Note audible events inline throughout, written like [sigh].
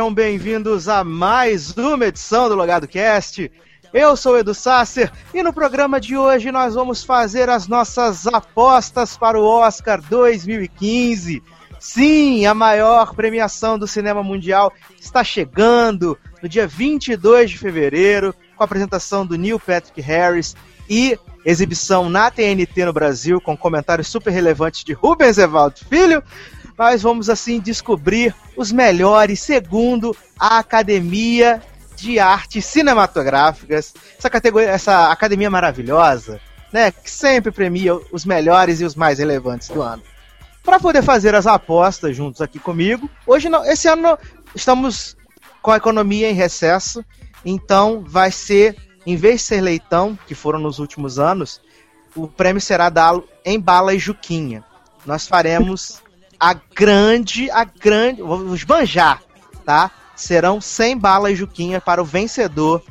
Sejam bem-vindos a mais uma edição do Logado Cast. Eu sou Edu Sasser e no programa de hoje nós vamos fazer as nossas apostas para o Oscar 2015. Sim, a maior premiação do cinema mundial está chegando no dia 22 de fevereiro, com a apresentação do Neil Patrick Harris e exibição na TNT no Brasil, com comentários super relevantes de Rubens Evaldo Filho nós vamos assim descobrir os melhores segundo a Academia de Artes Cinematográficas, essa categoria, essa academia maravilhosa, né, que sempre premia os melhores e os mais relevantes do ano. Para poder fazer as apostas juntos aqui comigo, hoje não, esse ano estamos com a economia em recesso, então vai ser em vez de ser leitão, que foram nos últimos anos, o prêmio será dado em bala e juquinha. Nós faremos a grande, a grande, vamos banjar, tá? Serão 100 balas Juquinha para o vencedor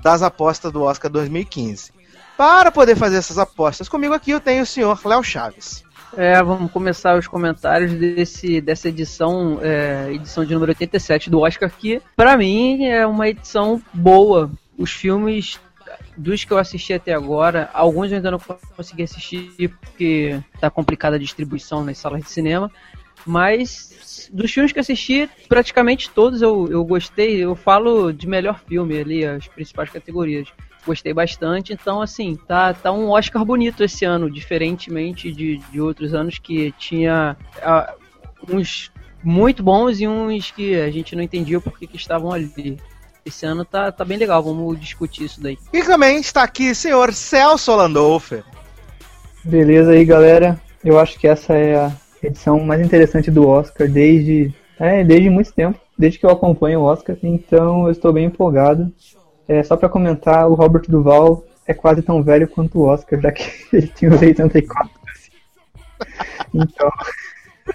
das apostas do Oscar 2015. Para poder fazer essas apostas comigo aqui, eu tenho o senhor Léo Chaves. É, vamos começar os comentários desse, dessa edição, é, edição de número 87 do Oscar, que para mim é uma edição boa. Os filmes dos que eu assisti até agora, alguns eu ainda não consegui assistir porque tá complicada a distribuição nas salas de cinema, mas dos filmes que assisti, praticamente todos eu, eu gostei. Eu falo de melhor filme ali, as principais categorias. Gostei bastante, então assim, tá, tá um Oscar bonito esse ano, diferentemente de, de outros anos que tinha uh, uns muito bons e uns que a gente não entendia por que estavam ali. Esse ano tá, tá bem legal, vamos discutir isso daí. E também está aqui senhor Celso Landolfer. Beleza aí, galera. Eu acho que essa é a edição mais interessante do Oscar desde, é, desde muito tempo, desde que eu acompanho o Oscar, então eu estou bem empolgado. É, só para comentar, o Robert Duval é quase tão velho quanto o Oscar, já que [laughs] ele tinha 84. Então,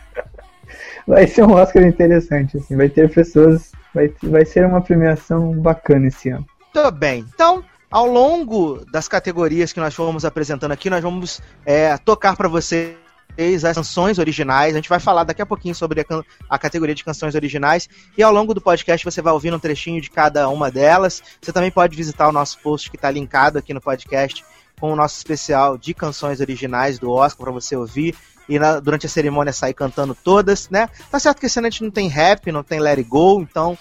[laughs] vai ser um Oscar interessante, assim, vai ter pessoas, vai, vai ser uma premiação bacana esse ano. Muito bem, então ao longo das categorias que nós fomos apresentando aqui, nós vamos é, tocar para vocês as canções originais. A gente vai falar daqui a pouquinho sobre a, a, categoria de canções originais. E ao longo do podcast você vai ouvir um trechinho de cada uma delas. Você também pode visitar o nosso post que está linkado aqui no podcast com o nosso especial de canções originais do Oscar para você ouvir. E na, durante a cerimônia sair cantando todas, né? Tá certo que esse ano a gente não tem rap, não tem Let It Go, então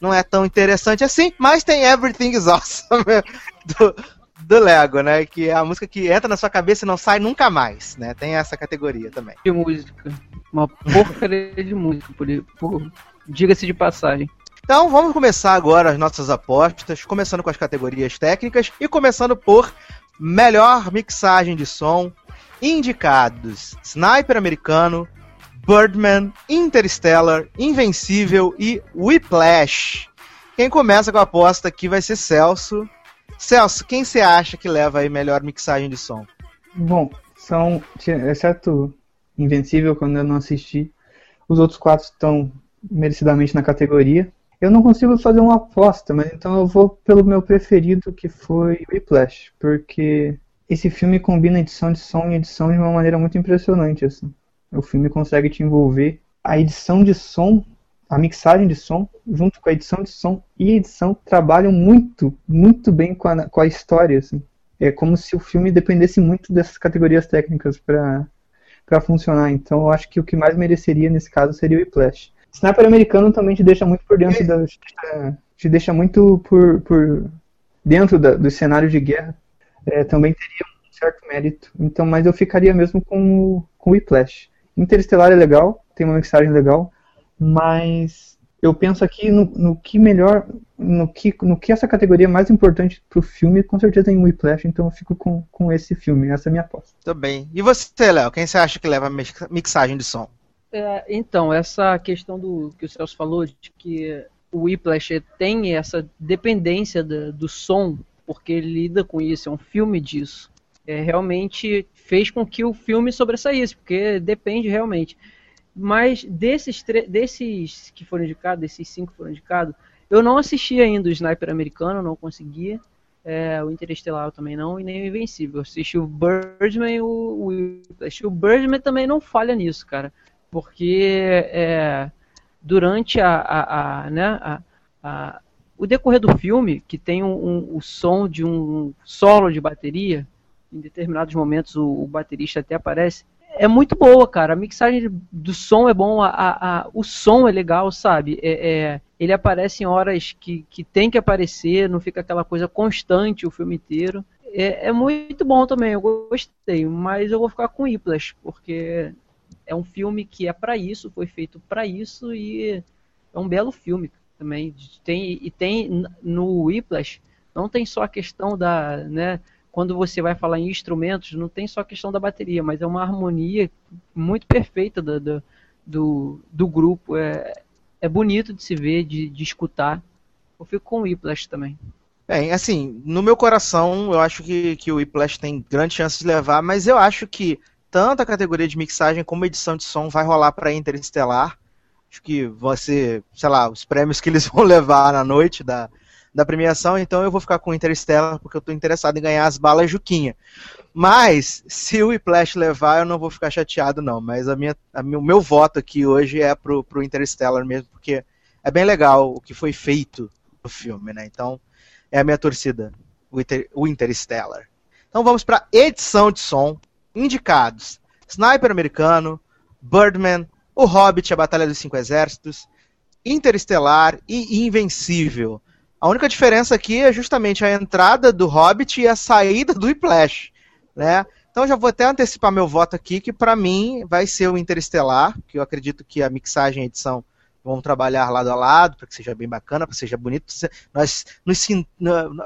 não é tão interessante assim, mas tem Everything is Awesome [laughs] do, do Lego, né? Que é a música que entra na sua cabeça e não sai nunca mais, né? Tem essa categoria também. De música. Uma porcaria de música, por, por diga-se de passagem. Então vamos começar agora as nossas apostas, começando com as categorias técnicas e começando por melhor mixagem de som, indicados Sniper Americano, Birdman, Interstellar, Invencível e Whiplash. Quem começa com a aposta aqui vai ser Celso. Celso, quem você acha que leva aí melhor mixagem de som? Bom, são, exceto Invencível, quando eu não assisti, os outros quatro estão merecidamente na categoria. Eu não consigo fazer uma aposta, mas então eu vou pelo meu preferido, que foi Whiplash, porque esse filme combina edição de som e edição de uma maneira muito impressionante, assim. O filme consegue te envolver. A edição de som a mixagem de som, junto com a edição de som e edição, trabalham muito, muito bem com a, com a história. Assim. É como se o filme dependesse muito dessas categorias técnicas para funcionar. Então eu acho que o que mais mereceria nesse caso seria o Whiplash. Sniper americano também te deixa muito por dentro da. te deixa muito por, por dentro da, do cenário de guerra. É, também teria um certo mérito. Então, mas eu ficaria mesmo com, com o Whiplash. Interestelar é legal, tem uma mixagem legal mas eu penso aqui no, no, que melhor, no que, no que essa categoria é mais importante pro filme, com certeza tem o Whiplash, então eu fico com, com esse filme, essa é a minha aposta. Também. E você, Léo, quem você acha que leva a mixagem de som? É, então, essa questão do que o Celso falou, de que o Whiplash tem essa dependência do, do som, porque ele lida com isso, é um filme disso. É, realmente fez com que o filme sobressaísse, porque depende realmente. Mas desses, desses que foram indicados, desses cinco que foram indicados, eu não assisti ainda o Sniper americano, não conseguia. É, o Interestelar também não, e nem o Invencível. Eu assisti o Birdman o, o, o Birdman também não falha nisso, cara. Porque é, durante a, a, a né, a, a, o decorrer do filme, que tem um, um, o som de um solo de bateria, em determinados momentos o, o, baterista até aparece, é muito boa, cara. A mixagem do som é bom, a, a, o som é legal, sabe? É, é, ele aparece em horas que, que tem que aparecer, não fica aquela coisa constante o filme inteiro. É, é muito bom também, eu gostei, mas eu vou ficar com Whiplash, porque é um filme que é para isso, foi feito para isso e é um belo filme também. Tem, e tem no Whiplash, não tem só a questão da, né, quando você vai falar em instrumentos, não tem só a questão da bateria, mas é uma harmonia muito perfeita do, do, do, grupo. É, é bonito de se ver, de, de escutar. Eu fico com o Whiplash também. Bem, assim, no meu coração, eu acho que, que o Whiplash tem grande chance de levar, mas eu acho que tanto a categoria de mixagem como edição de som vai rolar para Interestelar. Acho que ser, sei lá, os prêmios que eles [laughs] vão levar na noite da, da premiação, então eu vou ficar com Interstellar porque eu estou interessado em ganhar as balas Juquinha. Mas, se o Whiplash levar, eu não vou ficar chateado não, mas a minha, a o meu voto aqui hoje é pro, pro Interstellar mesmo, porque é bem legal o que foi feito no filme, né? Então, é a minha torcida, o, Inter, o Interstellar. Então vamos para edição de som, indicados: Sniper Americano, Birdman, O Hobbit, A Batalha dos Cinco Exércitos, Interestelar e Invencível. A única diferença aqui é justamente a entrada do Hobbit e a saída do Whiplash, né? Então já vou até antecipar meu voto aqui, que para mim vai ser o Interestelar, que eu acredito que a mixagem e a edição vão trabalhar lado a lado, para que seja bem bacana, para que seja bonito, nós, nos,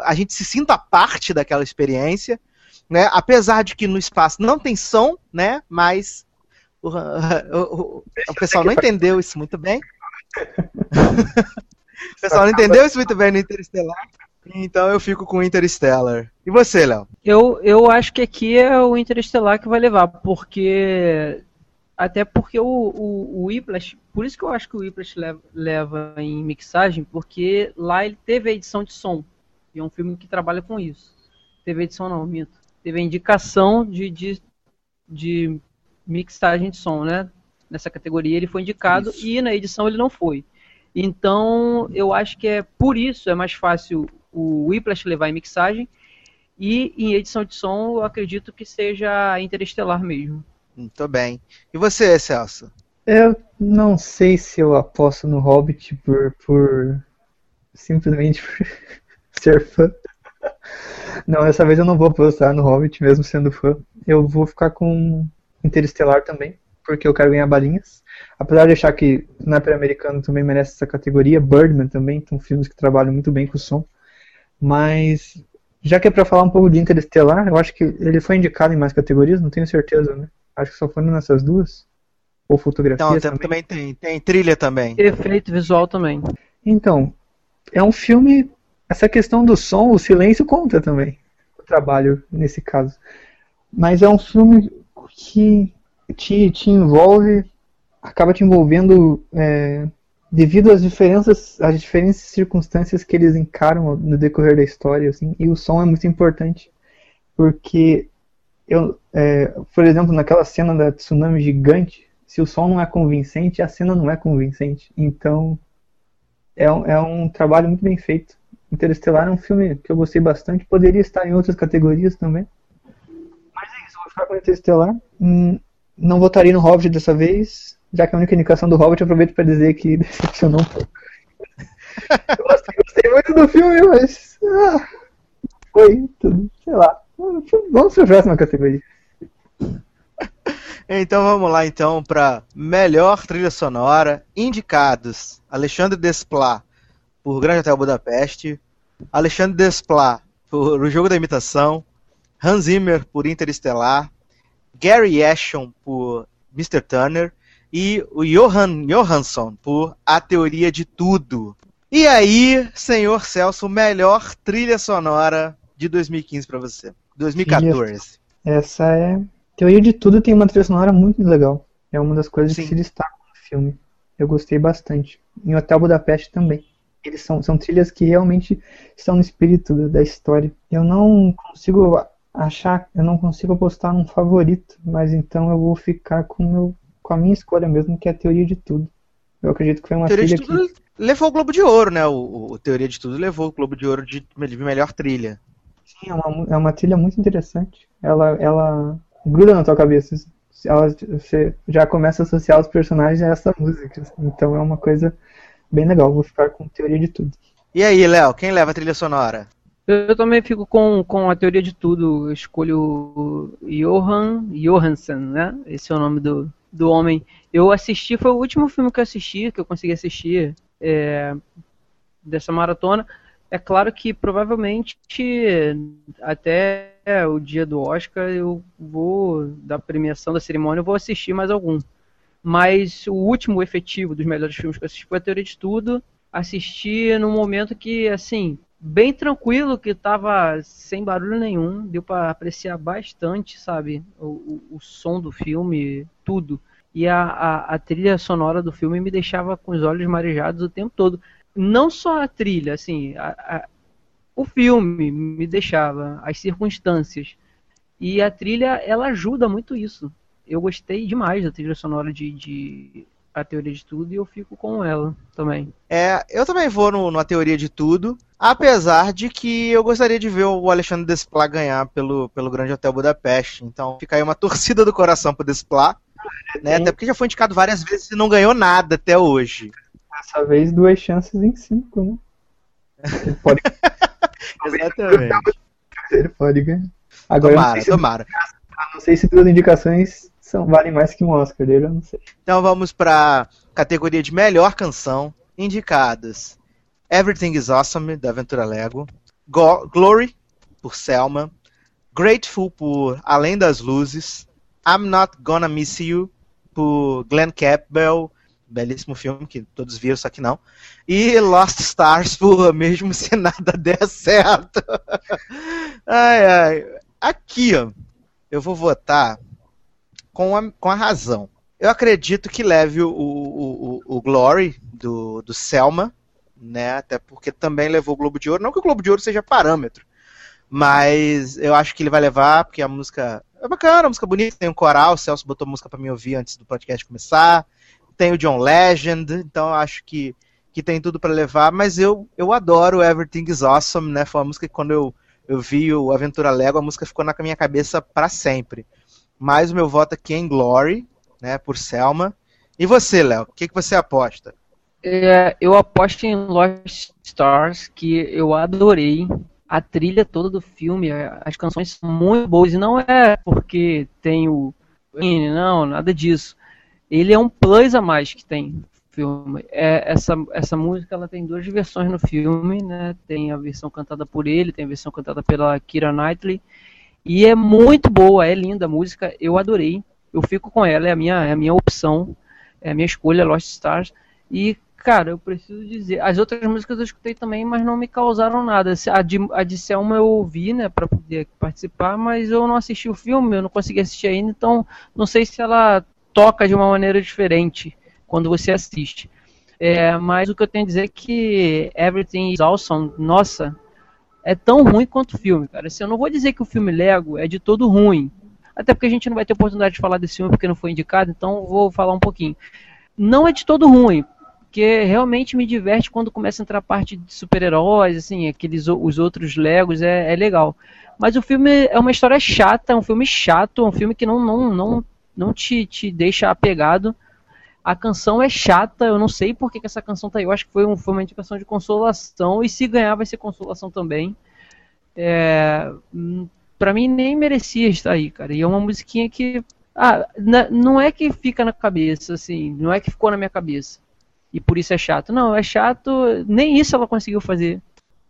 a gente se sinta parte daquela experiência, né? Apesar de que no espaço não tem som, né? Mas o, [laughs] o, o pessoal não entendeu isso muito bem. [laughs] [laughs] [laughs] o pessoal não entendeu isso muito bem no Interestelar. Então eu fico com o Interstellar. E você, Léo? Eu, eu acho que aqui é o Interestelar que vai levar, porque. Até porque o, o, o Whiplash. Por isso que eu acho que o Whiplash leva, leva em mixagem, porque lá ele teve a edição de som. E é um filme que trabalha com isso. Teve edição não, minto teve a indicação de, de, de mixagem de som, né? Nessa categoria ele foi indicado isso. e na edição ele não foi. Então eu acho que é por isso é mais fácil o Whiplash levar em mixagem e em edição de som eu acredito que seja interestelar mesmo. Muito bem. E você, Celso? Eu não sei se eu aposto no Hobbit por, por simplesmente [laughs] por ser fã. Não, dessa vez eu não vou apostar no Hobbit, mesmo sendo fã. Eu vou ficar com Interestelar também, porque eu quero ganhar balinhas. Apesar de achar que Sniper Americano também merece essa categoria, Birdman também, são filmes que trabalham muito bem com o som. Mas, já que é pra falar um pouco de Interestelar, eu acho que ele foi indicado em mais categorias, não tenho certeza, né? Acho que só foi nessas duas. Ou fotografia Não, também. também tem, tem trilha também. Efeito visual também. Então, é um filme essa questão do som, o silêncio conta também. O trabalho nesse caso. Mas é um filme que te, te envolve, acaba te envolvendo é, devido às diferenças, às diferentes circunstâncias que eles encaram no decorrer da história, assim, e o som é muito importante, porque eu, é, por exemplo, naquela cena da tsunami gigante, se o som não é convincente, a cena não é convincente. Então, é um, é um trabalho muito bem feito. Interestelar é um filme que eu gostei bastante. Poderia estar em outras categorias também. Mas é isso, vou ficar com Interestelar. Hum, não votaria no Hobbit dessa vez, já que a única indicação do Hobbit, aproveito para dizer que [laughs] decepcionou um pouco. [laughs] eu gostei, muito do filme, mas. Ah, foi tudo, sei lá. Vamos para a próxima categoria. Então vamos lá então para melhor trilha sonora indicados Alexandre Desplat por Grande Hotel Budapeste, Alexandre Desplat por O Jogo da Imitação, Hans Zimmer por Interestelar, Gary Ashton por Mr. Turner e o Johan Johansson por A Teoria de Tudo. E aí, senhor Celso, melhor trilha sonora de 2015 para você. 2014. Essa é. Teoria de Tudo tem uma trilha sonora muito legal. É uma das coisas Sim. que se destaca no filme. Eu gostei bastante. Em Hotel Budapeste também eles são, são trilhas que realmente estão no espírito da história. Eu não consigo achar, eu não consigo apostar num favorito, mas então eu vou ficar com, meu, com a minha escolha mesmo, que é a teoria de tudo. Eu acredito que foi uma Teoria trilha de tudo que... levou o Globo de Ouro, né? O, o, Teoria de Tudo levou o Globo de Ouro de, de melhor trilha. Sim, é uma, é uma trilha muito interessante. Ela, ela gruda na tua cabeça. Ela, você já começa a associar os personagens a essa música. Então é uma coisa bem legal. Vou ficar com Teoria de Tudo. E aí, Léo, quem leva a trilha sonora? Eu também fico com, com a teoria de tudo. Eu escolho Johan Johansson, né? Esse é o nome do, do homem. Eu assisti, foi o último filme que eu assisti, que eu consegui assistir é, dessa maratona. É claro que provavelmente até o dia do Oscar eu vou, da premiação da cerimônia, eu vou assistir mais algum. Mas o último efetivo dos melhores filmes que eu assisti foi a Teoria de Tudo. Assisti num momento que, assim, bem tranquilo, que tava sem barulho nenhum, deu para apreciar bastante, sabe, o, o, o, som do filme, tudo. E a, a, a, trilha sonora do filme me deixava com os olhos marejados o tempo todo. Não só a trilha, assim, a, o filme me deixava, as circunstâncias. E a trilha, ela ajuda muito isso. Eu gostei demais da trilha sonora de, de a teoria de tudo e eu fico com ela também. É, eu também vou no, na teoria de tudo, apesar de que eu gostaria de ver o Alexandre Desplat ganhar pelo, pelo Grande Hotel Budapeste. Então fica aí uma [laughs] torcida do coração pro Desplat, né? Até porque já foi indicado várias vezes e não ganhou nada até hoje. Dessa vez duas chances em cinco, né? Ele pode... [laughs] Exatamente. Ele pode ganhar. Agora, tomara, não tomara. não sei se duas indicações são, valem mais que um Oscar dele, eu não sei. Então vamos para categoria de melhor canção. Indicadas: Everything is Awesome, da Aventura Lego. Go Glory, por Selma. Grateful, por Além das Luzes. I'm Not Gonna Miss You, por Glenn Campbell. Belíssimo filme, que todos viram, só que não. E Lost Stars, [laughs] por Mesmo Se Nada Der Certo. [laughs] ai, ai. Aqui, ó, eu vou votar com a, com a razão. Eu acredito que leve o, o, o, o Glory do, do Selma, né? Até porque também levou o Globo de Ouro. Não que o Globo de Ouro seja parâmetro, mas eu acho que ele vai levar, porque a música é bacana, a música é bonita, tem um coral, o Celso botou música para mim ouvir antes do podcast começar. Tem o John Legend, então acho que, que tem tudo para levar, mas eu, eu adoro Everything is Awesome, né? Foi uma música que quando eu, eu vi o Aventura Lego, a música ficou na minha cabeça para sempre. Mas o meu voto aqui é em Glory, né, por Selma. E você, Léo, o que, que você aposta? É, eu aposto em Lost Stars, que eu adorei. A trilha toda do filme, as canções são muito boas. E não é porque tem o. Não, nada disso. Ele é um plus a mais que tem no filme. É, essa, essa música ela tem duas versões no filme, né? Tem a versão cantada por ele, tem a versão cantada pela Kira Knightley. E é muito boa, é linda a música, eu adorei. Eu fico com ela, é a minha, é a minha opção, é a minha escolha, Lost Stars. E, cara, eu preciso dizer, as outras músicas eu escutei também, mas não me causaram nada. A de, a de Selma eu ouvi, né, pra poder participar, mas eu não assisti o filme, eu não consegui assistir ainda, então não sei se ela toca de uma maneira diferente quando você assiste. É, mas o que eu tenho a dizer é que Everything is Awesome, nossa, é tão ruim quanto o filme, cara. Assim, eu não vou dizer que o filme Lego é de todo ruim. Até porque a gente não vai ter oportunidade de falar desse filme porque não foi indicado, então vou falar um pouquinho. Não é de todo ruim, porque realmente me diverte quando começa a entrar a parte de super-heróis, assim, aqueles os outros Legos, é, é legal. Mas o filme é uma história chata, é um filme chato, é um filme que não, não, não, não te, te deixa apegado. A canção é chata, eu não sei por que, que essa canção tá aí. Eu acho que foi, um, foi uma indicação de consolação, e se ganhar vai ser consolação também. É, hum, pra mim nem merecia estar aí, cara. E é uma musiquinha que. Ah, não é que fica na cabeça, assim, não é que ficou na minha cabeça. E por isso é chato. Não, é chato, nem isso ela conseguiu fazer.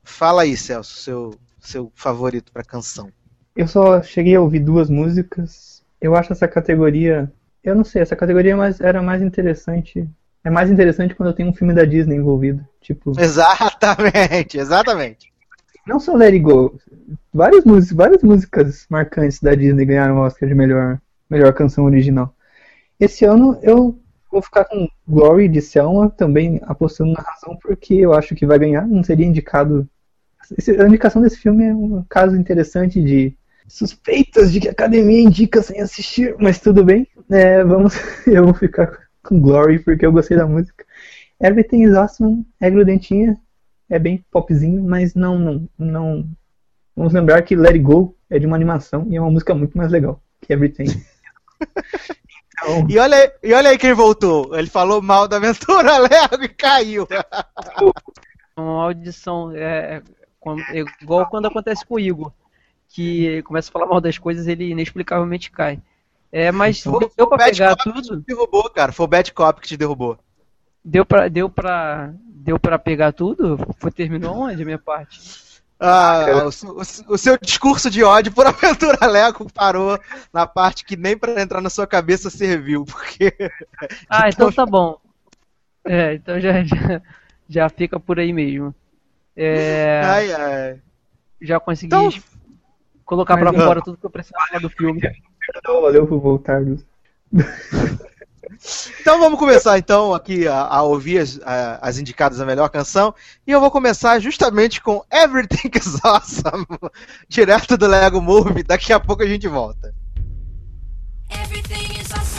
Fala aí, Celso, seu, seu favorito pra canção. Eu só cheguei a ouvir duas músicas. Eu acho essa categoria eu não sei, essa categoria mais, era mais interessante. É mais interessante quando eu tenho um filme da Disney envolvido. Tipo. [laughs] Exatamente, exatamente. Não só Let It Go. Várias músicas, várias músicas marcantes da Disney ganharam o Oscar de melhor, melhor canção original. Esse ano eu vou ficar com Glory de Selma, também apostando na razão, porque eu acho que vai ganhar. Não seria indicado. A indicação desse filme é um caso interessante de suspeitas de que a academia indica sem assistir, mas tudo bem. É, vamos, [laughs] eu vou ficar com Glory porque eu gostei da música. Everything is Awesome é grudentinha, é bem popzinho, mas não, não, não. Vamos lembrar que Let It Go é de uma animação e é uma música muito mais legal que Everything. [laughs] então... e, olha, e olha aí quem voltou. Ele falou mal da aventura [laughs] Lego e caiu. Uma audição é, é igual quando acontece com o Igor, que começa a falar mal das coisas ele inexplicavelmente cai. É, mas foi, deu pra pegar tudo. Que te derrubou, cara. Foi o Bad Cop que te derrubou. Deu pra, deu pra, deu pra pegar tudo? Foi, terminou onde a minha parte? Ah, o, o, o, seu discurso de ódio por [laughs] aventura Leco parou na parte que nem para entrar na sua cabeça serviu, porque. Ah, [laughs] então tá bom. É, então já, já, já fica por aí mesmo. É, ai, ai. Já consegui então... colocar pra fora tudo que eu precisava do filme. Valeu por voltar. [laughs] Então vamos começar então aqui a, a ouvir as, a, as, indicadas da melhor canção. E eu vou começar justamente com Everything is Awesome, [laughs] direto do Lego Movie. Daqui a pouco a gente volta. Everything is awesome.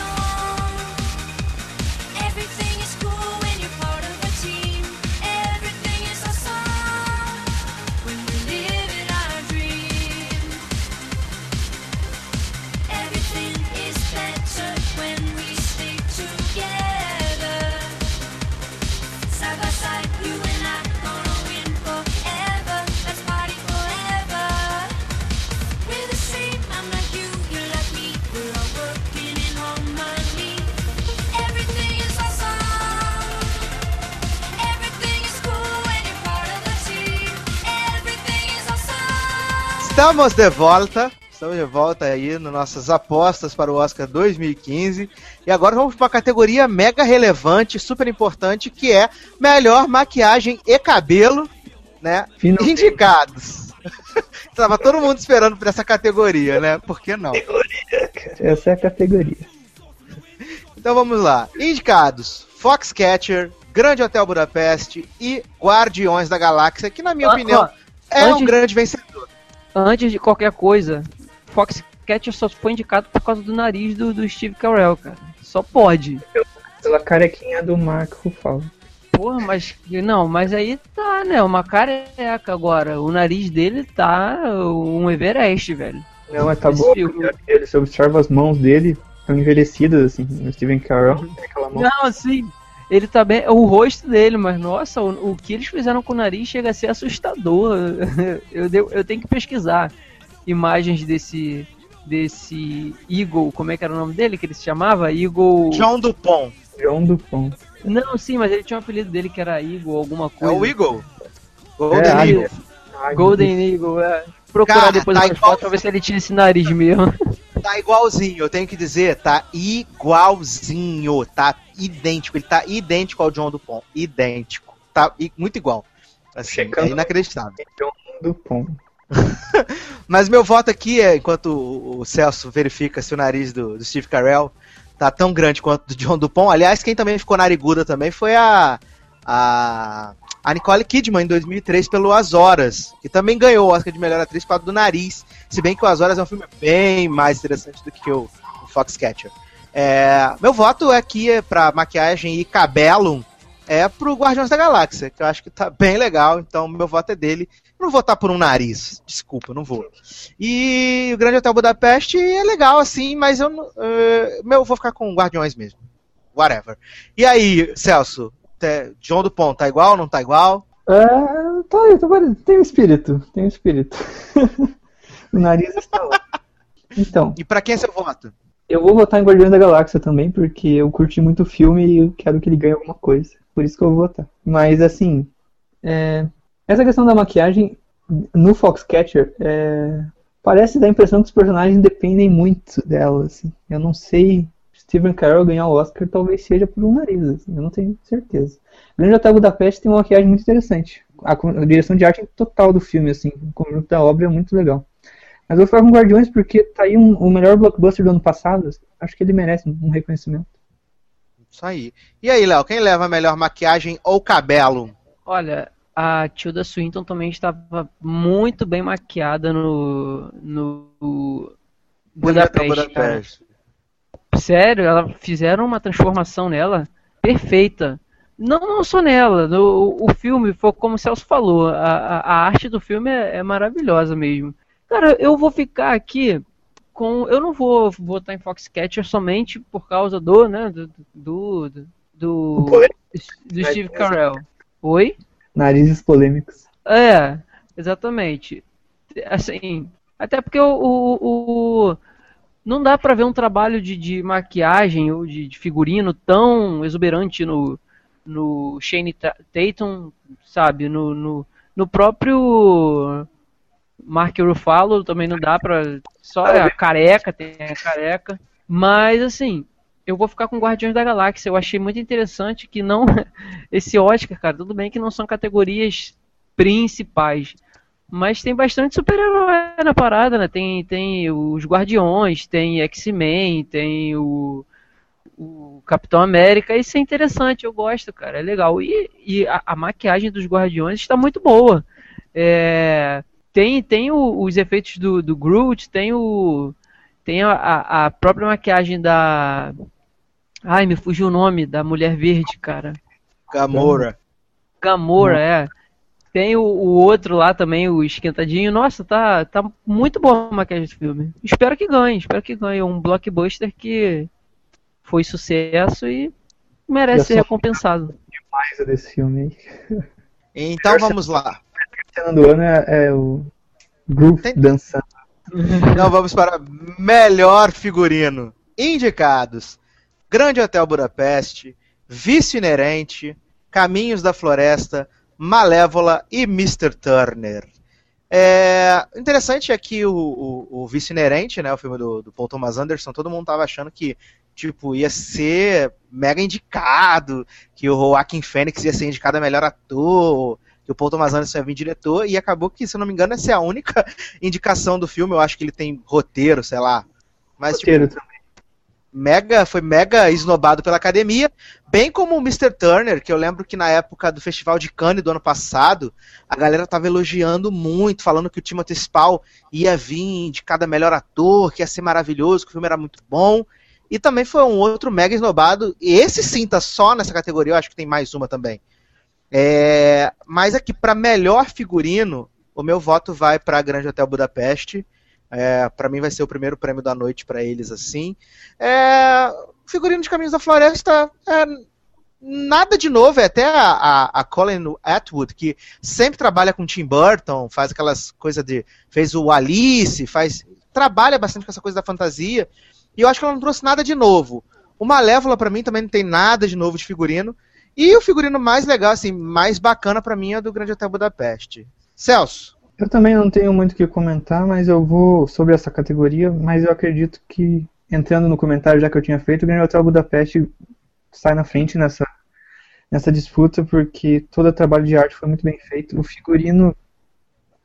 Estamos de volta. Estamos de volta aí nas nossas apostas para o Oscar 2015. E agora vamos para a categoria mega relevante, super importante, que é melhor maquiagem e cabelo, né? Finalmente. Indicados. [laughs] Tava todo mundo esperando por essa categoria, né? Por que não? Essa é a categoria. Então vamos lá. Indicados: Foxcatcher, Grande Hotel Budapeste e Guardiões da Galáxia, que na minha ah, opinião é antes, um grande vencedor antes de qualquer coisa, Foxcatcher só foi indicado por causa do nariz do, do Steve Carell, cara. Só pode. Pela carequinha do Mark Ruffalo. Porra, mas não, mas aí tá, né? Uma careca agora. O nariz dele tá um Everest, velho. Não, mas tá bom. Ele, você observa as mãos dele, estão envelhecidas, assim. O Steven Carell tem aquela mão. Não, sim. Ele tá bem. O rosto dele, mas nossa, o, o que eles fizeram com o nariz chega a ser assustador. [laughs] eu, eu, eu tenho que pesquisar imagens desse. Desse Eagle, como é que era o nome dele que ele se chamava? Eagle. John Dupont. John Dupont. Não, sim, mas ele tinha um apelido dele que era Eagle, alguma coisa. É o Eagle? Golden é, Eagle. Golden Eagle, é. Procurar Cara, depois tá fotos pra ver se ele tinha esse nariz mesmo. [laughs] Tá igualzinho, eu tenho que dizer, tá igualzinho, tá idêntico, ele tá idêntico ao John Dupont, idêntico, tá muito igual. Assim, Checando é inacreditável. John Dupont. [laughs] Mas meu voto aqui é, enquanto o Celso verifica se o nariz do, do Steve Carell tá tão grande quanto o do John Dupont. Aliás, quem também ficou nariguda também foi a, a, a Nicole Kidman em 2003 pelo As Horas, que também ganhou o Oscar de melhor atriz por causa do nariz. Se bem que o As Horas é um filme bem mais interessante do que o, o Foxcatcher. É, meu voto aqui é para maquiagem e cabelo é pro Guardiões da Galáxia, que eu acho que tá bem legal, então meu voto é dele. não vou votar por um nariz, desculpa, não vou. E o Grande Hotel Budapeste é legal assim, mas eu, uh, meu, vou ficar com Guardiões mesmo. Whatever. E aí, Celso, John do Pont, tá igual, não tá igual? É, tá, tá, tem um espírito, tem um espírito. [laughs] o nariz está lá. Então. E pra quem é seu voto? Eu vou votar em Guardiões da Galáxia também, porque eu curti muito o filme e eu quero que ele ganhe alguma coisa. Por isso que eu vou votar. Mas assim, é... essa questão da maquiagem no Foxcatcher é... parece dar a impressão que os personagens dependem muito dela. Assim. Eu não sei. Steven Carell ganhar o Oscar talvez seja por um nariz, assim. eu não tenho certeza. Grande Hotel Budapeste tem uma maquiagem muito interessante. A, a direção de arte é total do filme, assim, o conjunto da obra é muito legal. Mas eu vou ficar com Guardiões porque tá aí um, o melhor blockbuster do ano passado. Acho que ele merece um reconhecimento. Isso aí. E aí, Léo, quem leva a melhor maquiagem ou cabelo? Olha, a Tilda Swinton também estava muito bem maquiada no, no Budapeste. Budapeste. Sério, ela fizeram uma transformação nela perfeita. Não, não só nela. No, o filme, foi como o Celso falou, a, a, a arte do filme é, é, maravilhosa mesmo. Cara, eu vou ficar aqui com. Eu não vou votar em Foxcatcher somente por causa do, né? Do. Do. Do, do, do Steve Carell. Oi? Narizes polêmicos. É, exatamente. Assim, até porque o, o, o não dá para ver um trabalho de, de maquiagem ou de, de, figurino tão exuberante no, no Shane Tatum, sabe? No, no, no próprio Mark Ruffalo também não dá pra. Só a careca, tem a careca. Mas assim, eu vou ficar com Guardiões da Galáxia. Eu achei muito interessante que não. [laughs] Esse Oscar, cara, tudo bem que não são categorias principais. Mas tem bastante super-herói na parada, né? Tem, tem os Guardiões, tem X-Men, tem o, o Capitão América. Isso é interessante, eu gosto, cara. É legal. E, e a, a maquiagem dos Guardiões está muito boa. É, tem tem o, os efeitos do, do Groot, tem o. Tem a, a própria maquiagem da. Ai, me fugiu o nome da Mulher Verde, cara. Gamora. Gamora, é. Tem o, o, outro lá também, o esquentadinho. Nossa, tá, tá muito bom a maquiagem do filme. Espero que ganhe, espero que ganhe. Um blockbuster que foi sucesso e merece ser recompensado. Demais desse filme Então vamos lá. A do ano é, é o Groove Tem... dançando. Então vamos para melhor figurino. Indicados: Grande Hotel Budapeste, Vício Inerente, Caminhos da Floresta, Malévola e Mr. Turner. É, interessante é que o, o, o Vice Inerente, né, o filme do, do, Paul Thomas Anderson, todo mundo tava achando que tipo, ia ser mega indicado, que o Joaquin Phoenix ia ser indicado a melhor ator, que o Paul Thomas Anderson ia vir diretor, e acabou que, se eu não me engano, essa é a única [laughs] indicação do filme, eu acho que ele tem roteiro, sei lá. Mas, roteiro tipo, também mega, foi mega esnobado pela academia, bem como o Mr. Turner, que eu lembro que na época do Festival de Cannes do ano passado, a galera tava elogiando muito, falando que o Timothy Spall ia vir de cada melhor ator, que ia ser maravilhoso, que o filme era muito bom. E também foi um outro mega esnobado, e esse sim tá só nessa categoria, eu acho que tem mais uma também. É, mas aqui, para melhor figurino, o meu voto vai para Grande Hotel Budapeste. É, para mim vai ser o primeiro prêmio da noite para eles assim. É, figurino de Caminhos da Floresta é, nada de novo, é até a, a, a, Colin Atwood, que sempre trabalha com Tim Burton, faz aquelas coisas de. fez o Alice, faz. trabalha bastante com essa coisa da fantasia. E eu acho que ela não trouxe nada de novo. O Malévola, para mim, também não tem nada de novo de figurino. E o figurino mais legal, assim, mais bacana para mim é do Grande Hotel Budapeste. Celso. Eu também não tenho muito o que comentar, mas eu vou sobre essa categoria, mas eu acredito que, entrando no comentário já que eu tinha feito, o Grande Hotel Budapeste sai na frente nessa, nessa disputa, porque todo o trabalho de arte foi muito bem feito. O figurino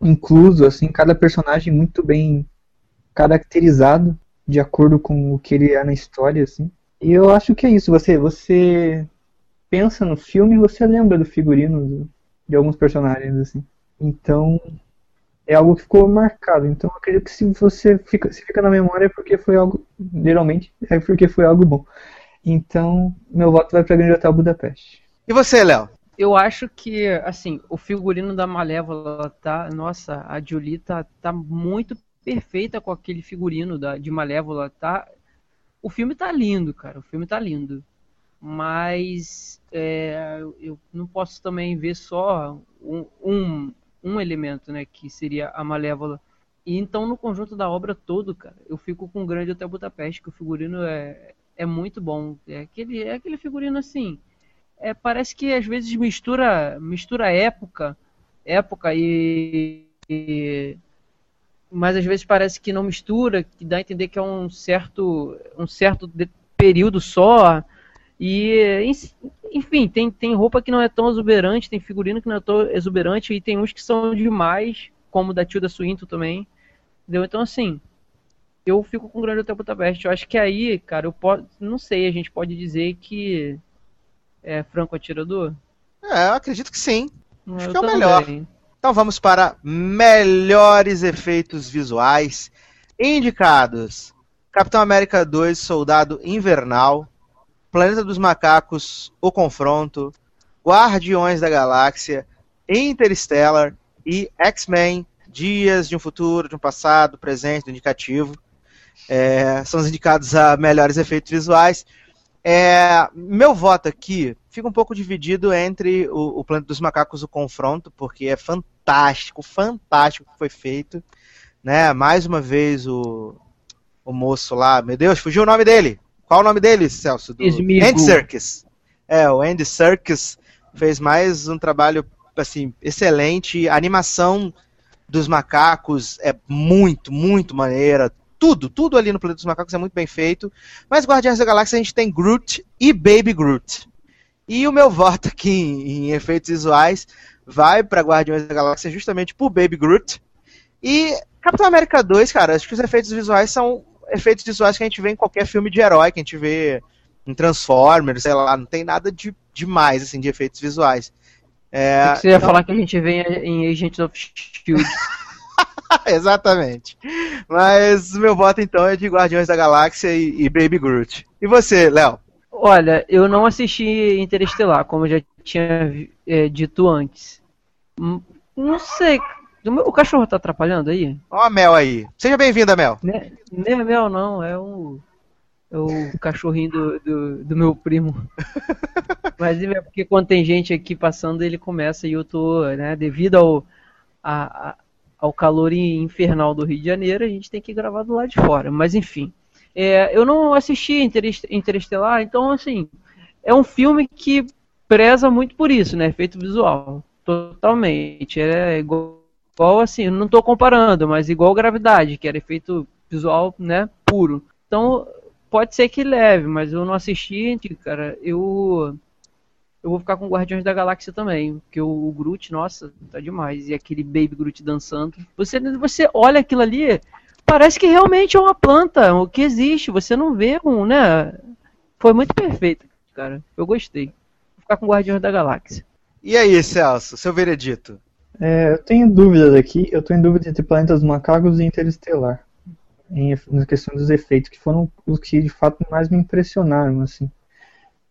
incluso, assim, cada personagem muito bem caracterizado, de acordo com o que ele é na história, assim. E eu acho que é isso, você, você pensa no filme você lembra do figurino de alguns personagens, assim. Então, é algo que ficou marcado. Então, eu acredito que se você fica, se fica na memória é porque foi algo, geralmente, é porque foi algo bom. Então, meu voto vai para Grande Hotel Budapeste. E você, Léo? Eu acho que, assim, o figurino da Malévola tá. Nossa, a Julie tá, tá muito perfeita com aquele figurino da, de Malévola. Tá, o filme tá lindo, cara. O filme tá lindo. Mas é, eu não posso também ver só um, um um elemento, né, que seria a Malévola. E então no conjunto da obra todo, cara, eu fico com o Grande Hotel Budapeste, que o figurino é, é muito bom. É aquele, é aquele figurino assim, é, parece que às vezes mistura mistura época, época e, e mas às vezes parece que não mistura, que dá a entender que é um certo um certo período só. E enfim, tem, tem roupa que não é tão exuberante, tem figurino que não é tão exuberante, e tem uns que são demais, como o da Tilda Swinton também. Entendeu? Então, assim, eu fico com o Grande Hotel Budapeste. Eu acho que aí, cara, eu posso. Não sei, a gente pode dizer que é franco atirador? É, eu acredito que sim. Acho eu que é o melhor. Então vamos para melhores efeitos visuais indicados. Capitão América 2, Soldado Invernal, Planeta dos Macacos, O Confronto, Guardiões da Galáxia, Interstellar e X-Men, Dias de um Futuro, de um Passado, Presente, do Indicativo. É, são os indicados a melhores efeitos visuais. É, meu voto aqui fica um pouco dividido entre o, o Planeta dos Macacos, o confronto, porque é fantástico, fantástico que foi feito. Né? Mais uma vez o, o moço lá, meu Deus, fugiu o nome dele. Qual o nome dele, Celso? Do Andy Serkis. É, o Andy Serkis fez mais um trabalho assim excelente. A animação dos macacos é muito, muito maneira. Tudo, tudo ali no Planeta dos Macacos é muito bem feito. Mas Guardiões da Galáxia a gente tem Groot e Baby Groot. E o meu voto aqui em, em efeitos visuais vai para Guardiões da Galáxia justamente por Baby Groot. E Capitão América 2, cara, acho que os efeitos visuais são efeitos visuais que a gente vê em qualquer filme de herói, que a gente vê em Transformers, sei lá, não tem nada de demais, assim, de efeitos visuais. É, você ia então... falar que a gente vê em Agents of S.H.I.E.L.D. [laughs] Exatamente. Mas meu voto então é de Guardiões da Galáxia e, e Baby Groot. E você, Léo? Olha, eu não assisti Interestelar, como eu já tinha é, dito antes. Hum, não sei. O cachorro tá atrapalhando aí? Ó a Mel aí. Seja bem-vinda, Mel. Nem é Mel, não. É o, é o cachorrinho do, do, do meu primo. [laughs] Mas é porque quando tem gente aqui passando, ele começa e eu tô, né, devido ao, a, a, ao calor infernal do Rio de Janeiro, a gente tem que gravar do lado de fora. Mas enfim. É, eu não assisti Interestelar, então assim, é um filme que preza muito por isso, né? Efeito visual. Totalmente. É igual, igual assim, não estou comparando, mas igual Gravidade, que era efeito visual, né, puro. Então, pode ser que leve, mas eu não assisti, cara. Eu eu vou ficar com Guardiões da Galáxia também, porque o, o Groot, nossa, tá demais. E aquele Baby Groot dançando. Você, você olha aquilo ali, parece que realmente é uma planta, o que existe. Você não vê um, né? Foi muito perfeito, cara. Eu gostei. Vou ficar com Guardiões da Galáxia. E aí, Celso, seu veredito? É, eu tenho dúvidas aqui. Eu tô em dúvida entre Planetas Macacos e Interestelar. Em, na questão dos efeitos, que foram os que de fato mais me impressionaram, assim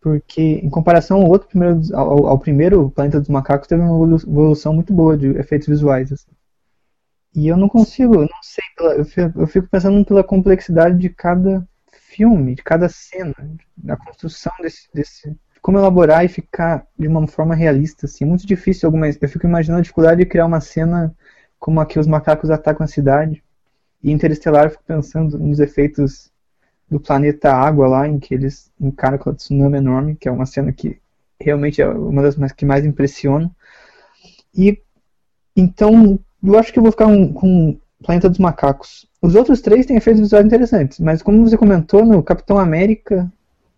porque em comparação ao outro primeiro ao, ao, primeiro Planeta dos Macacos teve uma evolução muito boa de efeitos visuais assim. e eu não consigo eu não sei fico, eu fico pensando pela complexidade de cada filme de cada cena da construção desse, desse como elaborar e ficar de uma forma realista assim é muito difícil algumas eu fico imaginando a dificuldade de criar uma cena como a que os macacos atacam a cidade e Interestelar eu fico pensando nos efeitos do planeta Água lá, em que eles encaram aquela tsunami enorme, que é uma cena que realmente é uma das mais, que mais impressiona. E então, eu acho que eu vou ficar com, com Planeta dos Macacos. Os outros três têm efeitos visuais interessantes, mas como você comentou no Capitão América,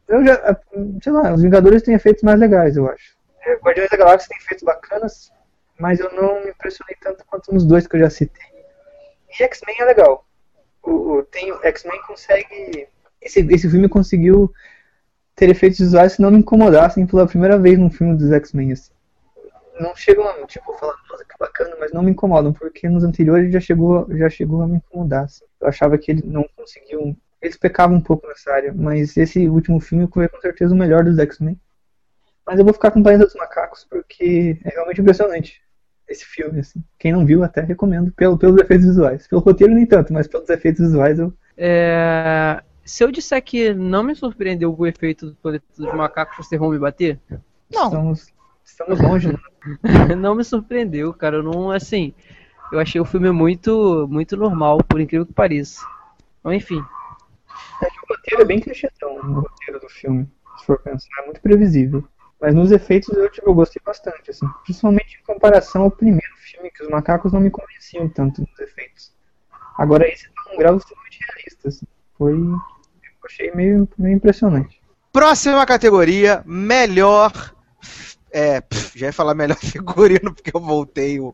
eu já, sei lá, os Vingadores têm efeitos mais legais, eu acho. É, Guardiões da Galáxia tem efeitos bacanas, mas eu não me impressionei tanto quanto nos dois que eu já citei. E X-Men é legal. O, tem, X-Men consegue esse, esse filme conseguiu ter efeitos visuais que não me incomodassem pela primeira vez num filme dos X-Men. Assim. Não chegam a, tipo, falar, nossa, que bacana, mas não me incomodam, porque nos anteriores já chegou, já chegou a me incomodar. Assim. Eu achava que eles não conseguiam. Eles pecavam um pouco nessa área, mas esse último filme foi com certeza o melhor dos X-Men. Mas eu vou ficar com o Planeta dos Macacos, porque é realmente impressionante esse filme. Assim. Quem não viu, até recomendo, pelo, pelos efeitos visuais. Pelo roteiro, nem tanto, mas pelos efeitos visuais eu. É, se eu disser que não me surpreendeu o efeito do planeta dos macacos, vocês vão me bater? Não. Estamos, estamos longe. Né? [laughs] não me surpreendeu, cara. Eu não, assim, eu achei o filme muito, muito normal, por incrível que pareça. Então, enfim. É que o roteiro é bem clichêzão, o roteiro do filme, se for pensar, é muito previsível. Mas nos efeitos eu, tipo, eu gostei bastante, assim. Principalmente em comparação ao primeiro filme, que os macacos não me convenciam tanto nos efeitos. Agora esse tá um grau extremamente realista, assim. Foi achei meio, meio impressionante. Próxima categoria, melhor. É, já ia falar melhor [laughs] figurino porque eu voltei o,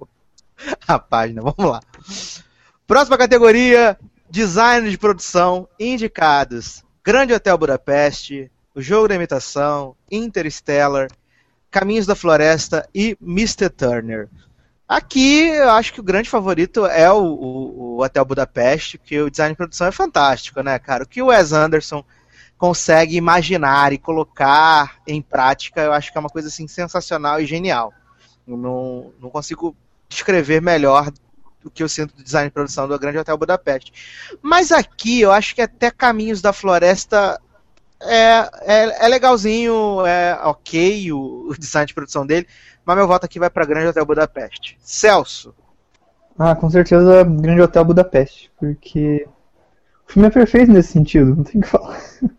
a página. Vamos lá. Próxima categoria, design de produção, indicados: Grande Hotel Budapeste, O Jogo da Imitação, Interstellar, Caminhos da Floresta e Mr. Turner. Aqui, eu acho que o grande favorito é o, o, o Hotel Budapeste, que o design de produção é fantástico, né, cara? O que o Wes Anderson consegue imaginar e colocar em prática, eu acho que é uma coisa assim sensacional e genial. Não, não consigo descrever melhor o que eu sinto do design de produção do Grande Hotel Budapeste. Mas aqui eu acho que até Caminhos da Floresta é, é, é legalzinho, é ok o, o, design de produção dele, mas meu voto aqui vai para Grande Hotel Budapeste. Celso. Ah, com certeza Grande Hotel Budapeste, porque o filme é perfeito nesse sentido, não tem o que falar. [laughs]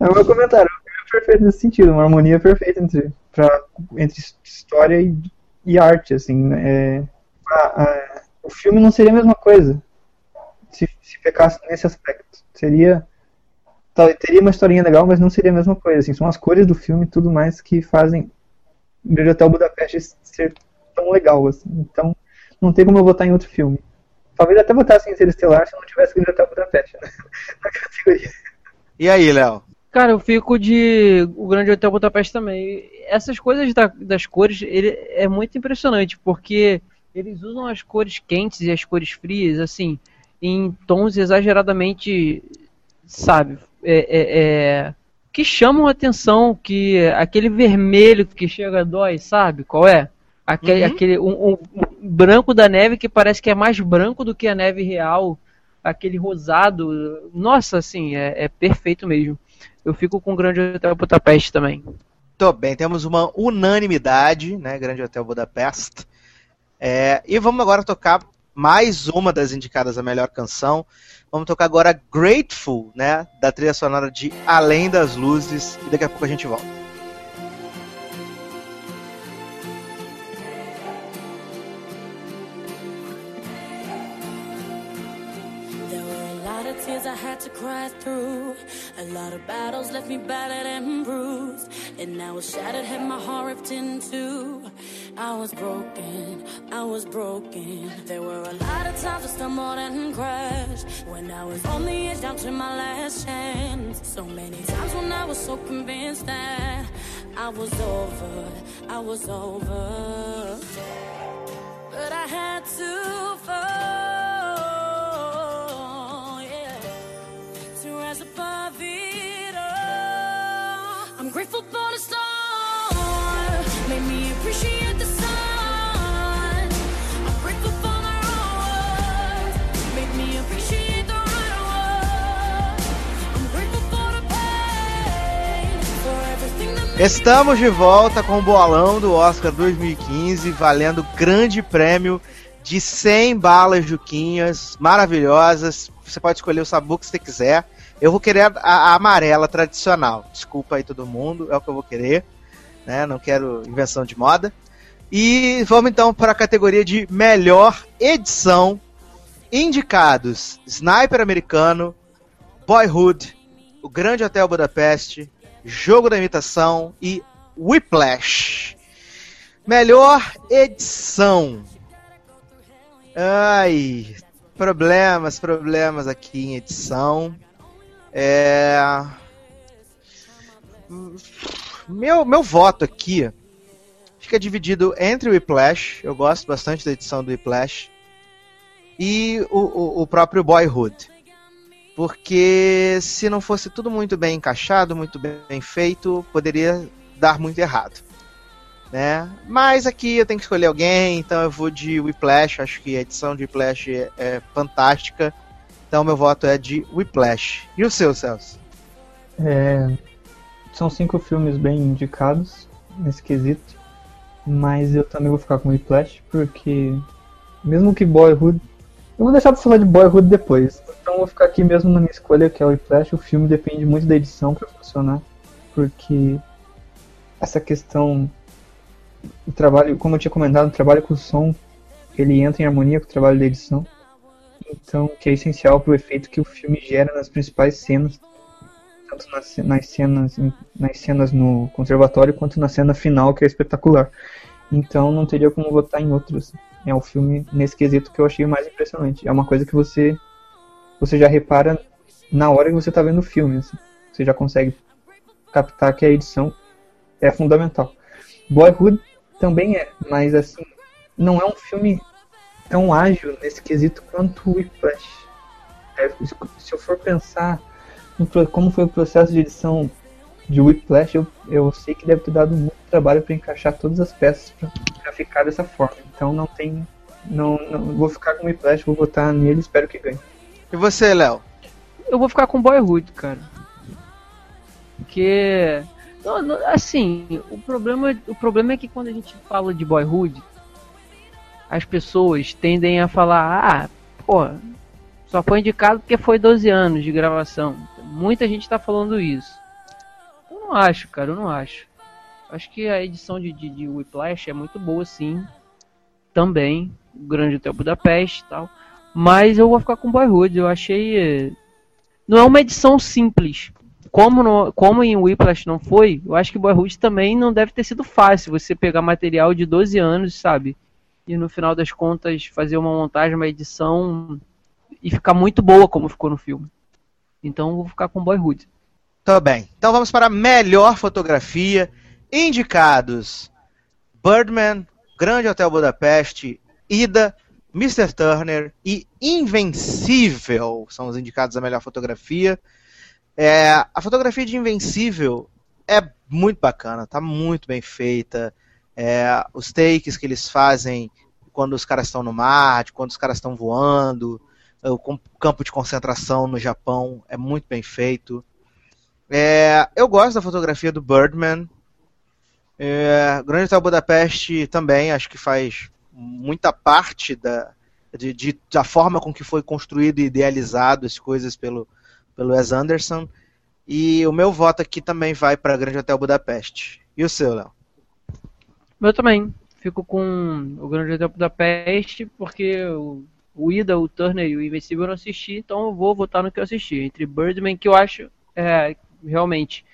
É o meu comentário, o filme é perfeito nesse sentido, uma harmonia perfeita entre, pra, entre história e, e arte, assim, né? é, a, a, o filme não seria a mesma coisa se, se pecasse nesse aspecto. Seria teria uma historinha legal, mas não seria a mesma coisa. Assim, são as cores do filme e tudo mais que fazem o Grande Hotel Budapeste ser tão legal. Assim. Então, não tem como eu votar em outro filme. Talvez até votasse em Interestelar se não tivesse Grande Hotel Budapeste né? [laughs] na categoria. E aí, Léo? Cara, eu fico de o Grande Hotel Budapeste também. Essas coisas da, das cores, ele é muito impressionante, porque eles usam as cores quentes e as cores frias, assim, em tons exageradamente, sabe, é, é, é, que chamam a atenção, que aquele vermelho que chega a dói, sabe qual é? Aquele, uhum. aquele um, um, branco da neve que parece que é mais branco do que a neve real, aquele rosado, nossa, assim, é, é perfeito mesmo. Eu fico com o Grande Hotel Budapeste também. Tô bem, temos uma unanimidade, né, Grande Hotel Budapeste. É, e vamos agora tocar mais uma das indicadas a melhor canção. Vamos tocar agora Grateful, né? Da trilha sonora de Além das Luzes. E daqui a pouco a gente volta. Cry through. A lot of battles left me battered and bruised. And I was shattered, had my heart ripped in two. I was broken, I was broken. There were a lot of times I stumbled and crashed. When I was on the edge, down to my last chance. So many times when I was so convinced that I was over, I was over. But I had to fall. Rise above it all. I'm grateful for the storm, made me appreciate the sun. I'm grateful for the wrong made me appreciate the right I'm grateful for the pain, for everything that Estamos de volta com o bolão do Oscar 2015, valendo grande prêmio de 100 balas juquinhas maravilhosas. Você pode escolher o sabor que você quiser. Eu vou querer a, a, amarela tradicional. Desculpa aí todo mundo, é o que eu vou querer. Né? Não quero invenção de moda. E vamos então para a categoria de melhor edição. Indicados: Sniper Americano, Boyhood, O Grande Hotel Budapeste, Jogo da Imitação e Whiplash. Melhor edição. Ai, problemas, problemas aqui em edição. É... Meu, meu voto aqui fica dividido entre o Whiplash, eu gosto bastante da edição do Whiplash, e o, o, o próprio Boyhood. Porque se não fosse tudo muito bem encaixado, muito bem feito, poderia dar muito errado. Né? Mas aqui eu tenho que escolher alguém, então eu vou de Whiplash, acho que a edição de Whiplash é, é fantástica. Então meu voto é de Whiplash. E o seu, Celso? É, são cinco filmes bem indicados nesse quesito, mas eu também vou ficar com Whiplash, porque mesmo que Boyhood. Eu vou deixar pra falar de Boyhood depois. Então vou ficar aqui mesmo na minha escolha, que é o Whiplash. O filme depende muito da edição para funcionar, porque essa questão. O trabalho, como eu tinha comentado, o trabalho com o som ele entra em harmonia com o trabalho da edição então que é essencial para o efeito que o filme gera nas principais cenas, tanto nas, nas, cenas nas cenas no conservatório quanto na cena final que é espetacular. Então não teria como votar em outros. É o filme nesse quesito que eu achei mais impressionante. É uma coisa que você você já repara na hora que você está vendo o filme. Assim. Você já consegue captar que a edição é fundamental. Boyhood também é, mas assim não é um filme tão ágil nesse quesito quanto o Whiplash. É, se eu for pensar como foi o processo de edição de Whiplash, eu, eu sei que deve ter dado muito trabalho para encaixar todas as peças para ficar dessa forma. Então não tem. Não, não vou ficar com Whiplash, vou votar nele espero que ganhe. E você, Léo? Eu vou ficar com Boyhood, cara. Porque. Não, não, assim, o problema, o problema é que quando a gente fala de Boyhood, as pessoas tendem a falar, ah, pô, só foi indicado porque foi 12 anos de gravação. Muita gente está falando isso. Eu não acho, cara, eu não acho. Acho que a edição de, de, de Whiplash é muito boa, sim. Também. O Grande Hotel Budapeste e tal. Mas eu vou ficar com Boyhood. Eu achei. Não é uma edição simples. Como, no, como em Whiplash não foi, eu acho que Boyhood também não deve ter sido fácil você pegar material de 12 anos, sabe? E no final das contas fazer uma montagem, uma edição e ficar muito boa como ficou no filme. Então vou ficar com Boyhood. Tá bem. Então vamos para a melhor fotografia. Indicados: Birdman, Grande Hotel Budapeste, Ida, Mr. Turner e Invencível são os indicados a melhor fotografia. É, a fotografia de Invencível é muito bacana, tá muito bem feita. É, os takes que eles fazem quando os caras estão no mar, quando os caras estão voando, o campo de concentração no Japão é muito bem feito. É, eu gosto da fotografia do Birdman. É, Grande Hotel Budapeste também, acho que faz muita parte da, de, de, da forma com que foi construído e idealizado as coisas pelo, pelo Wes Anderson. E o meu voto aqui também vai para Grande Hotel Budapeste. E o seu, Léo? Meu também. Fico com o Grande Hotel Budapeste, porque o, Ida, o Turner e o Invencível eu não assisti, então eu vou votar no que eu assisti. Entre Birdman, que eu acho é, realmente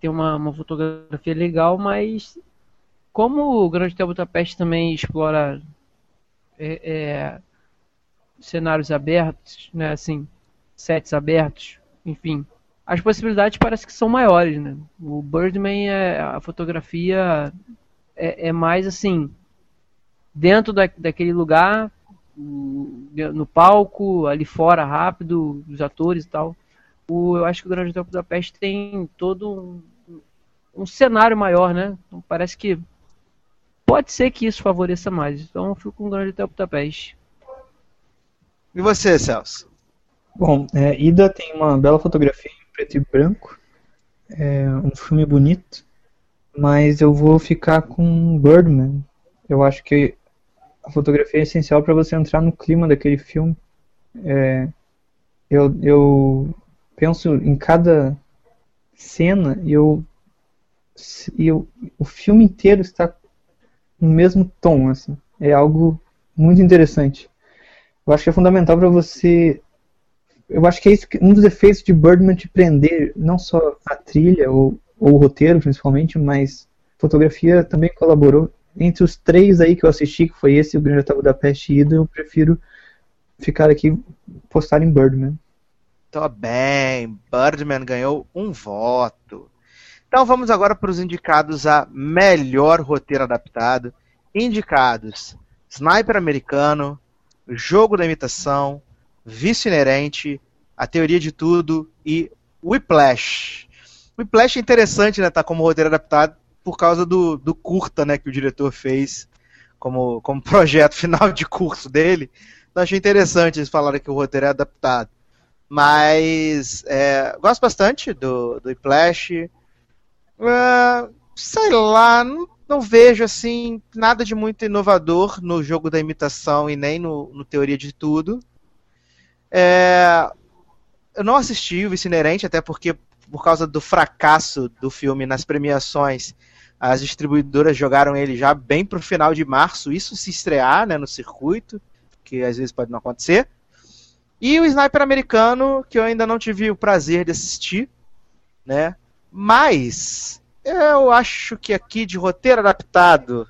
tem uma, uma fotografia legal, mas como o Grande Hotel Budapeste também explora é, é, cenários abertos, né, assim, sets abertos, enfim, as possibilidades parece que são maiores, né? O Birdman é a fotografia é, é mais assim dentro da, daquele lugar, no palco, ali fora, rápido, os atores e tal. O, eu acho que o Grande Hotel Budapeste tem todo um, um cenário maior, né? Então parece que pode ser que isso favoreça mais. Então eu fico com o Grande Hotel Budapeste. E você, Celso? Bom, é, Ida tem uma bela fotografia em preto e branco. É um filme bonito. Mas eu vou ficar com Birdman. Eu acho que a fotografia é essencial para você entrar no clima daquele filme. É, eu, eu penso em cada cena e eu, eu, o filme inteiro está no mesmo tom, assim. É algo muito interessante. Eu acho que é fundamental para você. Eu acho que é isso que, um dos efeitos de Birdman te prender, não só a trilha ou, ou o roteiro, principalmente, mas fotografia também colaborou entre os três aí que eu assisti, que foi esse, o Grande Hotel Budapeste e Ida, eu prefiro ficar aqui postar em Birdman. Tô bem, Birdman ganhou um voto. Então vamos agora para os indicados a melhor roteiro adaptado. Indicados: Sniper Americano, Jogo da Imitação, Vício Inerente, A Teoria de Tudo e Whiplash. Whiplash é interessante, né? Tá como roteiro adaptado, por causa do, do curta né, que o diretor fez como, como [laughs] projeto final de curso dele. Então achei interessante eles falarem que o roteiro é adaptado. Mas é, gosto bastante do, do Flash. É, sei lá, não, não, vejo assim nada de muito inovador no jogo da imitação e nem no, no Teoria de Tudo. É, eu não assisti o Vice Inerente, até porque por causa do fracasso do filme nas premiações, as distribuidoras jogaram ele já bem pro final de março, isso se estrear né, no circuito, que às vezes pode não acontecer. E o Sniper americano, que eu ainda não tive o prazer de assistir, né? Mas eu acho que aqui de roteiro adaptado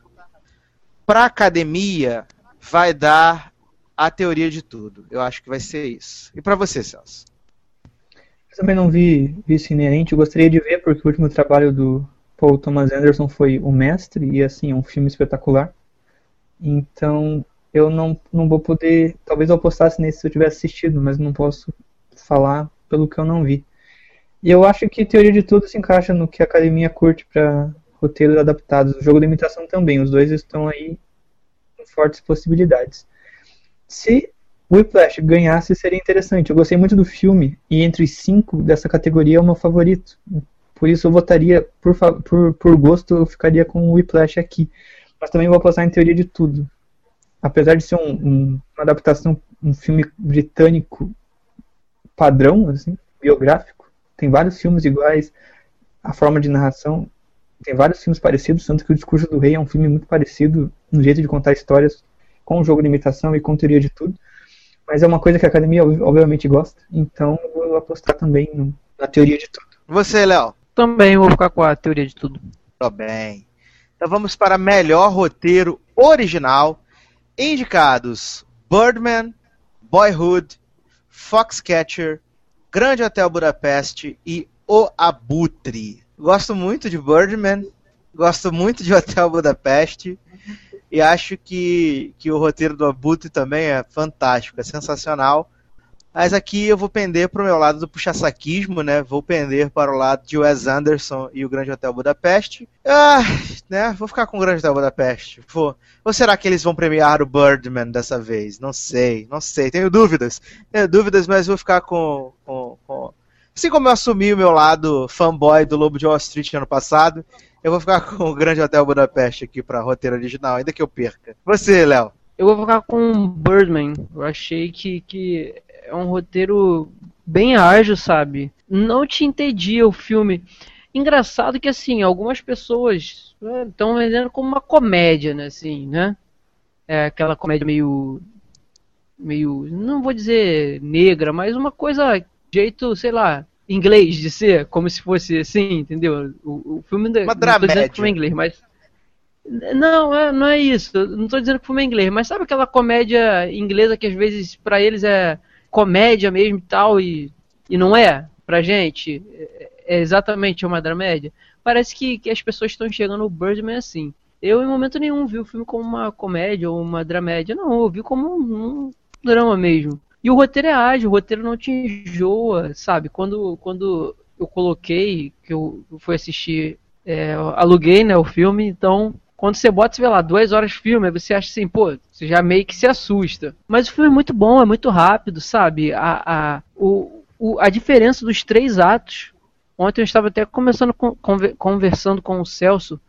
para academia vai dar a teoria de tudo. Eu acho que vai ser isso. E para você, Celso? Eu também não vi isso inerente. Eu gostaria de ver porque o último trabalho do Paul Thomas Anderson foi o mestre e assim é um filme espetacular. Então eu não, não vou poder, talvez eu apostasse nesse se eu tivesse assistido, mas não posso falar pelo que eu não vi. E eu acho que Teoria de Tudo se encaixa no que a academia curte para roteiros adaptados. O jogo da imitação também, os dois estão aí com fortes possibilidades. Se Whiplash ganhasse, seria interessante. Eu gostei muito do filme, e entre os cinco dessa categoria é o meu favorito. Por isso eu votaria, por, por, por gosto, eu ficaria com o Whiplash aqui. Mas também vou apostar em Teoria de Tudo. Apesar de ser um, um, uma adaptação, um filme britânico padrão, assim, biográfico, tem vários filmes iguais, a forma de narração tem vários filmes parecidos, tanto que o Discurso do Rei é um filme muito parecido no jeito de contar histórias com o jogo de imitação e com teoria de tudo. Mas é uma coisa que a academia obviamente gosta, então eu vou apostar também no, na teoria de tudo. Você, Léo? Também vou ficar com a teoria de tudo. Tô bem. Então vamos para melhor roteiro original. Indicados: Birdman, Boyhood, Foxcatcher, Grande Hotel Budapeste e O Abutre. Gosto muito de Birdman, gosto muito de Hotel Budapeste. E acho que, que o roteiro do Abutre também é fantástico, é sensacional. Mas aqui eu vou pender para o meu lado do puxa-saquismo, né? Vou pender para o lado de Wes Anderson e o Grande Hotel Budapeste. Ah, né? Vou ficar com o Grande Hotel Budapeste. Vou. Ou será que eles vão premiar o Birdman dessa vez? Não sei, não sei. Tenho dúvidas. Tenho dúvidas, mas vou ficar com, com, com... Assim como eu assumi o meu lado fanboy do Lobo de Wall Street ano passado, eu vou ficar [laughs] com o Grande Hotel Budapeste aqui para roteiro original, ainda que eu perca. Você, Léo? Eu vou ficar com Birdman. Eu achei que, que é um roteiro bem ágil, sabe? Não te entendia o filme. Engraçado que, assim, algumas pessoas estão né, vendendo como uma comédia, né? Assim, né? É aquela comédia meio. meio. não vou dizer negra, mas uma coisa. jeito, sei lá, inglês de ser, como se fosse assim, entendeu? O, o filme Uma não tô dizendo que foi inglês, mas não, é, não é isso. Não estou dizendo que filme é inglês, mas sabe aquela comédia inglesa que às vezes para eles é comédia mesmo e tal e, e não é pra gente? É, é exatamente uma dramédia. Parece que, que as pessoas estão chegando no Birdman assim. Eu em momento nenhum vi o filme como uma comédia ou uma dramédia, não, eu vi como um, um drama mesmo. E o roteiro é ágil, o roteiro não te enjoa, sabe? Quando, quando eu coloquei, que eu fui assistir, é, aluguei né, o filme, então quando você bota, você vê lá, duas horas de filme, você acha assim, pô, você já meio que se assusta. Mas o filme é muito bom, é muito rápido, sabe? A, a, o, o, a diferença dos três atos. Ontem eu estava até começando com, conversando com o Celso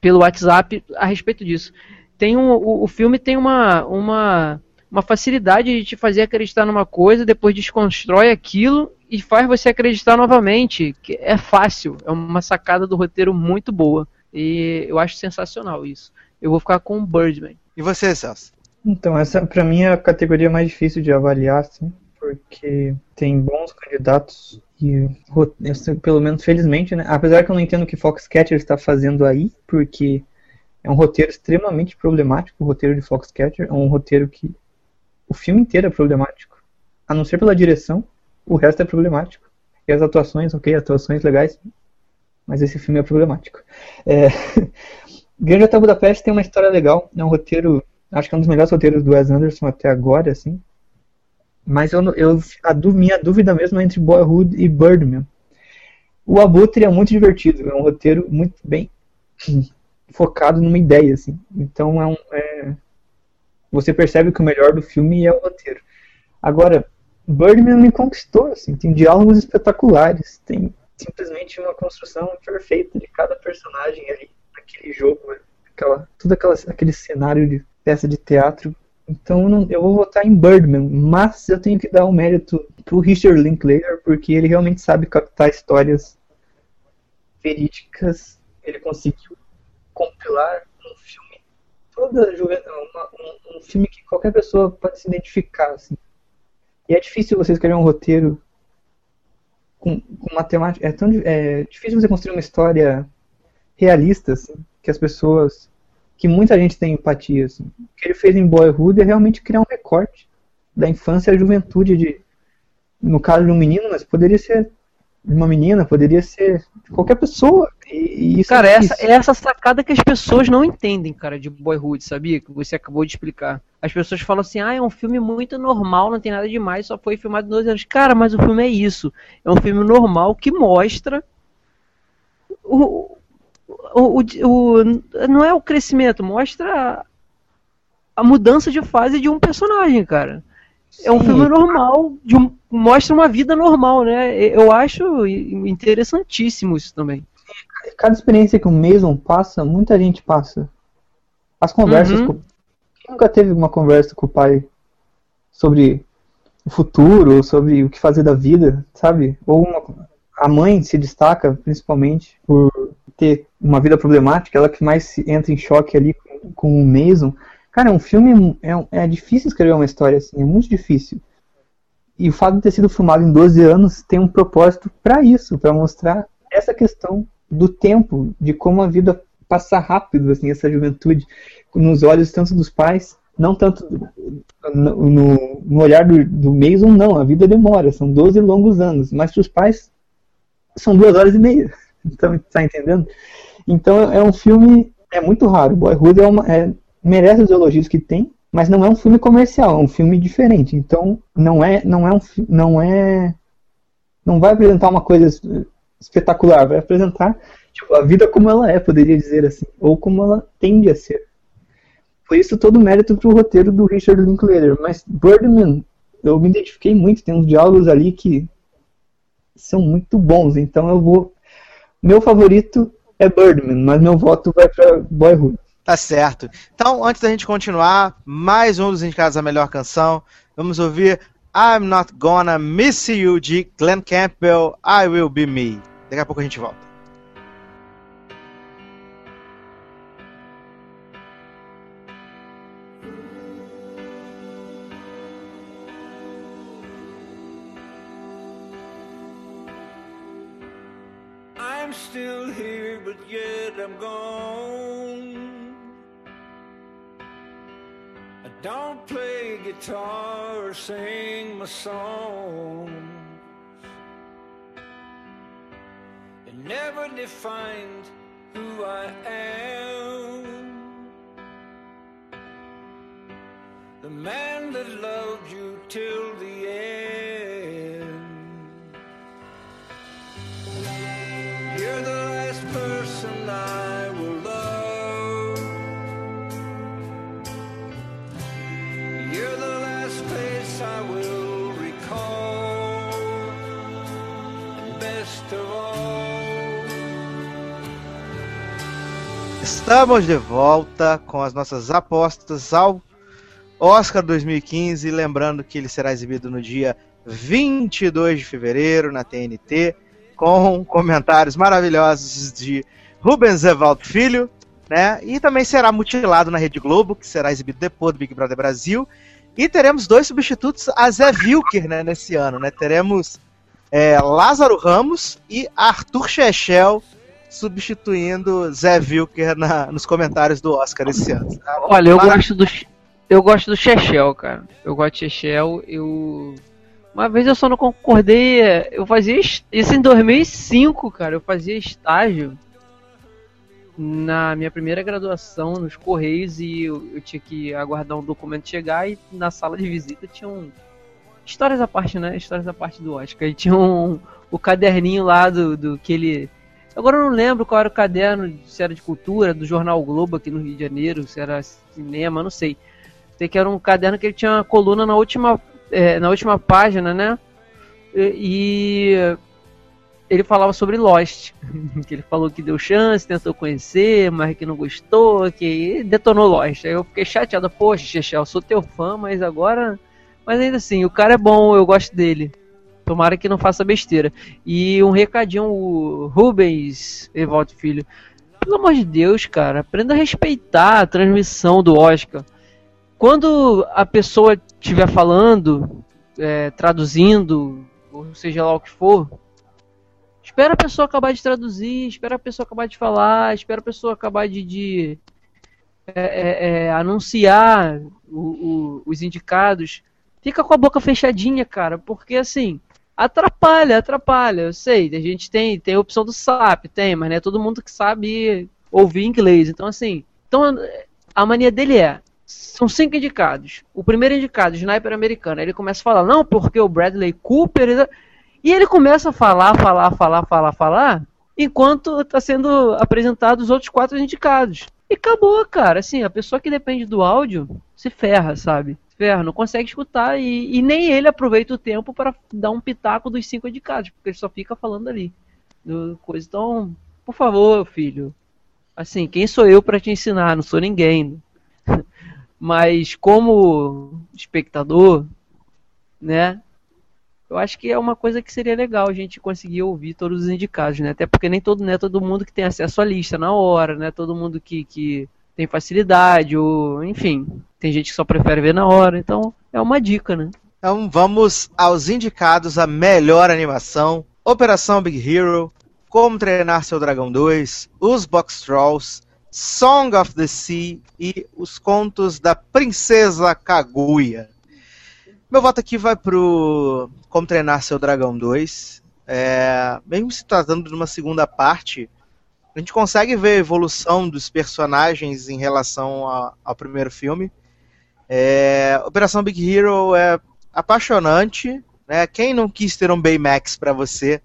pelo WhatsApp a respeito disso. Tem um, o, o filme tem uma, uma uma facilidade de te fazer acreditar numa coisa, depois desconstrói aquilo e faz você acreditar novamente. Que é fácil, é uma sacada do roteiro muito boa. E eu acho sensacional isso. Eu vou ficar com o Birdman. E você, Celso? Então, essa pra mim é a categoria mais difícil de avaliar, assim, porque tem bons candidatos e pelo menos felizmente, né? Apesar que eu não entendo o que Foxcatcher está fazendo aí, porque é um roteiro extremamente problemático, o roteiro de Foxcatcher, é um roteiro que o filme inteiro é problemático. A não ser pela direção, o resto é problemático. E as atuações, ok, atuações legais, mas esse filme é problemático. É... [laughs] Grande Hotel Budapeste tem uma história legal, é um roteiro, acho que é um dos melhores roteiros do Wes Anderson até agora, assim. Mas eu, eu, a minha dúvida mesmo é entre Boyhood e Birdman. O Abutre é muito divertido, é um roteiro muito bem [clears throat] focado numa ideia, assim. Então é um, é, você percebe que o melhor do filme é o roteiro. Agora, Birdman me conquistou, assim, tem diálogos espetaculares, tem simplesmente uma construção perfeita de cada personagem ali naquele jogo, aquela, todo aquela, aquele cenário de peça de teatro. Então não, eu vou votar em Birdman, mas eu tenho que dar o um mérito pro Richard Linklater, porque ele realmente sabe captar histórias verídicas, ele conseguiu compilar toda uma, um, um, filme que qualquer pessoa pode se identificar, assim. E é difícil você escrever um roteiro com, com matemática. É, tão, é difícil você construir uma história realista, assim, que as pessoas. que muita gente tem empatia, assim. O que ele fez em Boyhood é realmente criar um recorte da infância à juventude de. No caso de um menino, mas poderia ser de uma menina, poderia ser de qualquer pessoa. E, e isso cara, é essa, é essa sacada que as pessoas não entendem, cara, de Boyhood, sabia? Que você acabou de explicar. As pessoas falam assim, ah, é um filme muito normal, não tem nada demais, só foi filmado em 12 anos. Cara, mas o filme é isso. É um filme normal que mostra o, o, o, o não é o crescimento, mostra a mudança de fase de um personagem, cara. Sim. É um filme normal, um, mostra uma vida normal, né? Eu acho interessantíssimo isso também. Cada experiência que o Mason passa, muita gente passa. As conversas uhum. com... Quem nunca teve uma conversa com o pai sobre o futuro, sobre o que fazer da vida, sabe? Ou uma... a mãe se destaca principalmente por ter uma vida problemática, ela que mais entra em choque ali com, com o Mason. Cara, é um filme. É, é difícil escrever uma história assim, é muito difícil. E o fato de ter sido filmado em 12 anos tem um propósito para isso, para mostrar essa questão do tempo, de como a vida passa rápido, assim, essa juventude, nos olhos tanto dos pais, não tanto no, no, no olhar do, do Mason, não, a vida demora, são 12 longos anos, mas para os pais são duas horas e meia, [laughs] então, tá entendendo? Então é um filme, é muito raro, Boyhood é uma, é, merece os elogios que tem, mas não é um filme comercial, é um filme diferente. Então não é, não é um, não é, não vai apresentar uma coisa espetacular, vai apresentar tipo, a vida como ela é, poderia dizer assim, ou como ela tende a ser. Por isso todo o mérito pro roteiro do Richard Linklater. Mas Birdman, eu me identifiquei muito, tem uns diálogos ali que são muito bons, então eu vou. Meu favorito é Birdman, mas meu voto vai para Boyhood. Tá certo. Então, antes da gente continuar, mais um dos indicados à melhor canção. Vamos ouvir I'm Not Gonna Miss You de Glenn Campbell, I Will Be Me. Daqui a pouco a gente volta. I'm still here, but yet I'm gone. I don't play guitar or sing my songs. Never defined who I am. The man that loved you till the Estamos de volta com as nossas apostas ao Oscar 2015. Lembrando que ele será exibido no dia 22 de fevereiro na TNT, com comentários maravilhosos de Rubens Evaldo Filho, né? E também será mutilado na Rede Globo, que será exibido depois do Big Brother Brasil. E teremos dois substitutos a Zé Wilker, né, nesse ano, né? Teremos é, Lázaro Ramos e Arthur Chechel substituindo Zé Wilker na, nos comentários do Oscar esse ano. Olha, eu gosto do eu gosto do Chechel, cara. Eu gosto de Chechel, eu uma vez eu só não concordei, eu fazia isso em 2005, cara, eu fazia estágio na minha primeira graduação nos Correios e eu, eu, tinha que aguardar um documento chegar e na sala de visita tinha um. Histórias à parte, né? Histórias à parte do Oscar. E tinha um, o caderninho lá do, do que ele. Agora eu não lembro qual era o caderno, se era de cultura, do Jornal Globo aqui no Rio de Janeiro, se era cinema, não sei. Sei que era um caderno que ele tinha uma coluna na última, é, na última página, né? E, e ele falava sobre Lost, [laughs] que ele falou que deu chance, tentou conhecer, mas que não gostou, que detonou Lost. Aí eu fiquei chateado, poxa, Chechel, sou teu fã, mas agora. Mas ainda assim, o cara é bom, eu gosto dele. Tomara que não faça besteira. E um recadinho, o Rubens Evaldo Filho. Pelo amor de Deus, cara, aprenda a respeitar a transmissão do Oscar. Quando a pessoa estiver falando, é, traduzindo, ou seja lá o que for, Espera a pessoa acabar de traduzir, espera a pessoa acabar de falar, espera a pessoa acabar de, de é, é, é, anunciar o, o, os indicados. Fica com a boca fechadinha, cara, porque assim, Atrapalha, atrapalha, eu sei. A gente tem, tem a opção do SAP, tem, mas não é todo mundo que sabe ouvir inglês. Então, assim, então a mania dele é. São cinco indicados. O primeiro indicado, sniper americano, ele começa a falar, não, porque o Bradley Cooper. E ele começa a falar, falar, falar, falar, falar, enquanto está sendo apresentado os outros quatro indicados. E acabou, cara. Assim, a pessoa que depende do áudio se ferra, sabe? Não consegue escutar e, e nem ele aproveita o tempo para dar um pitaco dos cinco indicados, porque ele só fica falando ali. Do coisa. Então, por favor, filho. Assim, quem sou eu para te ensinar? Não sou ninguém. [laughs] Mas como espectador, né? Eu acho que é uma coisa que seria legal a gente conseguir ouvir todos os indicados, né? Até porque nem todo, né, todo mundo que tem acesso à lista na hora, né? Todo mundo que, que tem facilidade, ou enfim, tem gente que só prefere ver na hora, então é uma dica, né? Então vamos aos indicados a melhor animação: Operação Big Hero, Como Treinar Seu Dragão 2, Os Box Trolls, Song of the Sea e Os Contos da Princesa Kaguya. Meu voto aqui vai pro Como Treinar Seu Dragão 2. É, mesmo se tratando de uma segunda parte, a gente consegue ver a evolução dos personagens em relação ao primeiro filme. É, Operação Big Hero é apaixonante. Né? Quem não quis ter um Baymax para você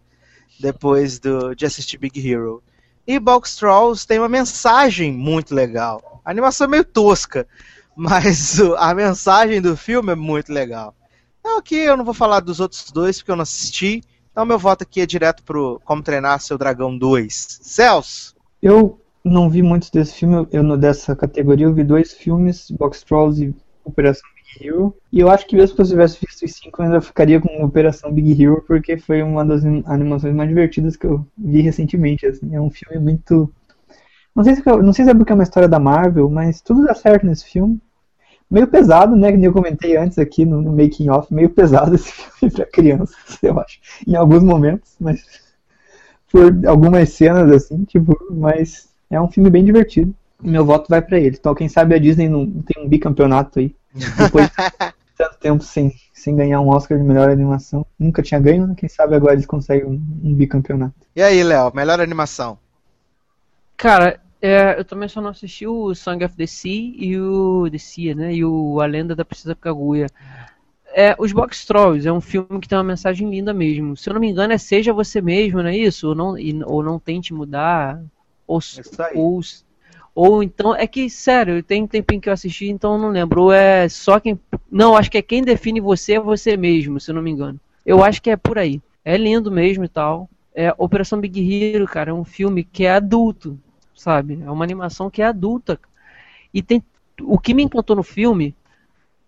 depois do, de assistir Big Hero? E Box Trolls tem uma mensagem muito legal. A animação é meio tosca, [laughs] mas a mensagem do filme é muito legal. Então aqui eu não vou falar dos outros dois porque eu não assisti. Então meu voto aqui é direto pro Como Treinar Seu Dragão 2. Celso! Eu não vi muitos desse filme, eu, eu dessa categoria eu vi dois filmes, Box Trolls e Operação Big Hero. E eu acho que mesmo que eu tivesse visto os cinco, eu ainda ficaria com Operação Big Hero, porque foi uma das animações mais divertidas que eu vi recentemente. Assim. É um filme muito. Não sei, se, não sei se é porque é uma história da Marvel, mas tudo dá certo nesse filme. Meio pesado, né? Que eu comentei antes aqui no, making off, meio pesado esse [laughs] filme para crianças, eu acho. Em alguns momentos, mas por algumas cenas assim, tipo, mas é um filme bem divertido meu voto vai para ele. Então, quem sabe a Disney não tem um bicampeonato aí. Depois de [laughs] tanto tempo sem, sem ganhar um Oscar de melhor animação. Nunca tinha ganho, né? Quem sabe agora eles conseguem um, um bicampeonato. E aí, Léo, melhor animação? Cara, é, eu também só não assisti o Song of the Sea e o The Sea, né? E o A Lenda da Princesa Kaguya. É, os Box Trolls é um filme que tem uma mensagem linda mesmo. Se eu não me engano, é seja você mesmo, não é isso? Ou não, e, ou não tente mudar. Ou, ou ou então, é que, sério, tem um tempinho que eu assisti, então eu não lembro. Ou é só quem. Não, acho que é quem define você é você mesmo, se eu não me engano. Eu acho que é por aí. É lindo mesmo e tal. É, Operação Big Hero, cara, é um filme que é adulto, sabe? É uma animação que é adulta. E tem. O que me encantou no filme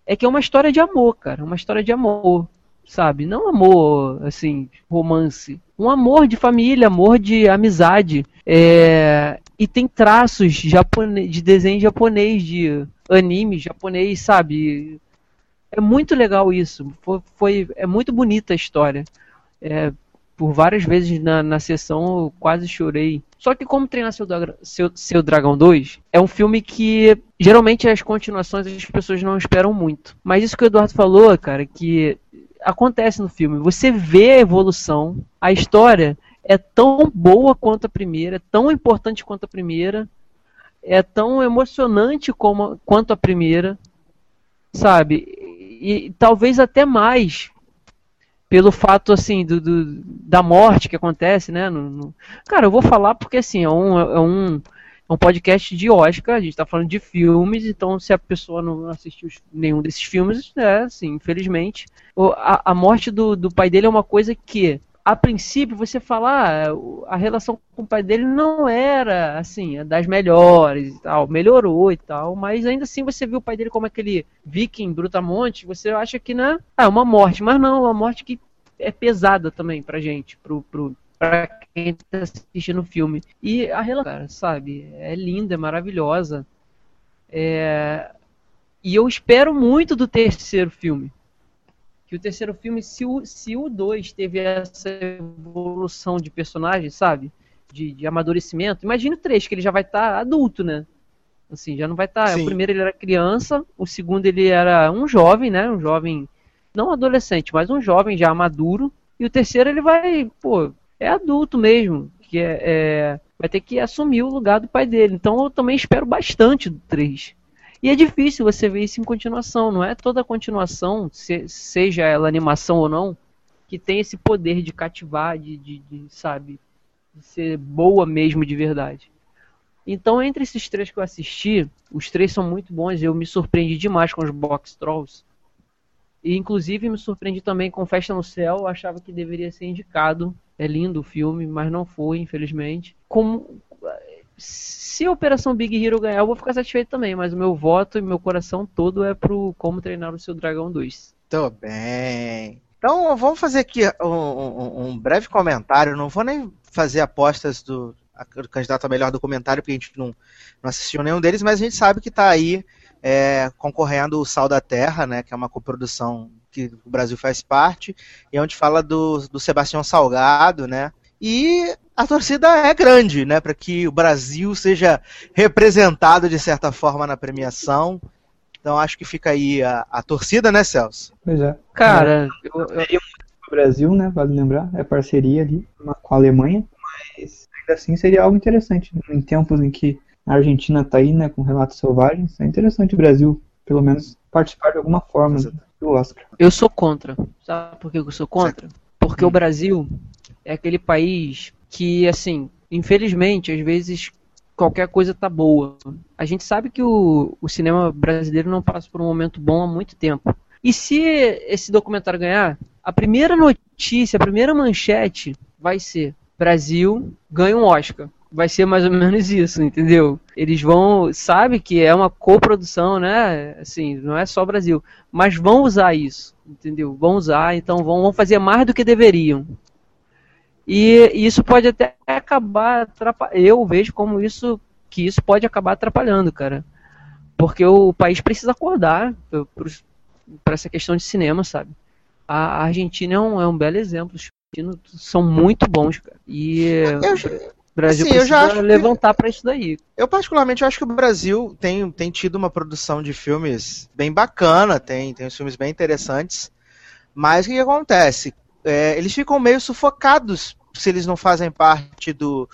é que é uma história de amor, cara. Uma história de amor, sabe? Não amor, assim, romance. Um amor de família, amor de amizade. É, e tem traços japonês, de desenho japonês, de anime japonês, sabe? É muito legal isso. Foi, foi é muito bonita a história. É, por várias vezes na, na sessão eu quase chorei. Só que como treinar seu, seu, seu Dragão 2 é um filme que geralmente as continuações as pessoas não esperam muito. Mas isso que o Eduardo falou, cara, que acontece no filme. Você vê a evolução, a história é tão boa quanto a primeira, é tão importante quanto a primeira, é tão emocionante como, quanto a primeira, sabe? E, e talvez até mais pelo fato assim do, do, da morte que acontece, né? No, no... Cara, eu vou falar porque assim é um, é um, é um podcast de Oscar, a gente está falando de filmes, então se a pessoa não assistiu nenhum desses filmes, é assim, infelizmente, a, a morte do, do pai dele é uma coisa que a princípio você fala, ah, a relação com o pai dele não era assim, das melhores e tal, melhorou e tal, mas ainda assim você viu o pai dele como aquele viking brutamonte, você acha que né, ah, é uma morte, mas não, é uma morte que é pesada também pra gente, pro, pro, pra quem tá assistindo o filme. E a relação, sabe, é linda, é maravilhosa. É... E eu espero muito do terceiro filme o terceiro filme, se o, se o 2 teve essa evolução de personagem, sabe? De, de amadurecimento, imagina o 3, que ele já vai estar tá adulto, né? Assim, já não vai estar. Tá, o primeiro ele era criança, o segundo ele era um jovem, né? Um jovem, não adolescente, mas um jovem já maduro. E o terceiro ele vai, pô, é adulto mesmo, que é, é vai ter que assumir o lugar do pai dele. Então eu também espero bastante do 3. E é difícil você ver isso em continuação, não é toda continuação, se, seja ela animação ou não, que tem esse poder de cativar, de, de, de, sabe, de ser boa mesmo de verdade. Então, entre esses três que eu assisti, os três são muito bons. Eu me surpreendi demais com os Box Trolls. E, inclusive, me surpreendi também com Festa no Céu. Eu achava que deveria ser indicado. É lindo o filme, mas não foi, infelizmente. Como, se a Operação Big Hero ganhar, eu vou ficar satisfeito também. Mas o meu voto e meu coração todo é pro Como Treinar o Seu Dragão 2. Tô bem. Então, vamos fazer aqui um, um, um breve comentário. Não vou nem fazer apostas do, o candidato a melhor documentário, porque a gente não, não assistiu nenhum deles, mas a gente sabe que está aí é, concorrendo o Sal da Terra, né, que é uma coprodução que o Brasil faz parte, e onde fala do, do Sebastião Salgado, né, e a torcida é grande, né, para que o Brasil seja representado de certa forma na premiação. Então acho que fica aí a, a torcida, né, Celso? Pois é. Cara, eu, eu... o Brasil, né, vale lembrar, é parceria ali com a Alemanha, mas assim seria algo interessante. Em tempos em que a Argentina está aí, né, com relatos selvagens, é interessante o Brasil, pelo menos, participar de alguma forma do Oscar. Eu sou contra. Sabe por que eu sou contra? Porque hum. o Brasil é aquele país que, assim, infelizmente, às vezes qualquer coisa tá boa. A gente sabe que o, o cinema brasileiro não passa por um momento bom há muito tempo. E se esse documentário ganhar, a primeira notícia, a primeira manchete vai ser Brasil ganha um Oscar. Vai ser mais ou menos isso, entendeu? Eles vão, sabe que é uma coprodução, né? Assim, não é só Brasil, mas vão usar isso, entendeu? Vão usar, então vão, vão fazer mais do que deveriam. E isso pode até acabar atrapalhando. Eu vejo como isso que isso pode acabar atrapalhando, cara. Porque o país precisa acordar para essa questão de cinema, sabe? A Argentina é um, é um belo exemplo são muito bons, cara. E eu, o Brasil assim, precisa levantar que... para isso daí. Eu particularmente acho que o Brasil tem, tem tido uma produção de filmes bem bacana, tem, tem filmes bem interessantes, mas o que acontece? É, eles ficam meio sufocados se eles não fazem parte do,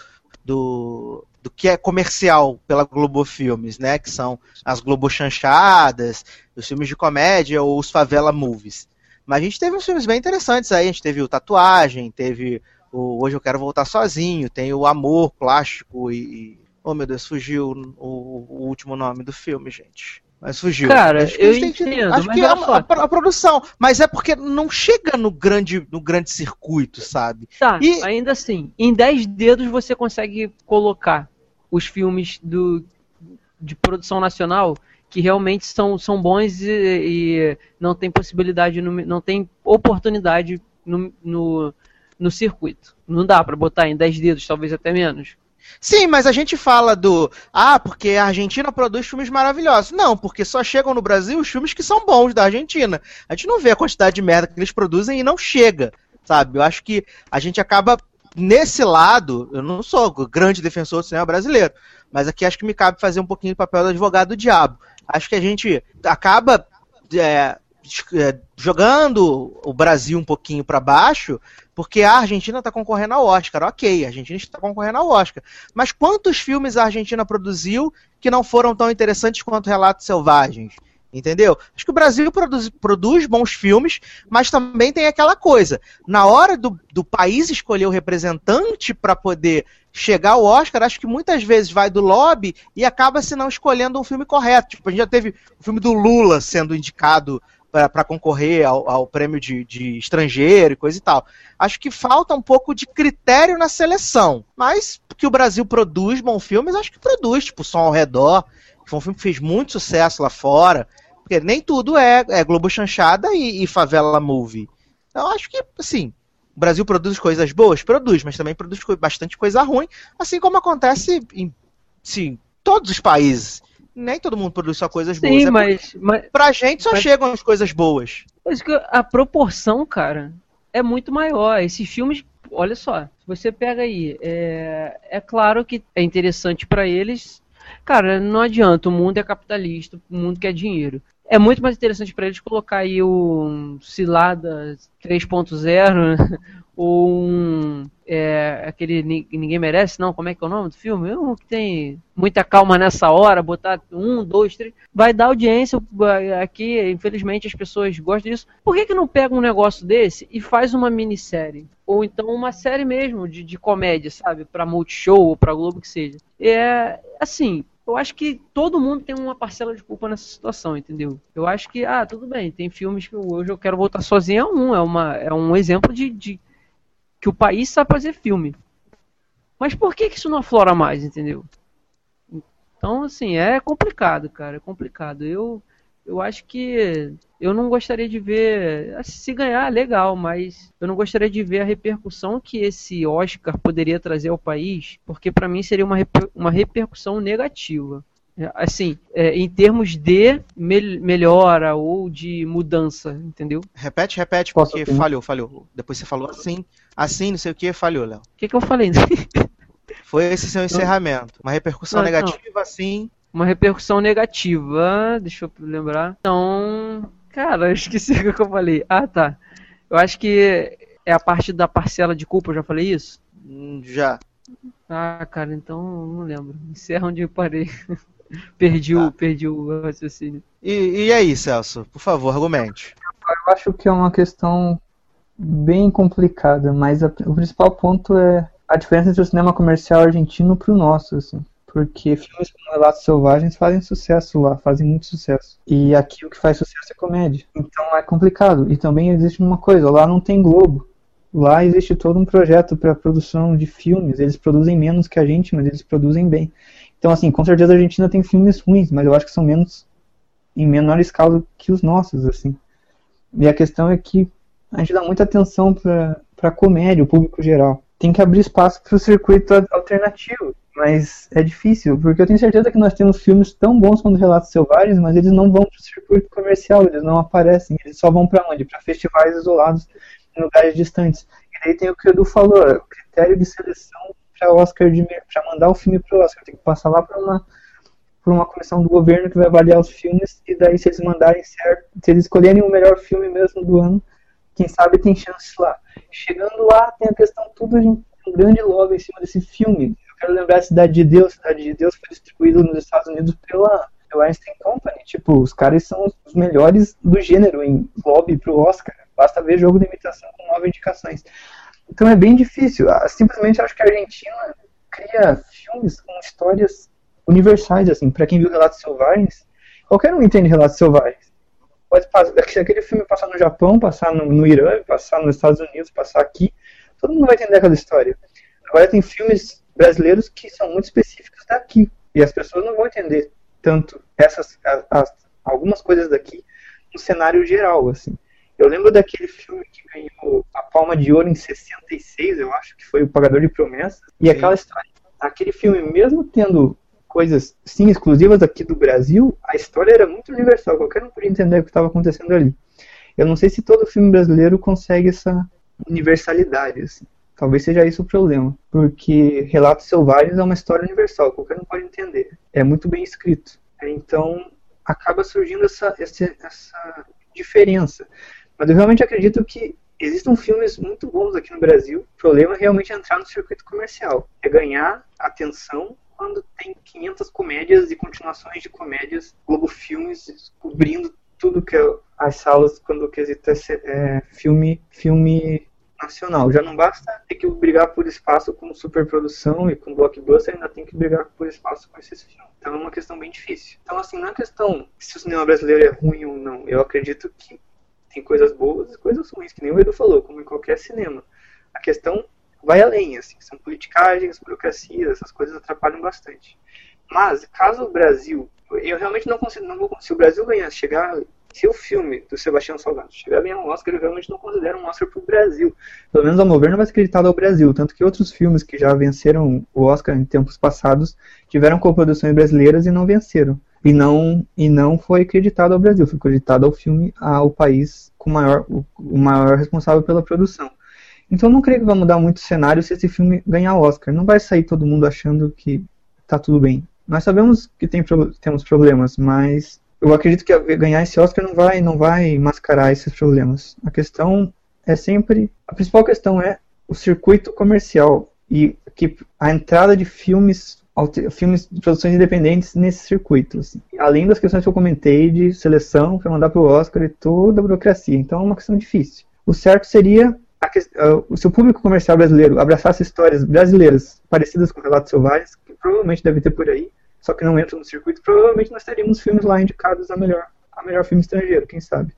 do, do que é comercial pela Globo Filmes, né? Que são as Globo Chanchadas, os filmes de comédia ou os Favela Movies. Mas a gente teve uns filmes bem interessantes aí. A gente teve o Tatuagem, teve o Hoje Eu Quero Voltar Sozinho, tem o Amor Plástico e. Oh meu Deus, fugiu o, o último nome do filme, gente. Mas fugiu. Cara, acho eu entendo. Acho que é a, a, a, produção. Mas é porque não chega no grande, no grande circuito, sabe? Tá, e... ainda assim, em 10 dedos você consegue colocar os filmes do, de produção nacional que realmente são, são bons e, e não tem possibilidade, não tem oportunidade no, no, no circuito. Não dá para botar em 10 dedos, talvez até menos. Sim, mas a gente fala do. Ah, porque a Argentina produz filmes maravilhosos. Não, porque só chegam no Brasil os filmes que são bons da Argentina. A gente não vê a quantidade de merda que eles produzem e não chega, sabe? Eu acho que a gente acaba nesse lado. Eu não sou grande defensor do cinema brasileiro, mas aqui acho que me cabe fazer um pouquinho do papel do advogado do diabo acho que a gente acaba é, jogando o Brasil um pouquinho para baixo, porque a Argentina está concorrendo ao Oscar. Ok, a Argentina está concorrendo ao Oscar. Mas quantos filmes a Argentina produziu que não foram tão interessantes quanto Relatos Selvagens? Entendeu? Acho que o Brasil produz, produz, bons filmes, mas também tem aquela coisa. Na hora do, do país escolher o representante para poder chegar ao Oscar, acho que muitas vezes vai do lobby e acaba se não escolhendo um filme correto. Tipo, a gente já teve o filme do Lula sendo indicado para concorrer ao, ao prêmio de, de, estrangeiro e coisa e tal. Acho que falta um pouco de critério na seleção. Mas que o Brasil produz bons filmes, acho que produz, tipo, Som ao Redor, que foi um filme que fez muito sucesso lá fora. Porque nem tudo é, é Globo Chanchada e, e Favela Movie. Então acho que, assim, o Brasil produz coisas boas? Produz, mas também produz bastante coisa ruim, assim como acontece em sim, todos os países. Nem todo mundo produz só coisas boas. Sim, é mas, mas. Pra gente só mas, chegam as coisas boas. Mas a proporção, cara, é muito maior. Esses filmes, olha só, você pega aí, é, é claro que é interessante para eles. Cara, não adianta, o mundo é capitalista, o mundo quer dinheiro. É muito mais interessante para eles colocar aí o Cilada 3.0 [laughs] ou um é, aquele Ninguém Merece, não, como é que é o nome do filme? Um que tem muita calma nessa hora, botar um, dois, três, vai dar audiência aqui, infelizmente as pessoas gostam disso. Por que, que não pega um negócio desse e faz uma minissérie? Ou então uma série mesmo de, de comédia, sabe? Pra Multishow ou pra Globo que seja. É, assim, eu acho que todo mundo tem uma parcela de culpa nessa situação, entendeu? Eu acho que, ah, tudo bem, tem filmes que hoje eu quero voltar sozinho, é um, é, uma, é um exemplo de, de que o país sabe fazer filme. Mas por que, que isso não aflora mais, entendeu? Então, assim, é complicado, cara, é complicado. Eu, eu acho que eu não gostaria de ver. Assim, se ganhar, legal, mas eu não gostaria de ver a repercussão que esse Oscar poderia trazer ao país, porque para mim seria uma, reper, uma repercussão negativa. Assim, é, em termos de me melhora ou de mudança, entendeu? Repete, repete, porque Posso, falhou, falhou. Depois você falou assim, assim, não sei o que, falhou, Léo. O que, que eu falei? [laughs] Foi esse seu encerramento. Uma repercussão não, negativa, não. assim. Uma repercussão negativa, deixa eu lembrar. Então, cara, eu esqueci o que eu falei. Ah, tá. Eu acho que é a parte da parcela de culpa, eu já falei isso? Hum, já. Ah, cara, então não lembro. Encerra onde eu parei. [laughs] perdi, tá. o, perdi o raciocínio. E, e aí, Celso? Por favor, argumente. Eu acho que é uma questão bem complicada, mas a, o principal ponto é a diferença entre o cinema comercial argentino pro nosso, assim. Porque filmes como Relatos Selvagens fazem sucesso lá, fazem muito sucesso. E aqui o que faz sucesso é comédia. Então é complicado. E também existe uma coisa, lá não tem Globo. Lá existe todo um projeto para produção de filmes. Eles produzem menos que a gente, mas eles produzem bem. Então, assim, com certeza a Argentina tem filmes ruins, mas eu acho que são menos em menor escala que os nossos, assim. E a questão é que a gente dá muita atenção para comédia, o público geral. Tem que abrir espaço para o circuito alternativo, mas é difícil, porque eu tenho certeza que nós temos filmes tão bons quanto Relatos Selvagens, mas eles não vão para o circuito comercial, eles não aparecem, eles só vão para onde? Para festivais isolados em lugares distantes. E aí tem o que o Edu falou, o critério de seleção para Oscar para mandar o filme para o Oscar, tem que passar lá para uma por uma comissão do governo que vai avaliar os filmes e daí se eles mandarem certo, se eles escolherem o melhor filme mesmo do ano, quem sabe tem chance lá. Chegando lá, tem a questão tudo de um grande logo em cima desse filme. Quero lembrar a Cidade de Deus. Cidade de Deus foi distribuído nos Estados Unidos pela, Einstein Company. Tipo, os caras são os melhores do gênero em lobby pro Oscar. Basta ver jogo de imitação com nove indicações. Então é bem difícil. Ah, simplesmente acho que a Argentina cria filmes com histórias universais, assim. Para quem viu Relatos Selvagens, qualquer um entende Relatos Selvagens pode passar, se aquele filme passar no Japão, passar no, no, Irã, passar nos Estados Unidos, passar aqui, todo mundo vai entender aquela história. Agora tem filmes brasileiros que são muito específicos daqui, e as pessoas não vão entender tanto essas as, as, algumas coisas daqui no cenário geral, assim. Eu lembro daquele filme que ganhou a Palma de Ouro em 66, eu acho que foi o Pagador de Promessas, e aquela história. Aquele filme, mesmo tendo coisas, sim, exclusivas aqui do Brasil, a história era muito universal, qualquer um podia entender o que estava acontecendo ali. Eu não sei se todo filme brasileiro consegue essa universalidade, assim. Talvez seja isso o problema, porque Relatos Selvagens é uma história universal, qualquer um pode entender. É muito bem escrito. Então, acaba surgindo essa, essa, essa diferença. Mas eu realmente acredito que existem filmes muito bons aqui no Brasil. O problema é realmente entrar no circuito comercial. É ganhar atenção quando tem 500 comédias e continuações de comédias, Globo Filmes cobrindo tudo que é as salas quando o quesito é, é filme, filme nacional. Já não basta ter que brigar por espaço com superprodução e com blockbuster, ainda tem que brigar por espaço com esses filmes. Então é uma questão bem difícil. Então, assim, não é questão se o cinema brasileiro é ruim ou não. Eu acredito que tem coisas boas e coisas ruins, que nem o Edu falou, como em qualquer cinema. A questão vai além, assim, são politicagens, burocracias, essas coisas atrapalham bastante. Mas, caso o Brasil, eu realmente não consigo, não vou, se o Brasil ganhar, chegar, se o filme do Sebastião Salgado chegar a ganhar um Oscar, eu realmente não considero um Oscar para o Brasil. Pelo menos ao meu ver, não vai ser acreditado ao Brasil, tanto que outros filmes que já venceram o Oscar em tempos passados tiveram coproduções brasileiras e não venceram. E não, e não foi acreditado ao Brasil, foi acreditado ao filme, ao país com maior, o, o maior responsável pela produção. Então não creio que vai mudar muito o cenário se esse filme ganhar Oscar. Não vai sair todo mundo achando que tá tudo bem. Nós sabemos que tem, temos problemas, mas eu acredito que ganhar esse Oscar não vai, não vai mascarar esses problemas. A questão é sempre. A principal questão é o circuito comercial e que a entrada de filmes filmes de produções independentes nesse circuito. Assim. Além das questões que eu comentei de seleção para mandar para o Oscar e toda a burocracia. Então é uma questão difícil. O certo seria a, se o público comercial brasileiro abraçasse histórias brasileiras parecidas com Relatos Selvagens, que provavelmente deve ter por aí, só que não entram no circuito, provavelmente nós teríamos filmes lá indicados a melhor, a melhor filme estrangeiro, quem sabe.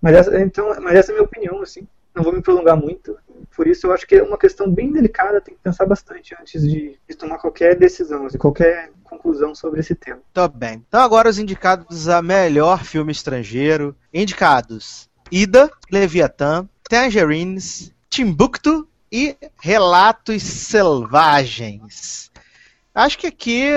Mas essa, então, mas essa é a minha opinião, assim. Não vou me prolongar muito. Por isso eu acho que é uma questão bem delicada, tem que pensar bastante antes de, de tomar qualquer decisão, assim, qualquer conclusão sobre esse tema. Tá bem. Então agora os indicados a melhor filme estrangeiro. Indicados: Ida, Leviatã, Tangerines, Timbuktu e Relatos Selvagens. Acho que aqui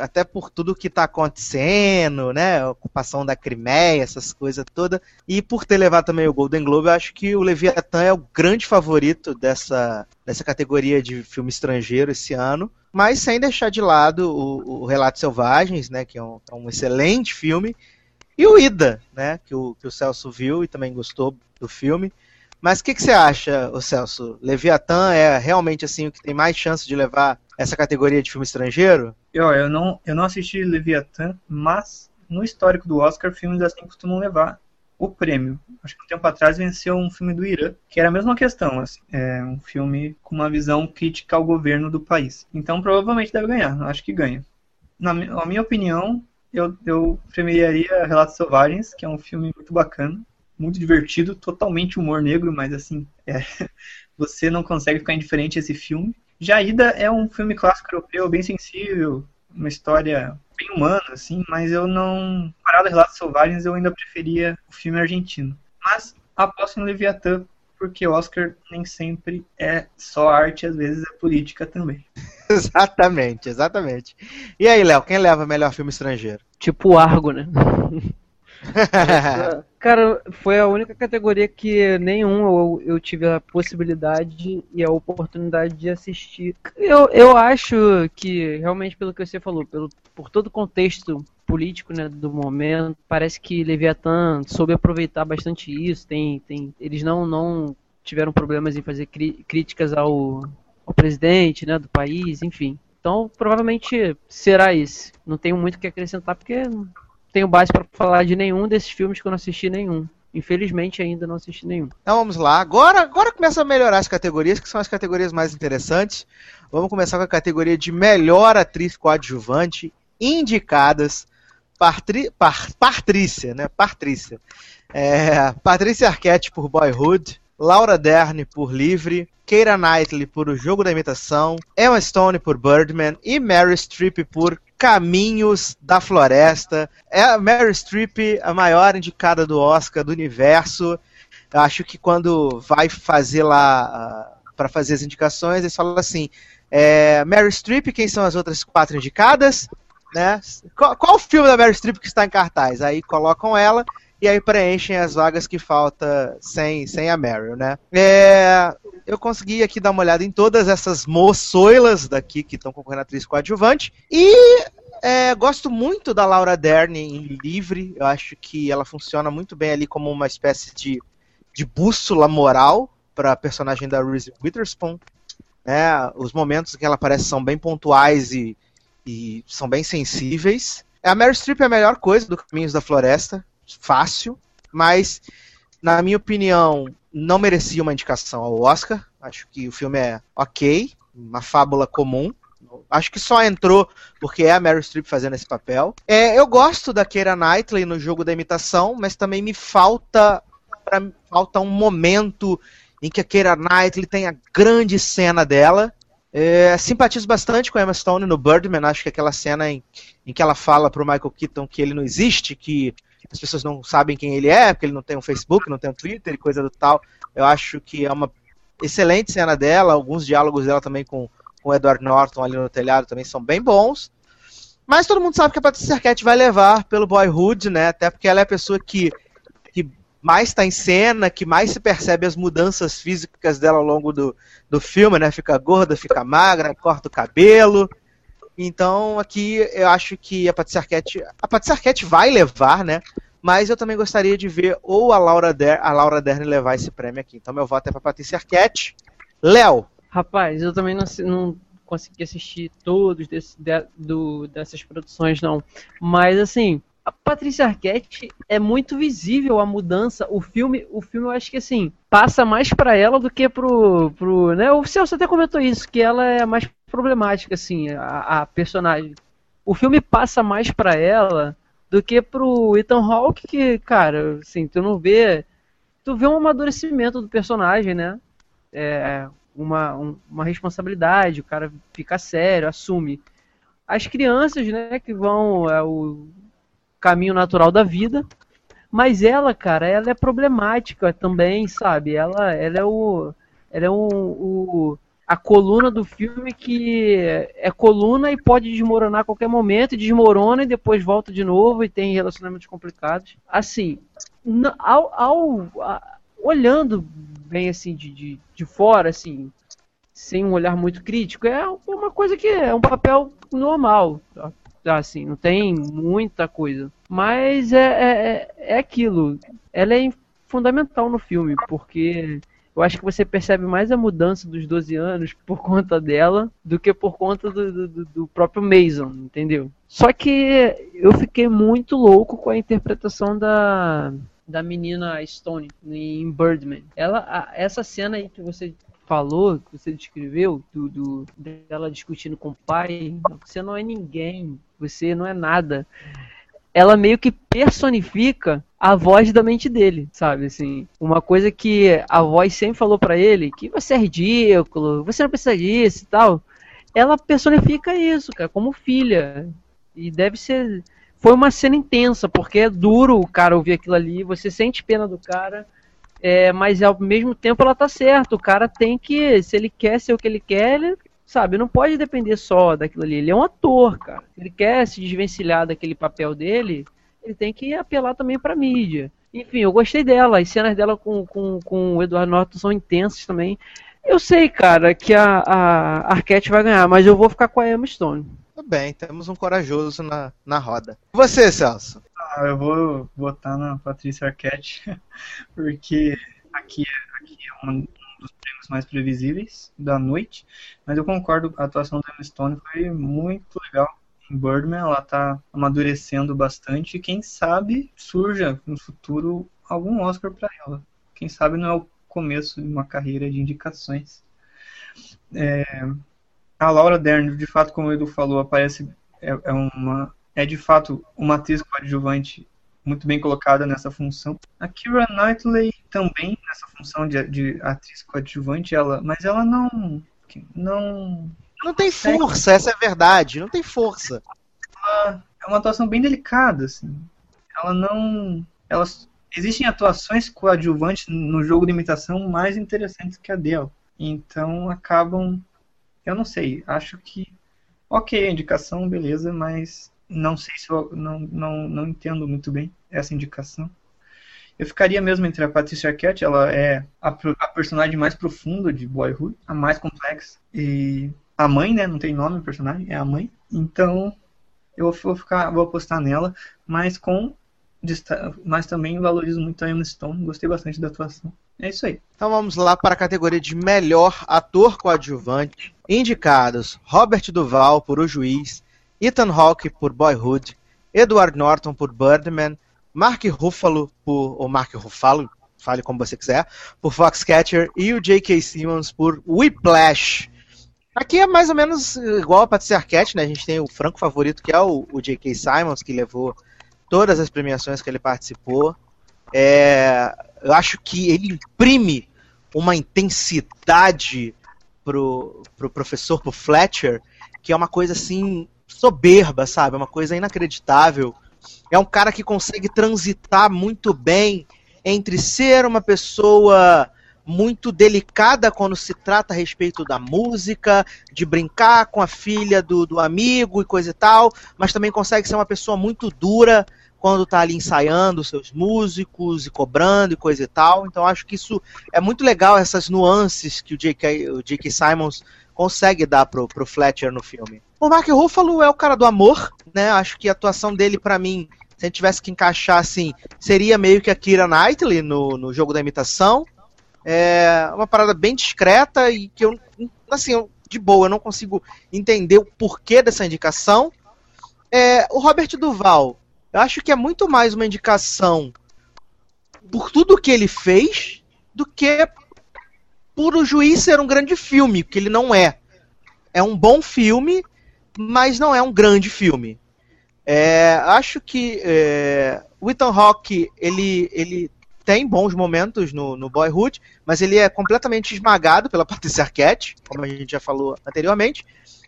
até por tudo que está acontecendo, né? A ocupação da Crimeia, essas coisas todas. E por ter levado também o Golden Globe, eu acho que o Leviathan é o grande favorito dessa, dessa categoria de filme estrangeiro esse ano. Mas sem deixar de lado o, o Relatos Selvagens, né? Que é um, é um, excelente filme. E o Ida, né? Que o, que o Celso viu e também gostou do filme. Mas o que, que, você acha, o Celso? Leviatã é realmente assim o que tem mais chance de levar essa categoria de filme estrangeiro? Eu, eu, não, eu não assisti Leviatã, mas no histórico do Oscar, filmes assim costumam levar o prêmio. Acho que um tempo atrás venceu um filme do Irã, que era a mesma questão, assim, é um filme com uma visão crítica ao governo do país. Então provavelmente deve ganhar, acho que ganha. Na, na minha opinião, eu, eu premiaria Relatos Selvagens, que é um filme muito bacana, muito divertido, totalmente humor negro, mas assim, é, [laughs] você não consegue ficar indiferente a esse filme. Já Ida é um filme clássico europeu, bem sensível, uma história bem humana, assim, mas eu não. Parado Relatos Selvagens, eu ainda preferia o filme argentino. Mas aposto no Leviatã, porque Oscar nem sempre é só arte, às vezes é política também. [laughs] exatamente, exatamente. E aí, Léo, quem leva melhor filme estrangeiro? Tipo Argo, né? [laughs] [laughs] Cara, foi a única categoria que nenhum eu, eu tive a possibilidade e a oportunidade de assistir. Eu, eu acho que, realmente, pelo que você falou, pelo, por todo o contexto político né, do momento, parece que Leviathan soube aproveitar bastante isso. Tem, tem, eles não, não tiveram problemas em fazer críticas ao, ao presidente né, do país, enfim. Então, provavelmente será isso. Não tenho muito o que acrescentar porque tenho base para falar de nenhum desses filmes que eu não assisti nenhum. Infelizmente ainda não assisti nenhum. Então vamos lá. Agora, agora começa a melhorar as categorias, que são as categorias mais interessantes. Vamos começar com a categoria de melhor atriz coadjuvante, indicadas Patri, Par, Patrícia, né? Patrícia. É, Patrícia Arquette por Boyhood, Laura Dern por Livre, Keira Knightley por O Jogo da Imitação, Emma Stone por Birdman e Mary Streep por Caminhos da Floresta. É a Mary Streep, a maior indicada do Oscar do universo. Eu acho que quando vai fazer lá uh, para fazer as indicações, eles falam assim: é, Mary Streep, quem são as outras quatro indicadas? Né? Qual, qual o filme da Mary Streep que está em cartaz? Aí colocam ela e aí preenchem as vagas que falta sem, sem a Meryl, né? É, eu consegui aqui dar uma olhada em todas essas moçoilas daqui que estão concorrendo a atriz coadjuvante e é, gosto muito da Laura Dern em Livre, eu acho que ela funciona muito bem ali como uma espécie de, de bússola moral para a personagem da Reese Witherspoon. É, os momentos que ela aparece são bem pontuais e, e são bem sensíveis. A Mary Streep é a melhor coisa do Caminhos da Floresta fácil, mas na minha opinião não merecia uma indicação ao Oscar. Acho que o filme é ok, uma fábula comum. Acho que só entrou porque é a Meryl Streep fazendo esse papel. É, eu gosto da Keira Knightley no jogo da imitação, mas também me falta pra, falta um momento em que a Keira Knightley tem a grande cena dela. É, simpatizo bastante com a Emma Stone no Birdman, acho que aquela cena em, em que ela fala pro Michael Keaton que ele não existe, que as pessoas não sabem quem ele é, porque ele não tem um Facebook, não tem um Twitter e coisa do tal. Eu acho que é uma excelente cena dela, alguns diálogos dela também com, com o Edward Norton ali no telhado também são bem bons. Mas todo mundo sabe que a Patrícia Arquette vai levar pelo Boyhood, né? Até porque ela é a pessoa que, que mais está em cena, que mais se percebe as mudanças físicas dela ao longo do, do filme, né? Fica gorda, fica magra, corta o cabelo. Então aqui eu acho que a Patrícia Arquette, a Patrícia Arquette vai levar, né? Mas eu também gostaria de ver ou a Laura, Der, a Laura Dern levar esse prêmio aqui. Então meu voto é para Patrícia Arquette. Léo. Rapaz, eu também não, não consegui assistir todos desse, de, do, dessas produções, não. Mas assim, a Patrícia Arquette é muito visível a mudança. O filme, o filme eu acho que assim, passa mais para ela do que pro, pro, né? O Celso até comentou isso, que ela é mais problemática assim, a, a personagem. O filme passa mais para ela do que pro Ethan Hawke, que, cara, assim, tu não vê, tu vê um amadurecimento do personagem, né? É, uma, um, uma responsabilidade, o cara fica sério, assume. As crianças, né, que vão é, o caminho natural da vida, mas ela, cara, ela é problemática também, sabe? Ela, ela é o, ela é o, o a coluna do filme que é coluna e pode desmoronar a qualquer momento, e desmorona e depois volta de novo e tem relacionamentos complicados. Assim, ao, ao a, olhando bem assim de, de, de fora, assim, sem um olhar muito crítico, é uma coisa que é um papel normal. Tá? Assim, não tem muita coisa. Mas é, é, é, é aquilo. Ela é fundamental no filme, porque eu acho que você percebe mais a mudança dos 12 anos por conta dela do que por conta do, do, do, próprio Mason, entendeu? Só que eu fiquei muito louco com a interpretação da, da menina Stone em Birdman. Ela, essa cena aí que você falou, que você descreveu, do, dela discutindo com o pai, você não é ninguém, você não é nada ela meio que personifica a voz da mente dele, sabe? Assim, uma coisa que a voz sempre falou para ele, que você é ridículo, você não precisa disso e tal. Ela personifica isso, cara, como filha. E deve ser. Foi uma cena intensa, porque é duro o cara ouvir aquilo ali, você sente pena do cara, é, mas ao mesmo tempo ela tá certa. O cara tem que, se ele quer ser o que ele quer, ele sabe, não pode depender só daquilo ali. Ele é um ator, cara. Ele quer se desvencilhar daquele papel dele, ele tem que apelar também pra mídia. Enfim, eu gostei dela. As cenas dela com, com, com o Edward Norton são intensas também. Eu sei, cara, que a, a Arquette vai ganhar, mas eu vou ficar com a Emma Stone. Tudo bem, temos um corajoso na, na roda. E você, Celso? Ah, eu vou votar na Patrícia Arquette, [laughs] porque aqui, aqui é uma dos prêmios mais previsíveis da noite, mas eu concordo, a atuação da Emma Stone foi muito legal. Em Birdman, ela está amadurecendo bastante e quem sabe surja no futuro algum Oscar para ela. Quem sabe não é o começo de uma carreira de indicações. É, a Laura Dern, de fato, como o Edu falou, aparece é, é uma é de fato uma atriz coadjuvante muito bem colocada nessa função. A Kira Knightley também nessa função de, de atriz coadjuvante, ela, mas ela não não não tem força, essa é a verdade, não tem força. Ela é uma atuação bem delicada, assim. Ela não, elas existem atuações coadjuvantes no jogo de imitação mais interessantes que a dela. Então acabam, eu não sei, acho que ok, a indicação, beleza, mas não sei se eu não, não, não entendo muito bem essa indicação. Eu ficaria mesmo entre a Patricia Arquette, ela é a, a, personagem mais profunda de Boyhood, a mais complexa. E a mãe, né? Não tem nome o personagem, é a mãe. Então eu vou ficar, vou apostar nela, mas com mas também valorizo muito a Emma Stone, gostei bastante da atuação. É isso aí. Então vamos lá para a categoria de melhor ator coadjuvante. Indicados: Robert Duval por O Juiz, Ethan Hawke por Boyhood, Edward Norton por Birdman, Mark Ruffalo por ou Mark Ruffalo, fale como você quiser, por Foxcatcher e o J.K. Simmons por Whiplash. Aqui é mais ou menos igual a Patricia Arquette, né? A gente tem o franco favorito que é o, o J.K. Simmons, que levou todas as premiações que ele participou. É, eu acho que ele imprime uma intensidade pro, pro professor, pro Fletcher, que é uma coisa assim soberba, sabe? É uma coisa inacreditável. É um cara que consegue transitar muito bem entre ser uma pessoa muito delicada quando se trata a respeito da música, de brincar com a filha do, do amigo e coisa e tal, mas também consegue ser uma pessoa muito dura quando tá ali ensaiando seus músicos e cobrando e coisa e tal. Então acho que isso é muito legal, essas nuances que o J.K. O J.K. Simons consegue dar pro, pro Fletcher no filme. O Mark Ruffalo é o cara do amor, né? Acho que a atuação dele, para mim, se a gente tivesse que encaixar assim, seria meio que a Kira Knightley no, no jogo da imitação. É uma parada bem discreta e que eu, assim, de boa, eu não consigo entender o porquê dessa indicação. É, o Robert Duval, eu acho que é muito mais uma indicação por tudo que ele fez do que por o juiz ser um grande filme, que ele não é. É um bom filme, mas não é um grande filme. É, acho que é, o Ethan Hawke ele, ele tem bons momentos no, no Boyhood, mas ele é completamente esmagado pela [laughs] Patricia Arquette, como a gente já falou anteriormente.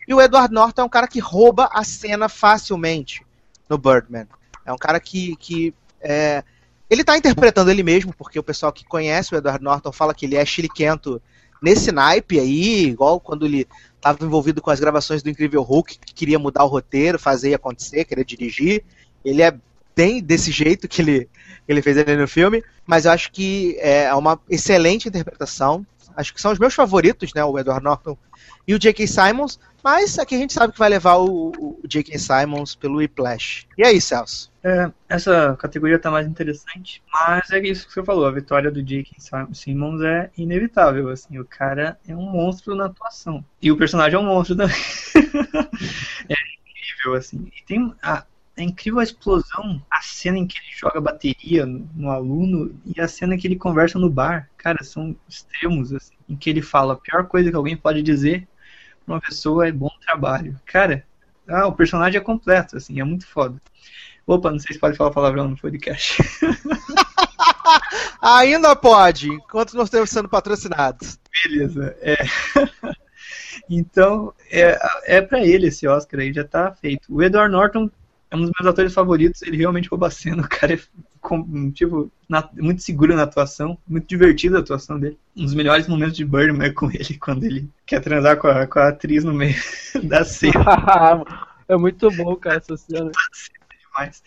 E o Edward Norton é um cara que rouba a cena facilmente no Birdman. É um cara que, que é, ele está interpretando ele mesmo, porque o pessoal que conhece o Edward Norton fala que ele é chiliquento nesse naipe aí, igual quando ele estava envolvido com as gravações do Incrível Hulk, que queria mudar o roteiro, fazer acontecer, querer dirigir. Ele é bem desse jeito que ele, ele fez ali no filme, mas eu acho que é uma excelente interpretação. Acho que são os meus favoritos, né? O Edward Norton e o J.K. Simons, mas aqui a gente sabe que vai levar o, o J.K. Simons pelo Whiplash. E aí, Celso? É, essa categoria tá mais interessante, mas é isso que você falou, a vitória do J.K. Simmons é inevitável, assim, o cara é um monstro na atuação. E o personagem é um monstro também. [laughs] é incrível, assim. E tem a, é incrível a explosão, a cena em que ele joga bateria no, no, aluno e a cena em que ele conversa no bar. Cara, são extremos, assim, em que ele fala a pior coisa que alguém pode dizer pra uma pessoa é bom trabalho. Cara, ah, o personagem é completo, assim, é muito foda. Opa, não sei se pode falar palavrão no podcast. [laughs] Ainda pode, enquanto nós estamos sendo patrocinados. Beleza, é. [laughs] então, é, é para ele esse Oscar aí, já tá feito. O Edward Norton é um dos meus atores favoritos, ele realmente rouba a cena, o cara é tipo, na, muito seguro na atuação, muito divertido a atuação dele. Um dos melhores momentos de Birdman é com ele, [laughs] quando ele quer transar com a, com a atriz no meio [laughs] da cena. [laughs] é muito bom, cara, essa cena demais.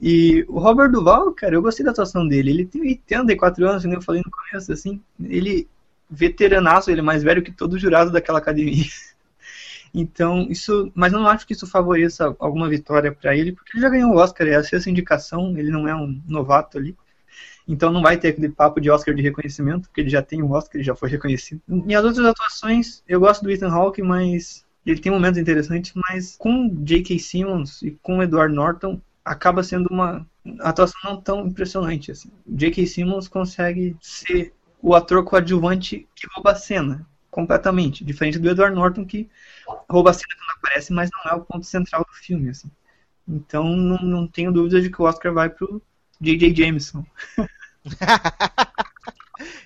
E o Robert Duval, cara, eu gostei da atuação dele. Ele tem 84 anos, como eu falei no começo, assim. Ele, veteranaço, ele é mais velho que todo jurado daquela academia. Então, isso. Mas eu não acho que isso favoreça alguma vitória para ele, porque ele já ganhou o Oscar, é a sexta indicação, ele não é um novato ali. Então não vai ter aquele papo de Oscar de reconhecimento, porque ele já tem o um Oscar, ele já foi reconhecido. E as outras atuações, eu gosto do Ethan Hawke, mas ele tem momentos interessantes, mas com J.K. Simmons e com Edward Norton acaba sendo uma atuação não tão impressionante assim. J.K. Simmons consegue ser o ator coadjuvante que rouba a cena completamente, diferente do Edward Norton que a cena quando aparece, mas não é o ponto central do filme assim. Então não, não tenho dúvida de que o Oscar vai pro J.J. Jameson. [laughs]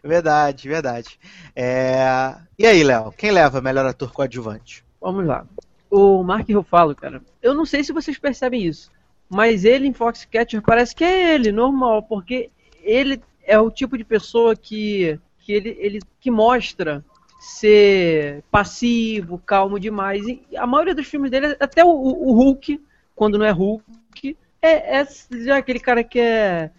verdade, verdade. É... E aí, Léo, quem leva melhor ator coadjuvante? Vamos lá. O Mark Ruffalo, cara, eu não sei se vocês percebem isso, mas ele em Foxcatcher parece que é ele, normal, porque ele é o tipo de pessoa que, que ele, ele que mostra ser passivo, calmo demais. E a maioria dos filmes dele, até o, o Hulk, quando não é Hulk, é, é aquele cara que é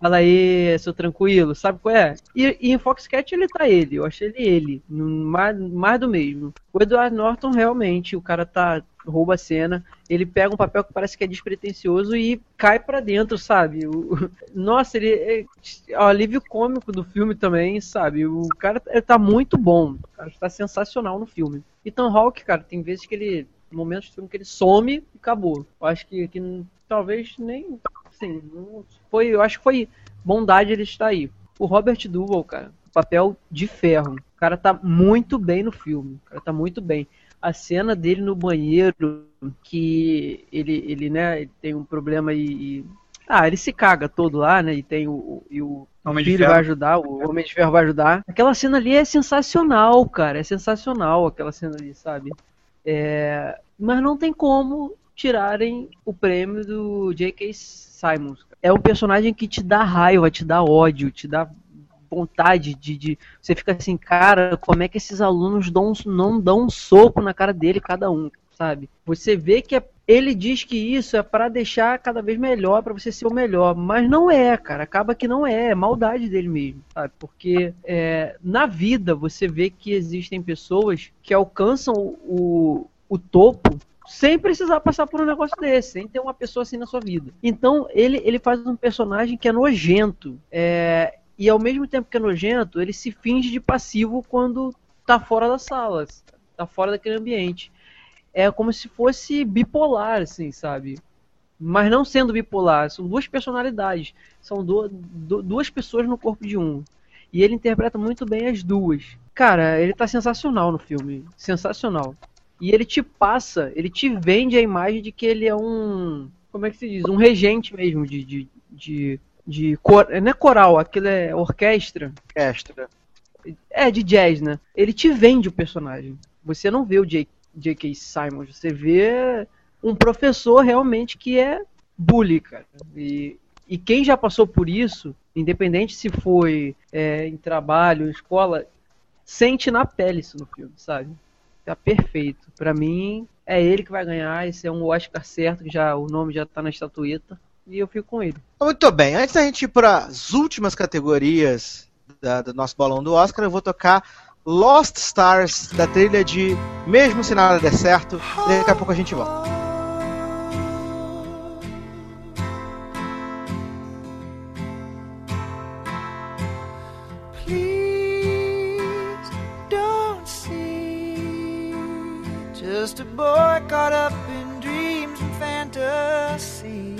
Fala aí, sou tranquilo, sabe qual é? E, e em Foxcat ele tá ele, eu achei ele ele, mais, mais do mesmo. O Edward Norton realmente, o cara tá rouba a cena, ele pega um papel que parece que é despretensioso e cai para dentro, sabe? O, [laughs] nossa, ele é, é o alívio cômico do filme também, sabe? O cara tá muito bom, cara tá sensacional no filme. Ethan Hawke, cara, tem vezes que ele momentos do filme que ele some e acabou. Eu acho que, que talvez nem assim, foi, eu acho que foi bondade ele estar aí. O Robert Duvall, cara, papel de ferro. O cara tá muito bem no filme. O cara tá muito bem. A cena dele no banheiro, que ele, ele né, ele tem um problema e, e, Ah, ele se caga todo lá, né? E tem o. E o Homem filho vai ajudar, o Homem de Ferro vai ajudar. Aquela cena ali é sensacional, cara. É sensacional aquela cena ali, sabe? É... Mas não tem como tirarem o prêmio do J.K. Simons. É um personagem que te dá raiva, te dá ódio, te dá vontade de, de, Você fica assim, cara, como é que esses alunos dão, não dão um soco na cara dele, cada um, sabe? Você vê que é, ele diz que isso é para deixar cada vez melhor, para você ser o melhor, mas não é, cara. Acaba que não é, é maldade dele mesmo, sabe? Porque é, na vida você vê que existem pessoas que alcançam o, o topo sem precisar passar por um negócio desse, sem ter uma pessoa assim na sua vida. Então, ele, ele faz um personagem que é nojento. É, e ao mesmo tempo que é nojento, ele se finge de passivo quando tá fora das salas, tá fora daquele ambiente. É como se fosse bipolar, assim, sabe? Mas não sendo bipolar, são duas personalidades. São duas, duas pessoas no corpo de um. E ele interpreta muito bem as duas. Cara, ele tá sensacional no filme. Sensacional. E ele te passa, ele te vende a imagem de que ele é um. Como é que se diz? Um regente mesmo de. de, de, de cor, não é coral, aquilo é orquestra. Orquestra. É, de jazz, né? Ele te vende o personagem. Você não vê o J.K. Simons, você vê um professor realmente que é bully, cara. E, e quem já passou por isso, independente se foi é, em trabalho, escola, sente na pele isso no filme, sabe? Tá perfeito. Para mim, é ele que vai ganhar. Esse é um Oscar certo, que já o nome já tá na estatueta. E eu fico com ele. Muito bem. Antes da gente ir para as últimas categorias da, do nosso bolão do Oscar, eu vou tocar Lost Stars da trilha de Mesmo Se Nada Der Certo. E daqui a pouco a gente volta. Just a boy caught up in dreams and fantasies.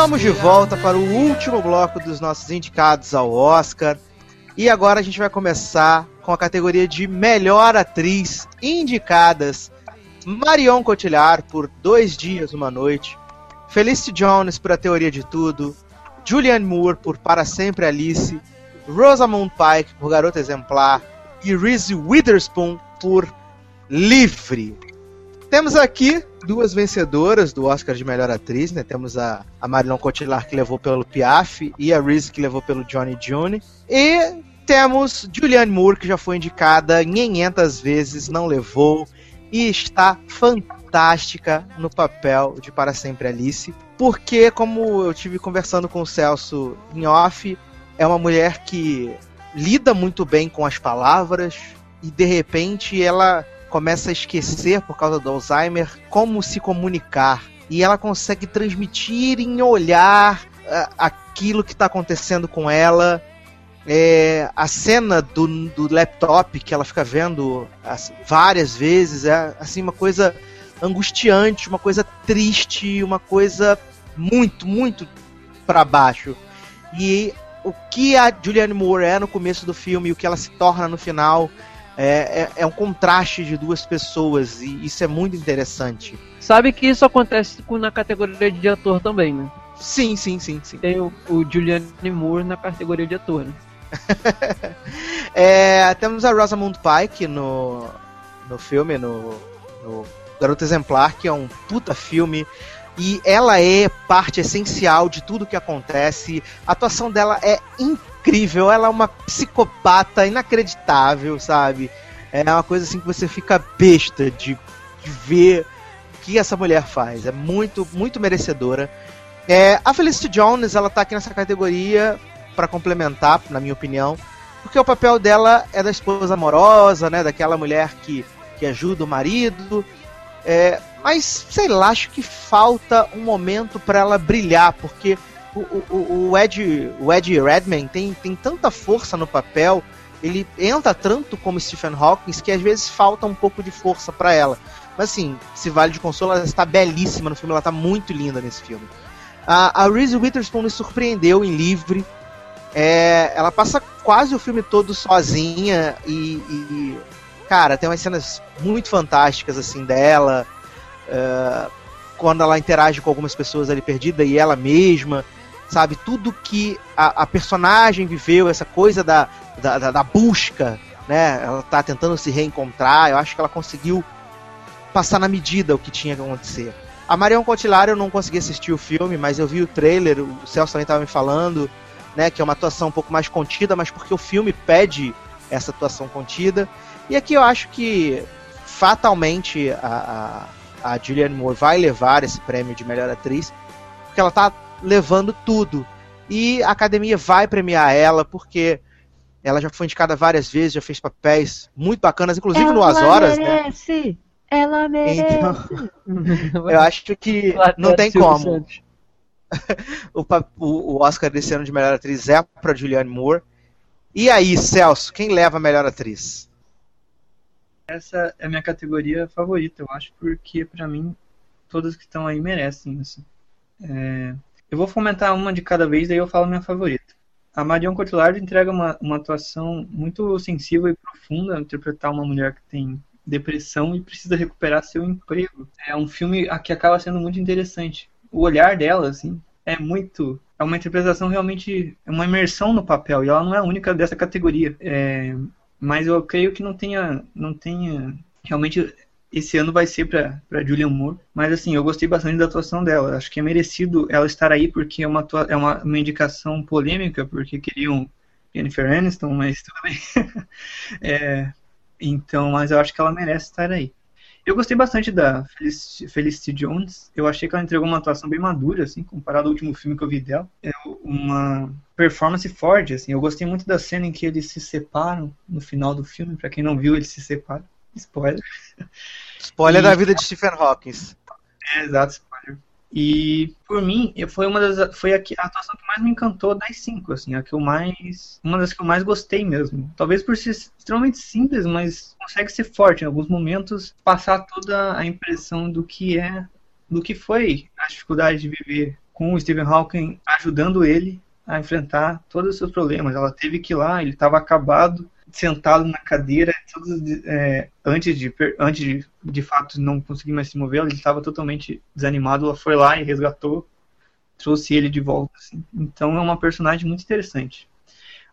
Estamos de volta para o último bloco dos nossos indicados ao Oscar. E agora a gente vai começar com a categoria de melhor atriz indicadas. Marion Cotillard por Dois Dias, Uma Noite, Felicity Jones por A Teoria de Tudo, Julianne Moore por Para Sempre Alice, Rosamund Pike por Garota Exemplar e Reese Witherspoon por Livre. Temos aqui duas vencedoras do Oscar de Melhor Atriz, né? Temos a, a Marion Cotillard que levou pelo Piaf e a Reese que levou pelo Johnny June. E temos Julianne Moore que já foi indicada 500 vezes, não levou e está fantástica no papel de Para Sempre Alice, porque, como eu tive conversando com o Celso em off, é uma mulher que lida muito bem com as palavras e de repente ela começa a esquecer por causa do Alzheimer como se comunicar e ela consegue transmitir em olhar uh, aquilo que está acontecendo com ela é, a cena do, do laptop que ela fica vendo assim, várias vezes é assim uma coisa angustiante, uma coisa triste, uma coisa muito, muito para baixo. E o que a Julianne Moore é no começo do filme e o que ela se torna no final é, é, é, um contraste de duas pessoas e isso é muito interessante. Sabe que isso acontece na categoria de ator também, né? Sim, sim, sim, sim. Tem o, o Julianne Moore na categoria de ator, né? [laughs] é, temos a Rosamund Pike no, no filme, no, no Garoto Exemplar, que é um puta filme. E ela é parte essencial de tudo que acontece. A atuação dela é incrível. Ela é uma psicopata inacreditável, sabe? É uma coisa assim que você fica besta de, de ver o que essa mulher faz. É muito, muito merecedora. É, a Felicity Jones, ela tá aqui nessa categoria para complementar, na minha opinião, porque o papel dela é da esposa amorosa, né, daquela mulher que, que ajuda o marido. É, mas sei lá, acho que falta um momento para ela brilhar, porque o, o, o, Ed, o Ed Redman tem, tem tanta força no papel, ele entra tanto como Stephen Hawking que às vezes falta um pouco de força para ela. Mas assim, se vale de consolo, ela está belíssima no filme, ela está muito linda nesse filme. A, a Reese Witherspoon me surpreendeu em Livre, é, ela passa quase o filme todo sozinha e, e, cara, tem umas cenas muito fantásticas assim dela. É, quando ela interage com algumas pessoas ali perdida e ela mesma, sabe? Tudo que a, a personagem viveu, essa coisa da, da, da, da busca, né? Ela tá tentando se reencontrar, eu acho que ela conseguiu passar na medida o que tinha que acontecer. A Marion Cotillard eu não consegui assistir o filme, mas eu vi o trailer, o Celso também estava me falando, né, que é uma atuação um pouco mais contida, mas porque o filme pede essa atuação contida. E aqui eu acho que fatalmente a, a, a Julianne Moore vai levar esse prêmio de melhor atriz, porque ela está levando tudo. E a academia vai premiar ela, porque ela já foi indicada várias vezes, já fez papéis muito bacanas, inclusive ela no As Horas, né? merece. né? Ela merece. Então, [laughs] eu acho que não tem como. [laughs] o, o, Oscar desse ano de melhor atriz é para Julianne Moore. E aí, Celso, quem leva a melhor atriz? Essa é a minha categoria favorita, eu acho, porque para mim todas que estão aí merecem. Assim. É... Eu vou fomentar uma de cada vez, daí eu falo minha favorita. A Marion Cotillard entrega uma, uma atuação muito sensível e profunda, interpretar uma mulher que tem depressão e precisa recuperar seu emprego. É um filme que acaba sendo muito interessante. O olhar dela, assim, é muito. É uma interpretação realmente. É uma imersão no papel. E ela não é a única dessa categoria. É, mas eu creio que não tenha. Não tenha. Realmente. Esse ano vai ser para Julian Moore. Mas assim, eu gostei bastante da atuação dela. Acho que é merecido ela estar aí, porque é uma, é uma, uma indicação polêmica, porque queriam Jennifer Aniston, mas tudo bem. [laughs] é, então, mas eu acho que ela merece estar aí. Eu gostei bastante da Felicity, Felicity, Jones. Eu achei que ela entregou uma atuação bem madura, assim, comparado ao último filme que eu vi dela. É uma performance forte, assim. Eu gostei muito da cena em que eles se separam no final do filme. Para quem não viu, eles se separam. Spoiler. Spoiler e... da vida de Stephen Hawking. É, exato. E por mim, foi uma das foi a, a, atuação que mais me encantou das cinco, assim, a que eu mais uma das que eu mais gostei mesmo. Talvez por ser extremamente simples, mas consegue ser forte em alguns momentos, passar toda a impressão do que é, do que foi a dificuldade de viver com o Stephen Hawking ajudando ele a enfrentar todos os seus problemas. Ela teve que ir lá, ele estava acabado, sentado na cadeira, todos, é, antes, de, antes de, de fato não conseguir mais se mover, ele estava totalmente desanimado, ela foi lá e resgatou, trouxe ele de volta. Assim. Então é uma personagem muito interessante.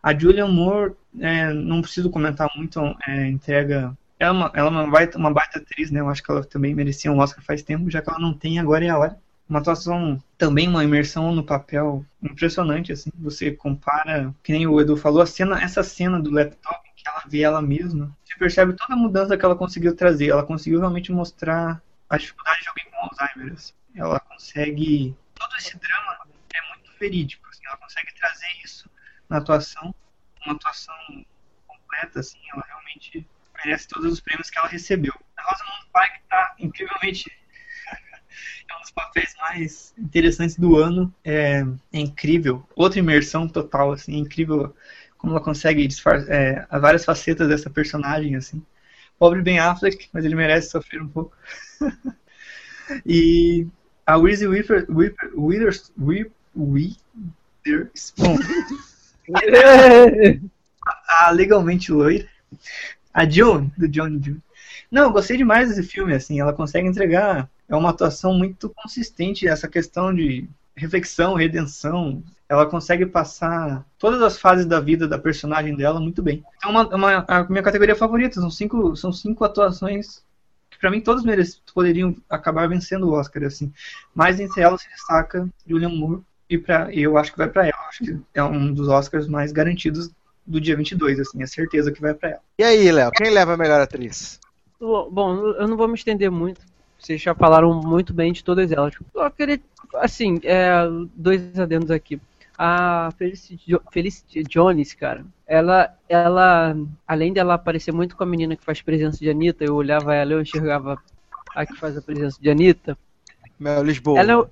A Julian Moore, é, não preciso comentar muito, é, entrega. Ela é, uma, ela é uma, baita, uma baita atriz, né? Eu acho que ela também merecia um Oscar faz tempo, já que ela não tem, agora é a hora uma atuação também uma imersão no papel impressionante assim você compara que nem o Edu falou a cena essa cena do laptop ela vê ela mesma você percebe toda a mudança que ela conseguiu trazer ela conseguiu realmente mostrar a dificuldade de alguém com Alzheimer assim. ela consegue todo esse drama é muito verídico assim. ela consegue trazer isso na atuação uma atuação completa assim ela realmente merece todos os prêmios que ela recebeu a Rosamund Pike está incrivelmente [laughs] é um dos papéis mais interessantes do ano. É, é incrível. Outra imersão total, assim, é incrível como ela consegue disfarçar é, várias facetas dessa personagem, assim. Pobre Ben Affleck, mas ele merece sofrer um pouco. [laughs] e a Reese Witherspoon, Withers, Witherspoon a legalmente loira, a Joan, do John June. Não, eu gostei demais desse filme, assim, ela consegue entregar é uma atuação muito consistente essa questão de reflexão, redenção. Ela consegue passar todas as fases da vida da personagem dela muito bem. É uma, uma, a minha categoria favorita. São cinco, são cinco atuações que, para mim, todas poderiam acabar vencendo o Oscar. assim. Mas entre elas se destaca Julian Moore. E pra, eu acho que vai para ela. Acho que é um dos Oscars mais garantidos do dia 22, assim, é certeza que vai para ela. E aí, Léo, quem leva a melhor atriz? Bom, eu não vou me estender muito, vocês já falaram muito bem de todas elas. Eu queria, assim, é, dois adendos aqui. A Felicity, Felicity Jones, cara, ela, ela, além dela parecer muito com a menina que faz presença de Anitta, eu olhava ela e eu enxergava a que faz a presença de Anitta. Mel Lisboa. Ela é,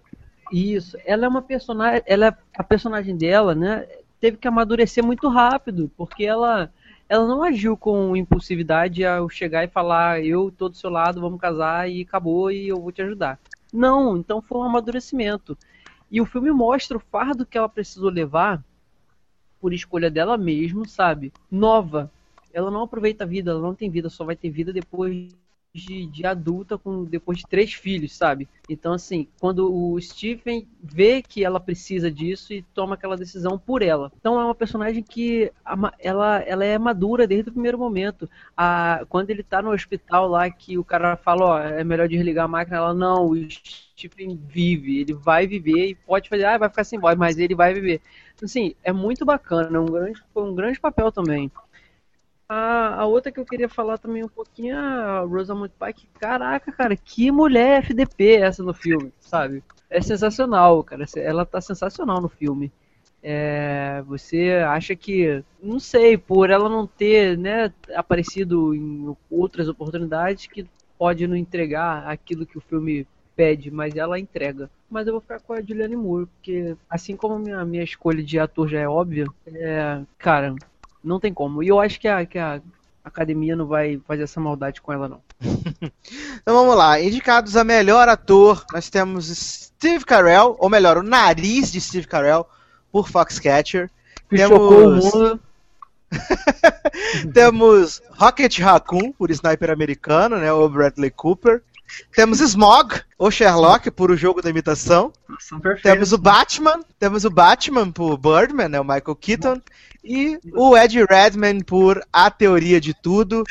isso, ela é uma personagem, ela, a personagem dela, né, teve que amadurecer muito rápido, porque ela ela não agiu com impulsividade ao chegar e falar eu tô do seu lado, vamos casar e acabou e eu vou te ajudar. Não, então foi um amadurecimento. E o filme mostra o fardo que ela precisou levar por escolha dela mesma, sabe? Nova. Ela não aproveita a vida, ela não tem vida, só vai ter vida depois de, de adulta com depois de três filhos, sabe? Então, assim, quando o Stephen vê que ela precisa disso e toma aquela decisão por ela. Então, é uma personagem que ela, ela é madura desde o primeiro momento. A, quando ele tá no hospital lá, que o cara fala, ó, é melhor desligar a máquina, ela, não, o Stephen vive, ele vai viver e pode fazer, ah, vai ficar sem voz, mas ele vai viver. Então, assim, é muito bacana, é um grande, foi um grande papel também. A, a outra que eu queria falar também um pouquinho é a Rosamund Pike. Caraca, cara, que mulher FDP essa no filme, sabe? É sensacional, cara. Ela tá sensacional no filme. É, você acha que, não sei, por ela não ter né, aparecido em outras oportunidades, que pode não entregar aquilo que o filme pede, mas ela entrega. Mas eu vou ficar com a Julianne Moore, porque assim como a minha, minha escolha de ator já é óbvia, é, cara, não tem como. E eu acho que a, que a academia não vai fazer essa maldade com ela, não. [laughs] então vamos lá. Indicados a melhor ator, nós temos Steve Carell, ou melhor, o nariz de Steve Carell, por Foxcatcher. Que temos... chocou o mundo. [laughs] temos Rocket Raccoon, por Sniper Americano, né, o Bradley Cooper. Temos Smog, ou Sherlock, por o jogo da imitação. Temos o Batman, temos o Batman por Birdman, né, o Michael Keaton. E o Ed Redman por A Teoria de Tudo.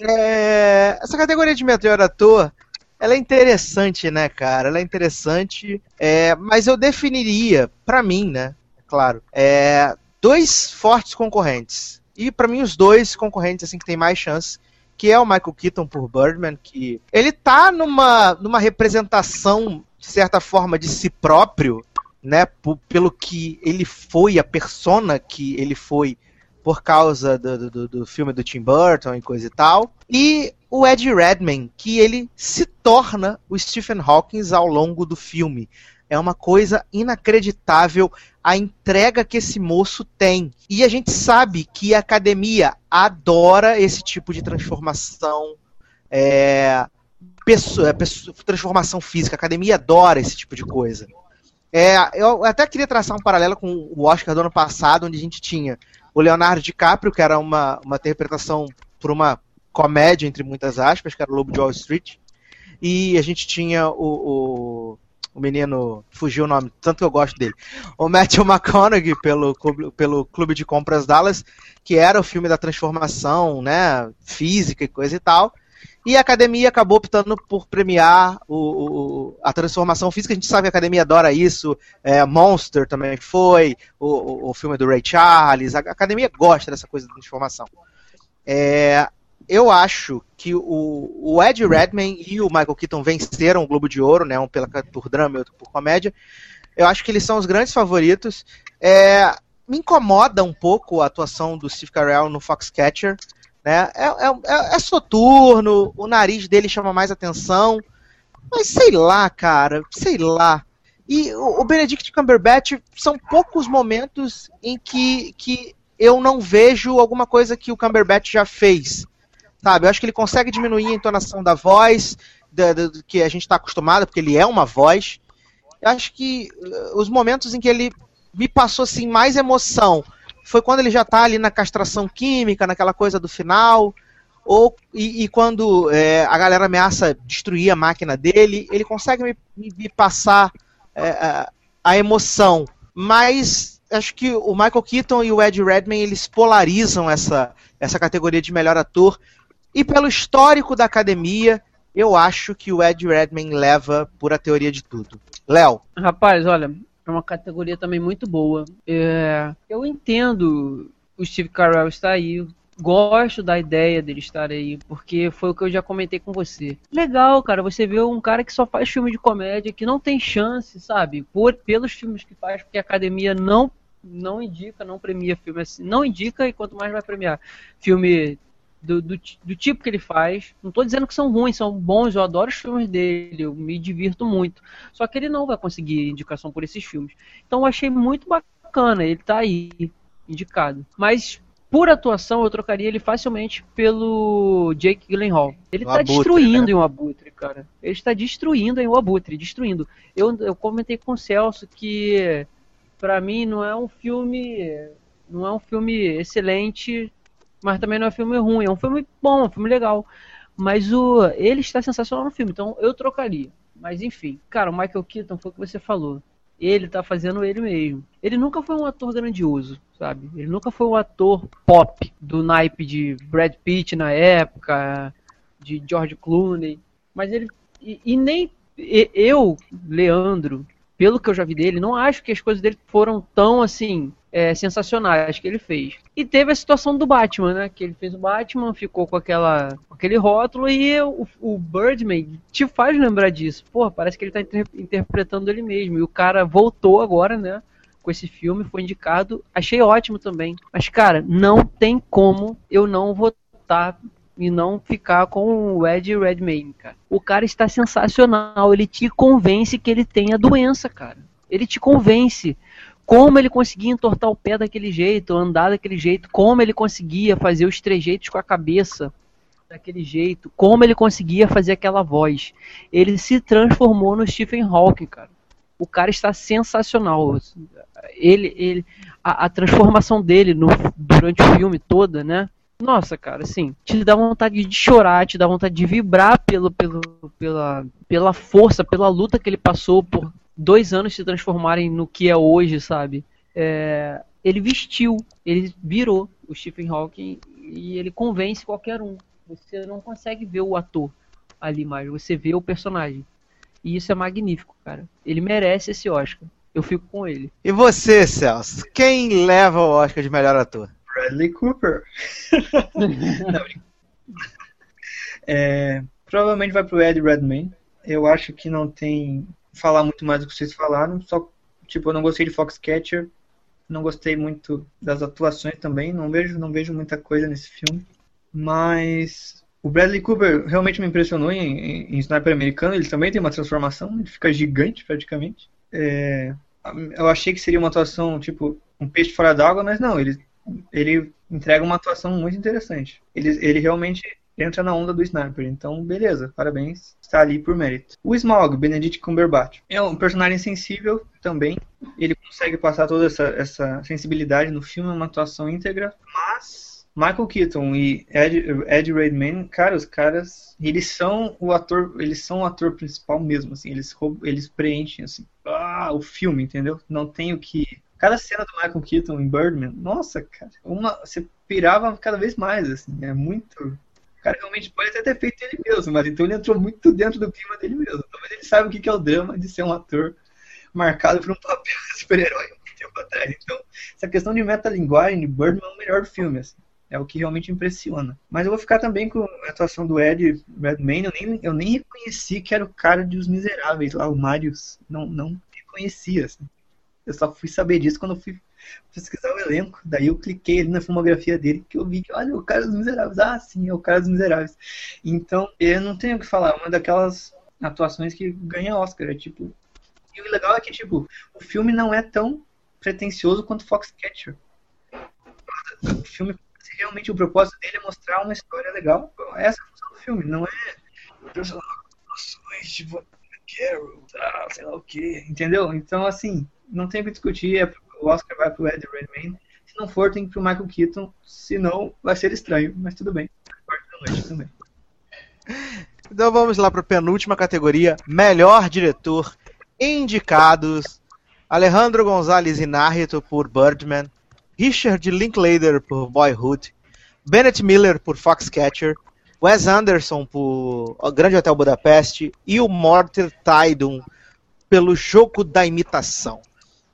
É... Essa categoria de melhor ator, ela é interessante, né, cara? Ela é interessante, é... mas eu definiria, para mim, né, é claro, é... dois fortes concorrentes. E para mim os dois concorrentes assim que tem mais chance que é o Michael Keaton por Birdman, que ele tá numa, numa representação, de certa forma, de si próprio, né, pelo que ele foi, a persona que ele foi por causa do, do, do, filme do Tim Burton e coisa e tal. E o Ed Redman, que ele se torna o Stephen Hawking ao longo do filme. É uma coisa inacreditável a entrega que esse moço tem. E a gente sabe que a academia adora esse tipo de transformação. É, pessoa, pessoa, transformação física. A academia adora esse tipo de coisa. É, eu até queria traçar um paralelo com o Oscar do ano passado, onde a gente tinha o Leonardo DiCaprio, que era uma, uma interpretação por uma comédia, entre muitas aspas, que era o Lobo de Wall Street, e a gente tinha o, o o menino fugiu o nome, tanto que eu gosto dele. O Matthew McConaughey pelo, pelo Clube de Compras Dallas, que era o filme da transformação, né, física e coisa e tal. E a academia acabou optando por premiar o, o, a transformação física. A gente sabe que a academia adora isso. É, Monster também foi, o, o, filme do Ray Charles. A academia gosta dessa coisa da transformação. É, eu acho que o, Ed Redman e o Michael Keaton venceram o Globo de Ouro, né? Um pela, por drama e outro por comédia. Eu acho que eles são os grandes favoritos. É, me incomoda um pouco a atuação do Steve Carell no Foxcatcher. Né? É, é, é, soturno, o nariz dele chama mais atenção. Mas sei lá, cara, sei lá. E o, o Benedict Cumberbatch são poucos momentos em que, que eu não vejo alguma coisa que o Cumberbatch já fez. Sabe? Eu acho que ele consegue diminuir a entonação da voz, da, da, que a gente está acostumado, porque ele é uma voz. Eu acho que uh, os momentos em que ele me passou assim mais emoção foi quando ele já está ali na castração química, naquela coisa do final, ou e, e quando é, a galera ameaça destruir a máquina dele, ele consegue me, me passar é, a, a emoção. Mas acho que o Michael Keaton e o Ed Redmayne eles polarizam essa, essa categoria de melhor ator e pelo histórico da academia, eu acho que o Ed Redman leva por a teoria de tudo. Léo. Rapaz, olha, é uma categoria também muito boa. É, eu entendo o Steve Carell estar aí. Gosto da ideia dele estar aí, porque foi o que eu já comentei com você. Legal, cara, você vê um cara que só faz filme de comédia, que não tem chance, sabe? Por, pelos filmes que faz, porque a academia não não indica, não premia filme assim. Não indica e quanto mais vai premiar. Filme do, do, do, tipo que ele faz. Não estou dizendo que são ruins, são bons, eu adoro os filmes dele, eu me divirto muito. Só que ele não vai conseguir indicação por esses filmes. Então eu achei muito bacana, ele tá aí, indicado. Mas por atuação eu trocaria ele facilmente pelo Jake Gyllenhaal. Ele está destruindo né? em um abutre, cara. Ele está destruindo em um abutre, destruindo. Eu, eu comentei com o Celso que para mim não é um filme não é um filme excelente mas também não é filme ruim, é um filme bom, é um filme legal. Mas o ele está sensacional no filme, então eu trocaria. Mas enfim, cara, o Michael Keaton foi o que você falou. Ele tá fazendo ele mesmo. Ele nunca foi um ator grandioso, sabe? Ele nunca foi um ator pop do naipe de Brad Pitt na época, de George Clooney. Mas ele. E, e nem eu, Leandro, pelo que eu já vi dele, não acho que as coisas dele foram tão assim é, sensacionais que ele fez. E teve a situação do Batman, né? Que ele fez o Batman, ficou com aquela com aquele rótulo e o, o Birdman te faz lembrar disso. Pô, parece que ele tá inter interpretando ele mesmo. E o cara voltou agora, né? Com esse filme, foi indicado. Achei ótimo também. Mas, cara, não tem como eu não votar e não ficar com o Ed Redmayne, cara. O cara está sensacional, ele te convence que ele tem a doença, cara. Ele te convence como ele conseguia entortar o pé daquele jeito, andar daquele jeito, como ele conseguia fazer os trejeitos com a cabeça daquele jeito, como ele conseguia fazer aquela voz. Ele se transformou no Stephen Hawking, cara. O cara está sensacional. Ele, ele, a, a transformação dele no, durante o filme toda, né? Nossa, cara, assim, te dá vontade de chorar, te dá vontade de vibrar pelo, pelo, pela, pela força, pela luta que ele passou por dois anos se transformarem no que é hoje, sabe? É, ele vestiu, ele virou o Stephen Hawking e ele convence qualquer um. Você não consegue ver o ator ali mais, você vê o personagem. E isso é magnífico, cara. Ele merece esse Oscar. Eu fico com ele. E você, Celso? Quem leva o Oscar de melhor ator? Bradley Cooper. [laughs] É, provavelmente vai pro Ed Redmayne. Eu acho que não tem falar muito mais do que vocês falaram. Só, tipo, eu não gostei de Foxcatcher. Não gostei muito das atuações também. Não vejo, não vejo muita coisa nesse filme. Mas o Bradley Cooper realmente me impressionou em, em, em Sniper Americano. Ele também tem uma transformação. Ele fica gigante praticamente. É, eu achei que seria uma atuação tipo um peixe fora d'água, mas não. Ele ele entrega uma atuação muito interessante. Ele, ele realmente entra na onda do Sniper. Então, beleza, parabéns, está ali por mérito. O Smaug, Benedict Cumberbatch, é um personagem sensível também. Ele consegue passar toda essa, essa sensibilidade no filme, é uma atuação íntegra, mas Michael Keaton e Ed, Ed Redmayne, cara, os caras, eles são o ator, eles são o ator principal mesmo, assim, eles eles preenchem assim, ah, o filme, entendeu? Não tem o que Cada cena do Michael Keaton em Birdman, nossa, cara, uma, você pirava cada vez mais, assim, é muito. O cara realmente pode até ter feito ele mesmo, mas então ele entrou muito dentro do clima dele mesmo. Talvez ele saiba o que é o drama de ser um ator marcado por um papel de super-herói muito tempo atrás. Então, essa questão de metalinguagem de Birdman é o melhor filme, assim. É o que realmente impressiona. Mas eu vou ficar também com a atuação do Ed Redmayne. Eu nem, eu nem reconheci que era o cara de Os Miseráveis lá, o Marius. Não, não reconhecia, assim. Eu só fui saber disso quando eu fui pesquisar o elenco. Daí eu cliquei ali na filmografia dele que eu vi que, olha, o cara dos miseráveis. Ah, sim, é o cara dos miseráveis. Então, eu não tenho o que falar. Uma daquelas atuações que ganha Oscar. É tipo. E o legal é que, tipo, o filme não é tão pretencioso quanto Foxcatcher. O filme, realmente, o propósito dele é mostrar uma história legal. Essa é a função do filme, não é. Tipo, Carol, sei lá o que, entendeu? Então, assim, não tem o que discutir, é, o Oscar vai pro Ed Redmayne. Se não for, tem que ir pro Michael Keaton, senão vai ser estranho, mas tudo bem. Parte da noite também. Então vamos lá para a penúltima categoria, melhor diretor. Indicados: Alejandro González Inárritu por Birdman, Richard Linklater por Boyhood, Bennett Miller por Foxcatcher, Wes Anderson por O Grande Hotel Budapeste e o Morter Tydum pelo Jogo da Imitação.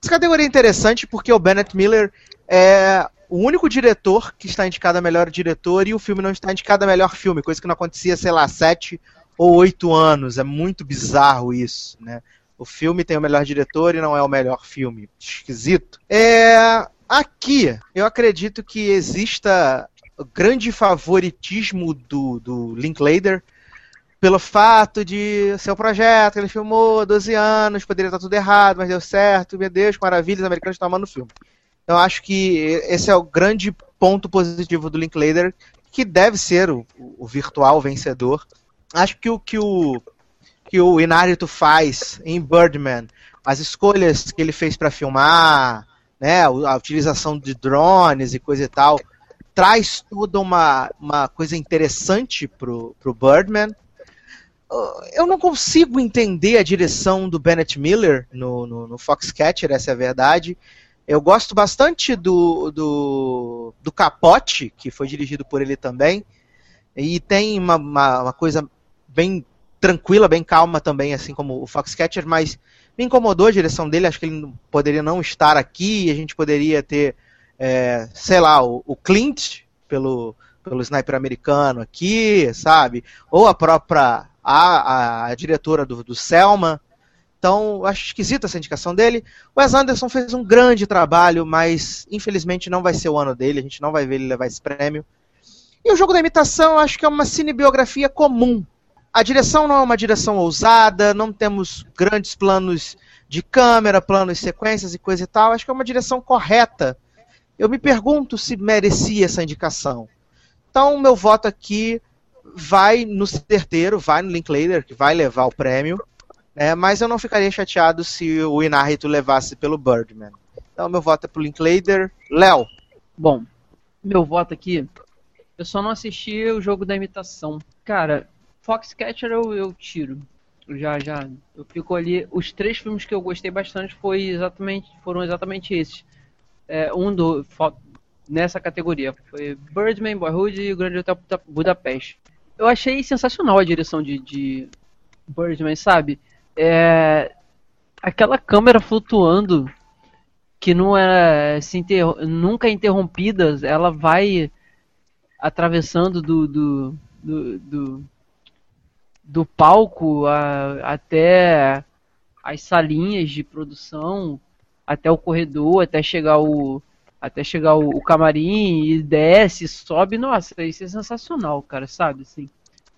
Essa categoria é interessante porque o Bennett Miller é o único diretor que está indicado a melhor diretor e o filme não está indicado a melhor filme, coisa que não acontecia, sei lá, sete ou oito anos. É muito bizarro isso, né? O filme tem o melhor diretor e não é o melhor filme. Esquisito. É, aqui, eu acredito que exista grande favoritismo do, do Linklater pelo fato de ser um projeto, ele filmou 12 anos, poderia estar tudo errado, mas deu certo, meu Deus, maravilha, os americanos estão amando o filme. Então acho que esse é o grande ponto positivo do Linklater, que deve ser o, o virtual vencedor. Acho que o que o que o Inárito faz em Birdman, as escolhas que ele fez para filmar, né, a utilização de drones e coisa e tal, traz toda uma, uma coisa interessante pro, pro Birdman. Eu não consigo entender a direção do Bennett Miller no, no, no Foxcatcher, essa é a verdade. Eu gosto bastante do, do, do Capote, que foi dirigido por ele também. E tem uma, uma, uma coisa bem tranquila, bem calma também, assim como o Foxcatcher, mas me incomodou a direção dele, acho que ele poderia não estar aqui, a gente poderia ter, é, sei lá, o, o, Clint pelo, pelo sniper americano aqui, sabe? Ou a própria, a, a, diretora do, do Selma. Então, acho esquisita essa indicação dele. O Wes Anderson fez um grande trabalho, mas infelizmente não vai ser o ano dele, a gente não vai ver ele levar esse prêmio. E o jogo da imitação, acho que é uma cinebiografia comum a direção não é uma direção ousada, não temos grandes planos de câmera, planos, sequências e coisa e tal. Acho que é uma direção correta. Eu me pergunto se merecia essa indicação. Então, meu voto aqui vai no certeiro, vai no Linklater, que vai levar o prêmio. Né, mas eu não ficaria chateado se o Inarrito levasse pelo Birdman. Então, meu voto é pro Linklater. Léo. Bom, meu voto aqui. Eu só não assisti o jogo da imitação. Cara, Foxcatcher eu, eu tiro. Já, já. Eu fico ali. Os três filmes que eu gostei bastante foi exatamente, foram exatamente esses. É, um do. Nessa categoria. Foi Birdman, Boyhood e o Grande Hotel Budapeste. Eu achei sensacional a direção de, de Birdman, sabe? É, aquela câmera flutuando que não é se nunca é interrompida, ela vai atravessando do, do, do, do do palco a, até as salinhas de produção, até o corredor, até chegar o até chegar o, o camarim e desce, sobe, nossa, isso é sensacional, cara, sabe, assim.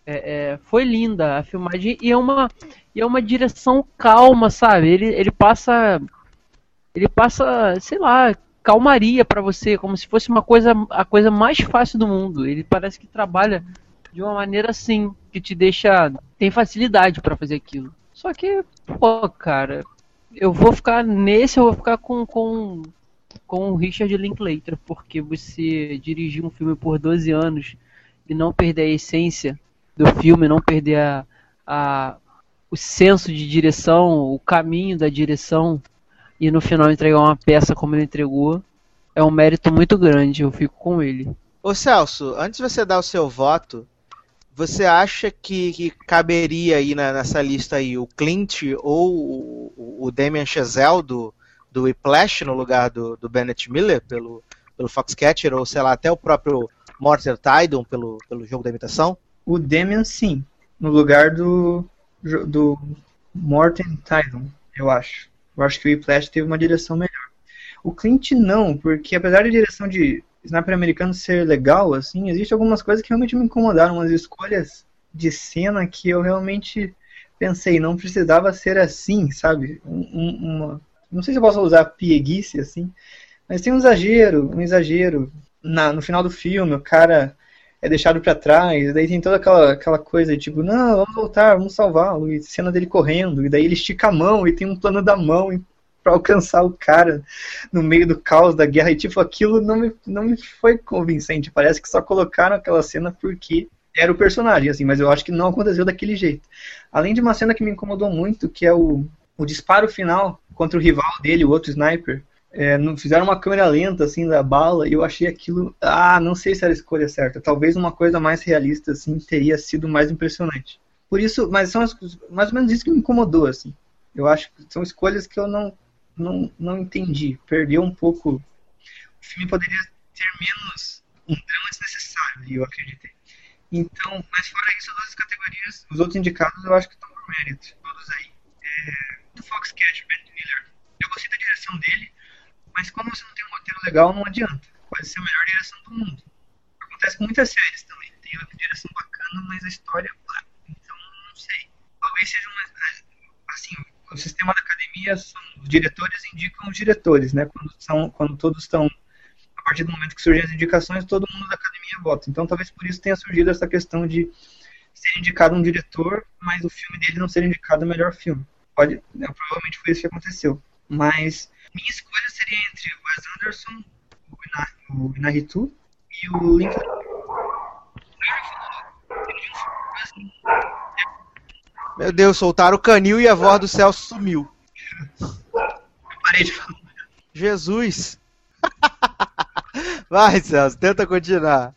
É, é, foi linda a filmagem e é uma e é uma direção calma, sabe? Ele, ele passa ele passa, sei lá, calmaria para você, como se fosse uma coisa a coisa mais fácil do mundo. Ele parece que trabalha de uma maneira assim, que te deixa. tem facilidade para fazer aquilo. Só que, pô, cara, eu vou ficar nesse, eu vou ficar com, com, com o Richard Linklater, porque você dirigir um filme por 12 anos e não perder a essência do filme, não perder a, a, o senso de direção, o caminho da direção, e no final entregar uma peça como ele entregou, é um mérito muito grande, eu fico com ele. Ô Celso, antes de você dar o seu voto, você acha que, que caberia aí na, nessa lista aí o Clint ou o, o Damien Chazelle do, do Whiplash no lugar do, do Bennett Miller pelo, pelo Foxcatcher ou sei lá, até o próprio Morten Tydon pelo, pelo jogo da imitação? O Damien sim, no lugar do, do Morten Tydon, eu acho. Eu acho que o Whiplash teve uma direção melhor. O Clint não, porque apesar da direção de Sniper americano ser legal, assim, existe algumas coisas que realmente me incomodaram, umas escolhas de cena que eu realmente pensei, não precisava ser assim, sabe? Um, uma, não sei se eu posso usar pieguice, assim, mas tem um exagero, um exagero. Na, no final do filme, o cara é deixado para trás, daí tem toda aquela, aquela coisa de tipo, não, vamos voltar, vamos salvá-lo, e cena dele correndo, e daí ele estica a mão e tem um plano da mão para alcançar o cara no meio do caos da guerra. E tipo, aquilo não me, não me foi convincente. Parece que só colocaram aquela cena porque era o personagem, assim, mas eu acho que não aconteceu daquele jeito. Além de uma cena que me incomodou muito, que é o, o disparo final contra o rival dele, o outro sniper. É, fizeram uma câmera lenta assim da bala e eu achei aquilo ah não sei se era a escolha certa talvez uma coisa mais realista assim teria sido mais impressionante por isso mas são as, mais ou menos isso que me incomodou assim eu acho que são escolhas que eu não não, não entendi. Perdeu um pouco. O filme poderia ter menos um drama desnecessário, eu acreditei. Então, mas fora isso, as outras categorias, os outros indicados eu acho que estão por mérito, todos aí. É, do Foxcatcher, Ben Miller, eu gostei da direção dele, mas quando você não tem um roteiro legal, não adianta. Pode ser a melhor direção do mundo. Acontece com muitas séries também. Tem uma direção bacana, mas a história. Então, não sei. Talvez seja uma. Assim, o sistema da academia são, os diretores indicam os diretores, né? Quando, são, quando todos estão a partir do momento que surgem as indicações, todo mundo da academia vota. Então, talvez por isso tenha surgido essa questão de ser indicado um diretor, mas o filme dele não ser indicado o melhor filme. Pode, né, provavelmente foi isso que aconteceu. Mas minha escolha seria entre o Wes Anderson, o Inaritu E o Link Meu Deus, soltaram o canil e a voz do Celso sumiu. parei de falar. Jesus! [laughs] Vai, Celso, tenta continuar.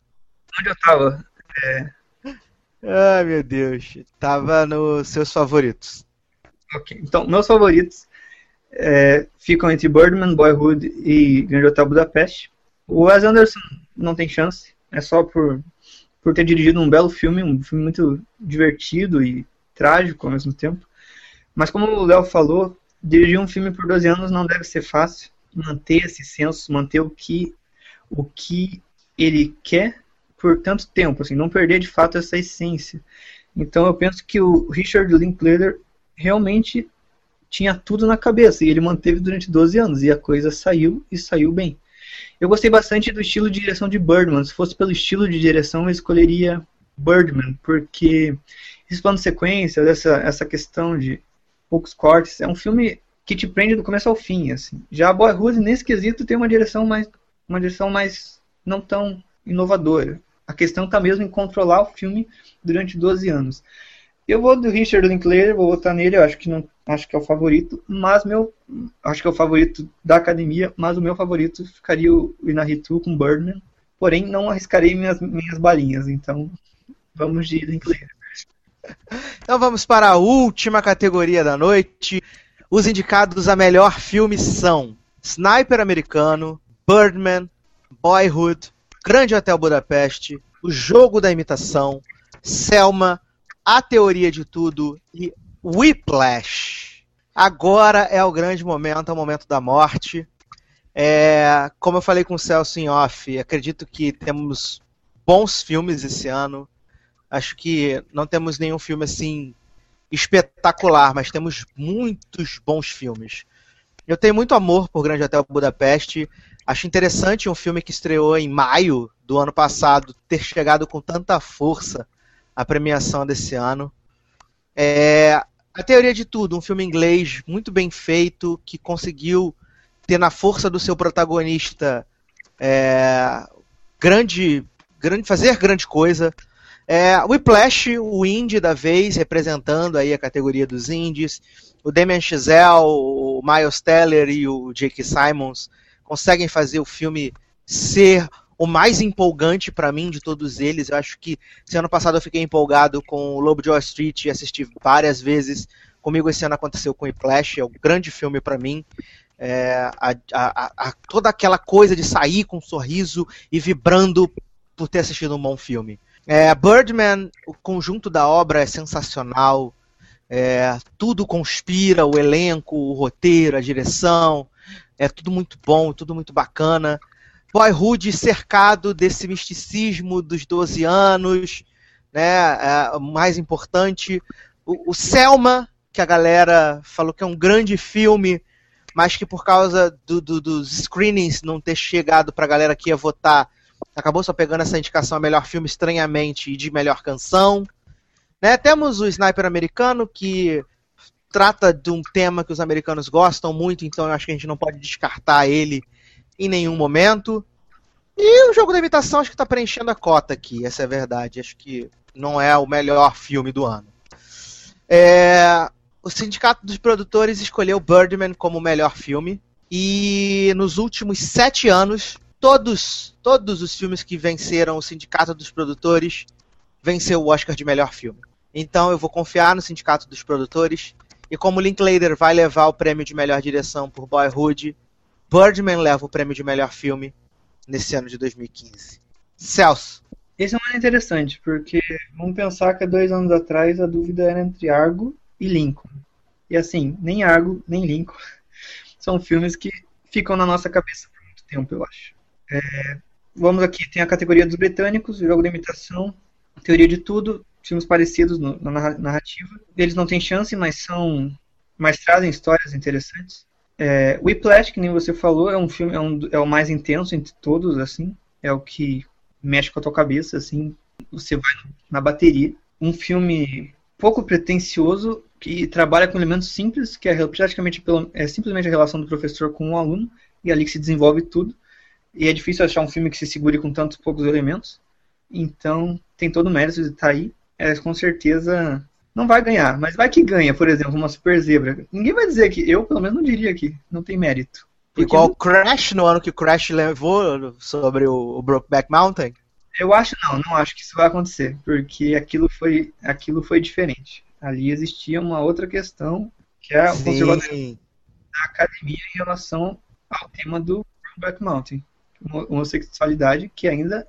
Onde eu tava? Ai, meu Deus. Tava nos seus favoritos. Ok. Então, meus favoritos é, ficam entre Birdman, Boyhood e Grande Hotel Budapeste. O Wes Anderson não tem chance. É só por, por ter dirigido um belo filme, um filme muito divertido e trágico ao mesmo tempo. Mas como o Léo falou, dirigir um filme por 12 anos não deve ser fácil. Manter esse senso, manter o que, o que ele quer por tanto tempo, assim, não perder de fato essa essência. Então eu penso que o Richard Linklater realmente tinha tudo na cabeça e ele manteve durante 12 anos e a coisa saiu e saiu bem. Eu gostei bastante do estilo de direção de Birdman. Se fosse pelo estilo de direção, eu escolheria Birdman, porque esse plano de sequência, essa, essa questão de poucos cortes, é um filme que te prende do começo ao fim, assim. Já Boyhood, nesse quesito, tem uma direção mais uma direção mais não tão inovadora. A questão está mesmo em controlar o filme durante 12 anos. Eu vou do Richard Linklater, vou votar nele, eu acho que não, acho que é o favorito, mas meu, acho que é o favorito da academia, mas o meu favorito ficaria o Inaritu com Birdman. Porém, não arriscarei minhas minhas balinhas, então vamos de Linklater. [laughs] Então vamos para a última categoria da noite. Os indicados a melhor filme são Sniper Americano, Birdman, Boyhood, Grande Hotel Budapeste, O Jogo da Imitação, Selma, A Teoria de Tudo e Whiplash. Agora é o grande momento, é o momento da morte. É, como eu falei com o Celso em off, acredito que temos bons filmes esse ano. Acho que não temos nenhum filme assim espetacular, mas temos muitos bons filmes. Eu tenho muito amor por Grande Hotel Budapeste. Acho interessante um filme que estreou em maio do ano passado ter chegado com tanta força à premiação desse ano. É, a Teoria de Tudo, um filme inglês muito bem feito, que conseguiu ter na força do seu protagonista é, grande, grande, fazer grande coisa. É, o Whiplash, o indie da vez, representando aí a categoria dos indies. O Damien Chazelle, o Miles Teller e o Jake Simons conseguem fazer o filme ser o mais empolgante para mim de todos eles. Eu acho que se ano passado eu fiquei empolgado com o Lobo de Wall Street e assisti várias vezes. Comigo esse ano aconteceu com o Whiplash, é um grande filme para mim. É, a, a, a, toda aquela coisa de sair com um sorriso e vibrando por ter assistido um bom filme. É, Birdman, o conjunto da obra é sensacional. É, tudo conspira, o elenco, o roteiro, a direção. É tudo muito bom, tudo muito bacana. Boyhood cercado desse misticismo dos 12 anos, né? É, mais importante, o, o Selma, que a galera falou que é um grande filme, mas que por causa do, do, dos screenings não ter chegado para a galera que ia votar, acabou só pegando essa indicação a melhor filme estranhamente e de melhor canção. Né? Temos o Sniper americano, que trata de um tema que os americanos gostam muito, então eu acho que a gente não pode descartar ele em nenhum momento. E o jogo da imitação acho que está preenchendo a cota aqui, essa é a verdade. Acho que não é o melhor filme do ano. É, o Sindicato dos Produtores escolheu Birdman como o melhor filme. E nos últimos sete anos, todos, todos os filmes que venceram o Sindicato dos Produtores venceu o Oscar de melhor filme. Então eu vou confiar no Sindicato dos Produtores. E como Linklater vai levar o prêmio de melhor direção por Boyhood, Birdman leva o prêmio de melhor filme nesse ano de 2015. Celso. Esse é um ano interessante, porque vamos pensar que há dois anos atrás a dúvida era entre Argo e Lincoln. E assim, nem Argo, nem Lincoln [laughs] são filmes que ficam na nossa cabeça por muito tempo, eu acho. É, vamos aqui, tem a categoria dos britânicos, jogo de imitação, teoria de tudo, filmes parecidos no, na narrativa. Eles não têm chance, mas são. mas trazem histórias interessantes. É, Whiplash, que nem você falou, é um filme, é, um, é o mais intenso entre todos, assim. É o que mexe com a tua cabeça, assim. Você vai na bateria. Um filme pouco pretencioso que trabalha com elementos simples, que é praticamente é simplesmente a relação do professor com o aluno, e é ali que se desenvolve tudo. E é difícil achar um filme que se segure com tantos poucos elementos. Então, tem todo o mérito de estar tá aí. É, com certeza não vai ganhar, mas vai que ganha, por exemplo, uma Super Zebra. Ninguém vai dizer que, eu pelo menos não diria que não tem mérito. Igual o Crash no ano que o Crash levou sobre o, o Brokeback Mountain? Eu acho não, não acho que isso vai acontecer, porque aquilo foi, aquilo foi diferente. Ali existia uma outra questão, que é o conservadorismo da academia em relação ao tema do Brokeback Mountain. Homossexualidade, que ainda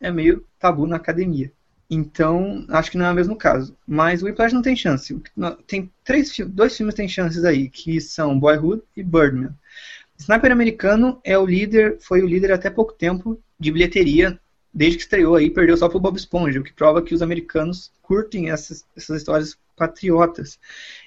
é meio tabu na academia. Então, acho que não é o mesmo caso. Mas o Whiplash não tem chance. Tem três, dois filmes têm chances aí, que são Boyhood e Birdman. Sniper Americano é o líder, foi o líder até pouco tempo de bilheteria, desde que estreou aí, perdeu só pro Bob Esponja, o que prova que os americanos curtem essas, essas histórias patriotas.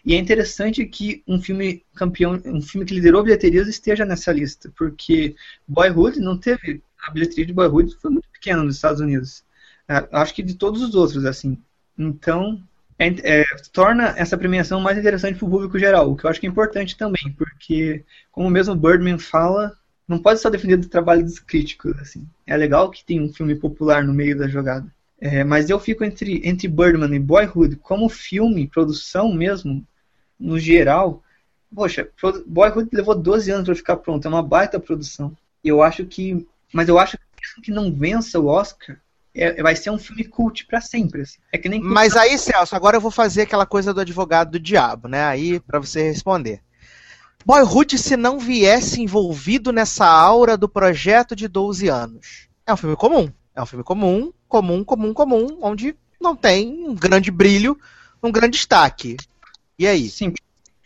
E é interessante que um filme campeão, um filme que liderou bilheterias esteja nessa lista, porque Boyhood não teve a bilheteria de Boyhood foi muito pequena nos Estados Unidos. É, acho que de todos os outros, assim. Então, é, é, torna essa premiação mais interessante para o público geral, o que eu acho que é importante também, porque, como mesmo Birdman fala, não pode só defender do trabalho dos críticos. Assim. É legal que tem um filme popular no meio da jogada. É, mas eu fico entre, entre Birdman e Boyhood, como filme, produção mesmo, no geral. Poxa, Boyhood levou 12 anos para ficar pronto, é uma baita produção. Eu acho que. Mas eu acho que não vença o Oscar, é, vai ser um filme cult para sempre. Assim. É que nem Mas aí, Celso, agora eu vou fazer aquela coisa do advogado do diabo, né? Aí, para você responder. Boyhood, se não viesse envolvido nessa aura do projeto de 12 anos. É um filme comum. É um filme comum, comum, comum, comum, onde não tem um grande brilho, um grande destaque. E aí? Sim,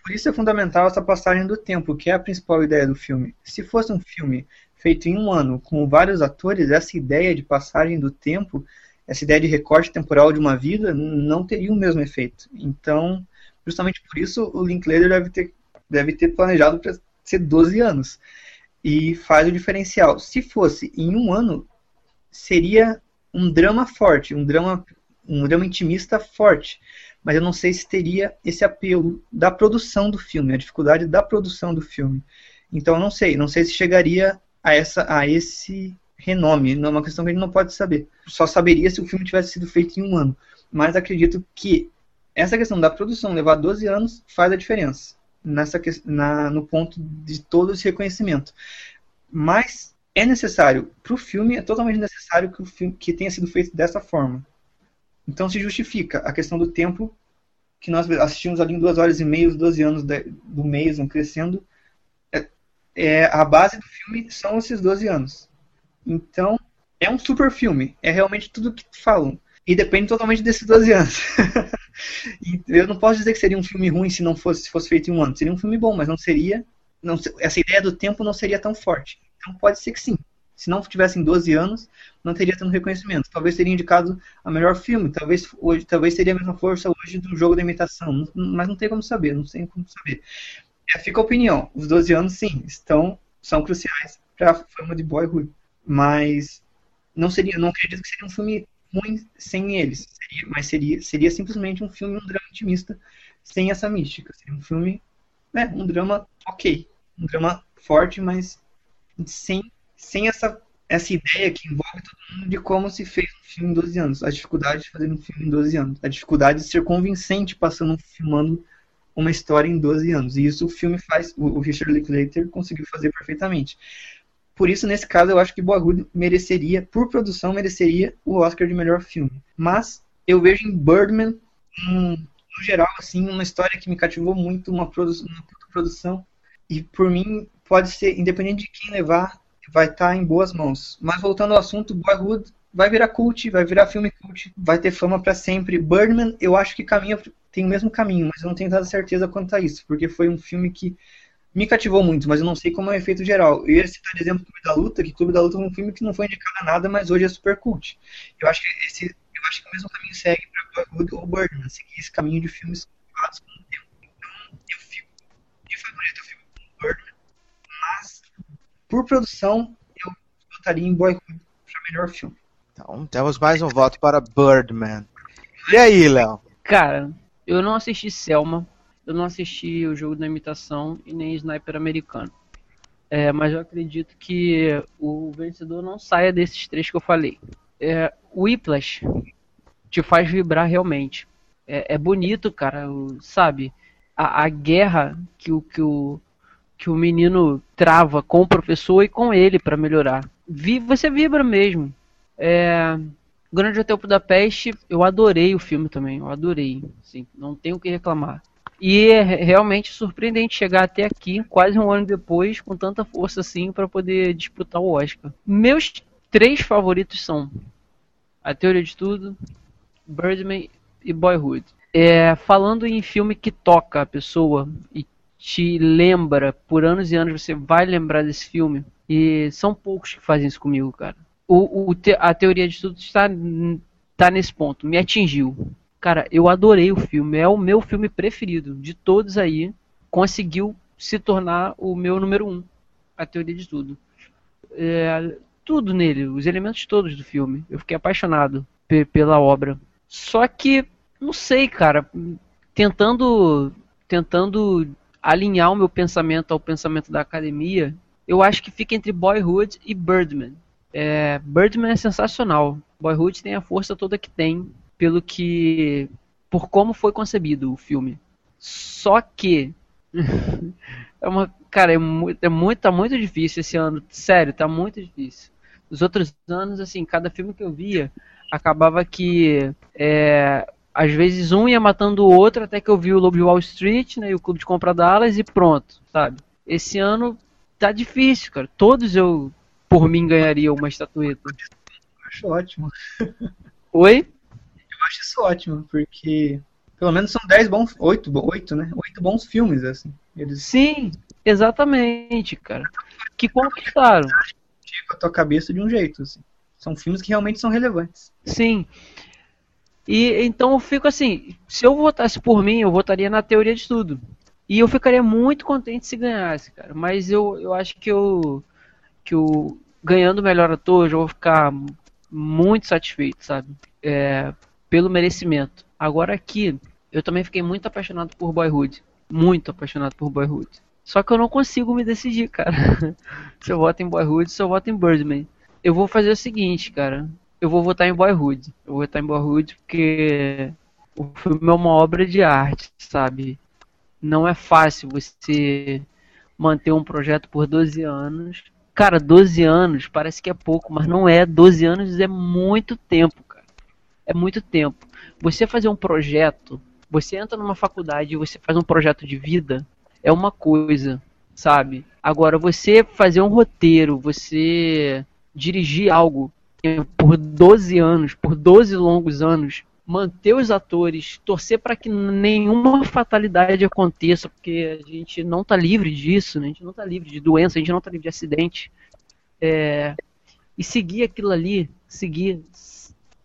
por isso é fundamental essa passagem do tempo, que é a principal ideia do filme. Se fosse um filme feito em um ano com vários atores, essa ideia de passagem do tempo, essa ideia de recorte temporal de uma vida, não teria o mesmo efeito. Então, justamente por isso, o Linklater deve ter, deve ter planejado para ser 12 anos. E faz o diferencial. Se fosse em um ano, seria um drama forte, um drama, um drama intimista forte. Mas eu não sei se teria esse apelo da produção do filme, a dificuldade da produção do filme. Então não sei, não sei se chegaria a, essa, a esse renome. Não é uma questão que a gente não pode saber. Só saberia se o filme tivesse sido feito em um ano. Mas acredito que essa questão da produção levar 12 anos faz a diferença nessa na, no ponto de todo esse reconhecimento. Mas é necessário para o filme, é totalmente necessário que o filme que tenha sido feito dessa forma. Então se justifica a questão do tempo que nós assistimos ali em duas horas e meia, os 12 anos de, do Mason crescendo, é, a base do filme são esses 12 anos. Então, é um super filme. É realmente tudo que falam. E depende totalmente desses 12 anos. [laughs] eu não posso dizer que seria um filme ruim se não fosse, se fosse feito em um ano. Seria um filme bom, mas não seria. Não, essa ideia do tempo não seria tão forte. Então pode ser que sim. Se não tivessem 12 anos, não teria tanto reconhecimento. Talvez teria indicado a melhor filme. Talvez hoje, talvez seria a mesma força hoje do jogo da imitação. Mas não tem como saber, não tem como saber. Fica a opinião. Os 12 anos, sim, estão, são cruciais para a fama de Boyhood. Mas não seria, não acredito que seria um filme ruim sem eles. Seria, mas seria, seria simplesmente um filme, um drama intimista sem essa mística. Seria um filme, né, um drama ok. Um drama forte, mas sem, sem essa, essa ideia que envolve todo mundo de como se fez um filme em 12 anos. A dificuldade de fazer um filme em 12 anos. A dificuldade de ser convincente passando, filmando uma história em 12 anos. E isso o filme faz, o Richard Linklater conseguiu fazer perfeitamente. Por isso, nesse caso, eu acho que Boyhood mereceria, por produção, mereceria o Oscar de melhor filme. Mas eu vejo em Birdman, um, no geral, assim, uma história que me cativou muito, uma, produ uma produção. E por mim, pode ser, independente de quem levar, vai estar tá em boas mãos. Mas voltando ao assunto, Boyhood vai virar cult, vai virar filme cult, vai ter fama para sempre. Birdman, eu acho que caminha tem o mesmo caminho, mas eu não tenho tanta certeza quanto a isso, porque foi um filme que me cativou muito, mas eu não sei como é o efeito geral. Eu ia citar de exemplo Clube da Luta, que Clube da Luta é um filme que não foi indicado a nada, mas hoje é super cult. Eu acho que esse, eu acho que o mesmo caminho segue para Boyhood ou Birdman, seguir esse caminho de filmes cultuados com o tempo. Então, eu fico, de favorito eu fico com Birdman, mas por produção eu votaria em Boyhood para melhor filme. Então, temos mais um voto para Birdman. E aí, Léo? Cara, eu não assisti Selma, eu não assisti o jogo da imitação e nem Sniper americano. É, mas eu acredito que o vencedor não saia desses três que eu falei. É, o Whiplash te faz vibrar realmente. É, é bonito, cara, sabe? A, a, guerra que o, que, o, que o menino trava com o professor e com ele para melhorar. Você vibra mesmo. É, Grande Hotel Budapeste, eu adorei o filme também, eu adorei, sim, não tenho o que reclamar. E é realmente surpreendente chegar até aqui, quase um ano depois, com tanta força assim, para poder disputar o Oscar. Meus três favoritos são A Teoria de Tudo, Birdman e Boyhood. É, falando em filme que toca a pessoa e te lembra, por anos e anos você vai lembrar desse filme, e são poucos que fazem isso comigo, cara o, o te, a teoria de tudo está, está nesse ponto. Me atingiu. Cara, eu adorei o filme. É o meu filme preferido de todos aí. Conseguiu se tornar o meu número um. A teoria de tudo. É, tudo nele, os elementos todos do filme. Eu fiquei apaixonado pela obra. Só que, não sei, cara. Tentando, tentando alinhar o meu pensamento ao pensamento da academia, eu acho que fica entre Boyhood e Birdman. É, Birdman é sensacional. Boyhood tem a força toda que tem, pelo que. por como foi concebido o filme. Só que. [laughs] é uma. Cara, é muito, é muito, tá muito difícil esse ano. Sério, tá muito difícil. Os outros anos, assim, cada filme que eu via, acabava que. É, às vezes um ia matando o outro, até que eu vi o Lobo de Wall Street, né, e o Clube de Compra Dallas e pronto, sabe? Esse ano tá difícil, cara. Todos eu por mim ganharia uma estatueta. Eu acho ótimo. Oi? Eu acho isso ótimo, porque pelo menos são 10 bons, 8, 8, né? 8 bons filmes, assim. Eles... Sim, exatamente, cara. Que conquistaram. Com a tua cabeça de um jeito, assim. São filmes que realmente são relevantes. Sim. E então eu fico assim, se eu votasse por mim, eu votaria na teoria de tudo. E eu ficaria muito contente se ganhasse, cara. Mas eu, eu acho que eu que o ganhando o melhor ator, eu vou ficar muito satisfeito, sabe? É, pelo merecimento. Agora aqui, eu também fiquei muito apaixonado por Boyhood. Muito apaixonado por Boyhood. Só que eu não consigo me decidir, cara. [laughs] se eu voto em Boyhood, se eu voto em Birdman. Eu vou fazer o seguinte, cara. Eu vou votar em Boyhood. Eu vou votar em Boyhood porque o filme é uma obra de arte, sabe? Não é fácil você manter um projeto por 12 anos Cara, 12 anos parece que é pouco, mas não é. 12 anos é muito tempo, cara. É muito tempo. Você fazer um projeto, você entra numa faculdade e você faz um projeto de vida, é uma coisa, sabe? Agora, você fazer um roteiro, você dirigir algo por 12 anos, por 12 longos anos, manter os atores, torcer para que nenhuma fatalidade aconteça, porque a gente não está livre disso, né? a gente não está livre de doença, a gente não está livre de acidente. É, e seguir aquilo ali, seguir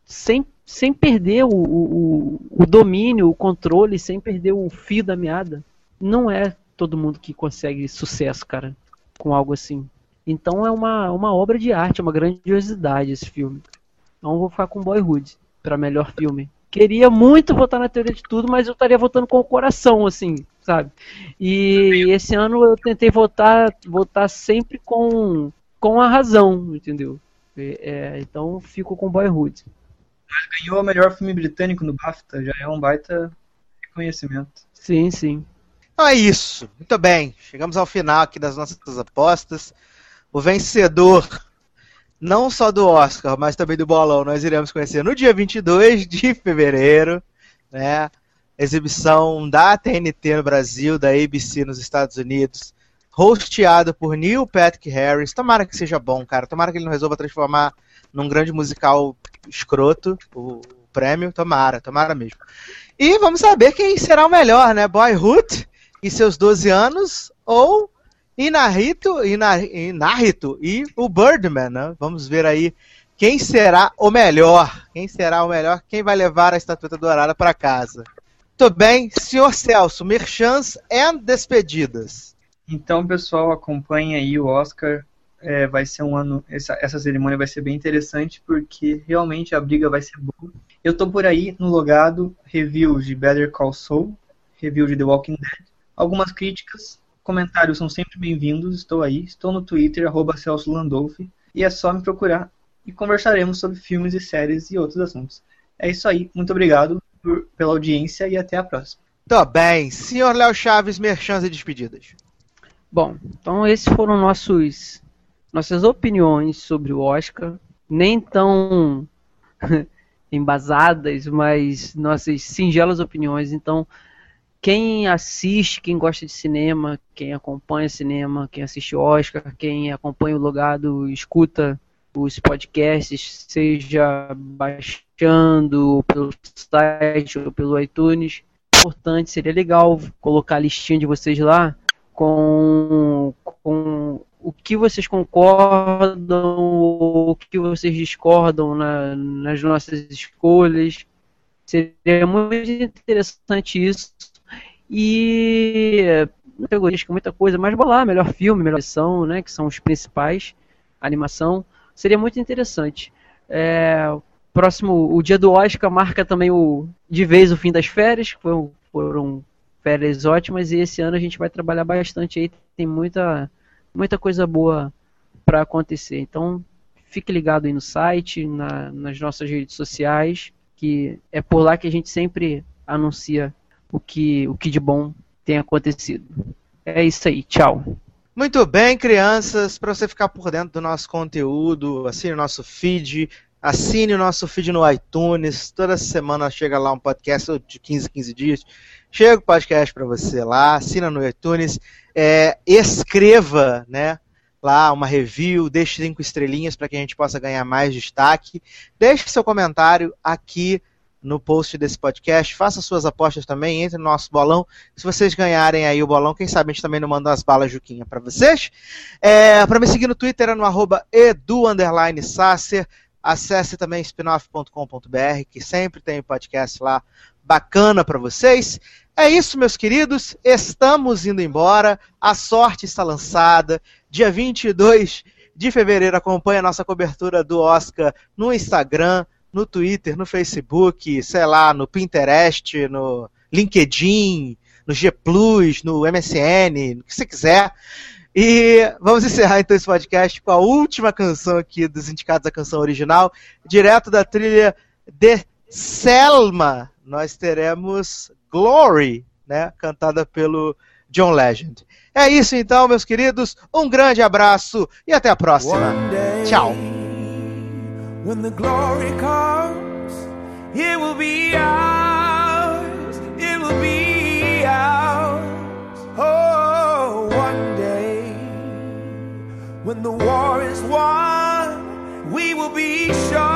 sem, sem perder o, o, o domínio, o controle, sem perder o fio da meada. Não é todo mundo que consegue sucesso, cara, com algo assim. Então é uma, uma obra de arte, é uma grandiosidade esse filme. Então vou ficar com Boyhood para melhor filme. Queria muito votar na teoria de tudo, mas eu estaria votando com o coração, assim, sabe? E esse ano eu tentei votar, votar sempre com, com a razão, entendeu? É, então fico com Boyhood. Mas ganhou o melhor filme britânico no BAFTA, já é um baita reconhecimento. Sim, sim. Então é isso. Muito bem. Chegamos ao final aqui das nossas apostas. O vencedor não só do Oscar, mas também do Bolão, nós iremos conhecer no dia 22 de fevereiro, né? Exibição da TNT no Brasil, da ABC nos Estados Unidos, hosteado por Neil Patrick Harris. Tomara que seja bom, cara. Tomara que ele não resolva transformar num grande musical escroto o prêmio. Tomara, tomara mesmo. E vamos saber quem será o melhor, né? Boyhood e seus 12 anos ou Inarito, Inarito e o Birdman, né? Vamos ver aí quem será o melhor. Quem será o melhor? Quem vai levar a estatueta dourada para casa? Muito bem, senhor Celso, merchans e despedidas. Então, pessoal, acompanhe aí o Oscar. É, vai ser um ano. Essa, essa cerimônia vai ser bem interessante porque realmente a briga vai ser boa. Eu tô por aí no logado reviews de Better Call Saul, review de The Walking Dead, algumas críticas Comentários são sempre bem-vindos, estou aí, estou no Twitter, arroba Celso Landolfi, e é só me procurar e conversaremos sobre filmes e séries e outros assuntos. É isso aí, muito obrigado por, pela audiência e até a próxima. Tô bem. Senhor Léo Chaves, merchans e despedidas. Bom, então esses foram nossos nossas opiniões sobre o Oscar, nem tão [laughs] embasadas, mas nossas singelas opiniões. Então, quem assiste, quem gosta de cinema, quem acompanha cinema, quem assiste Oscar, quem acompanha o Logado, escuta os podcasts, seja baixando pelo site ou pelo iTunes. Importante, seria legal colocar a listinha de vocês lá com, com o que vocês concordam ou o que vocês discordam na, nas nossas escolhas. Seria muito interessante isso. E categorias com muita coisa, mas bolar, melhor filme, melhor ação, né, que são os principais, animação, seria muito interessante. É, próximo, o dia do Oscar marca também o de vez o fim das férias, que foram, foram férias ótimas e esse ano a gente vai trabalhar bastante aí, tem muita muita coisa boa para acontecer. Então, fique ligado aí no site, na, nas nossas redes sociais, que é por lá que a gente sempre anuncia o que, o que de bom tem acontecido. É isso aí, tchau. Muito bem, crianças, para você ficar por dentro do nosso conteúdo, assine o nosso feed, assine o nosso feed no iTunes. Toda semana chega lá um podcast de 15 15 dias. Chega o podcast para você lá, assina no iTunes, é, escreva, né? Lá uma review, deixe cinco estrelinhas para que a gente possa ganhar mais destaque. Deixe seu comentário aqui no post desse podcast. Faça suas apostas também, entre no nosso bolão. Se vocês ganharem aí o bolão, quem sabe a gente também não manda umas balas Juquinha para vocês. É, para me seguir no Twitter é no arroba. Acesse também spinoff.com.br, que sempre tem podcast lá bacana para vocês. É isso, meus queridos. Estamos indo embora. A sorte está lançada. Dia 22 de fevereiro acompanhe a nossa cobertura do Oscar no Instagram, no Twitter, no Facebook, sei lá, no Pinterest, no LinkedIn, no G no MSN, no que você quiser. E vamos encerrar então esse podcast com a última canção aqui dos indicados à canção original, direto da trilha de Selma. Nós teremos Glory, né, cantada pelo John Legend. É isso então, meus queridos. Um grande abraço e até a próxima. Tchau. When the glory comes, it will be ours, it will be ours. Oh, one day, when the war is won, we will be sure,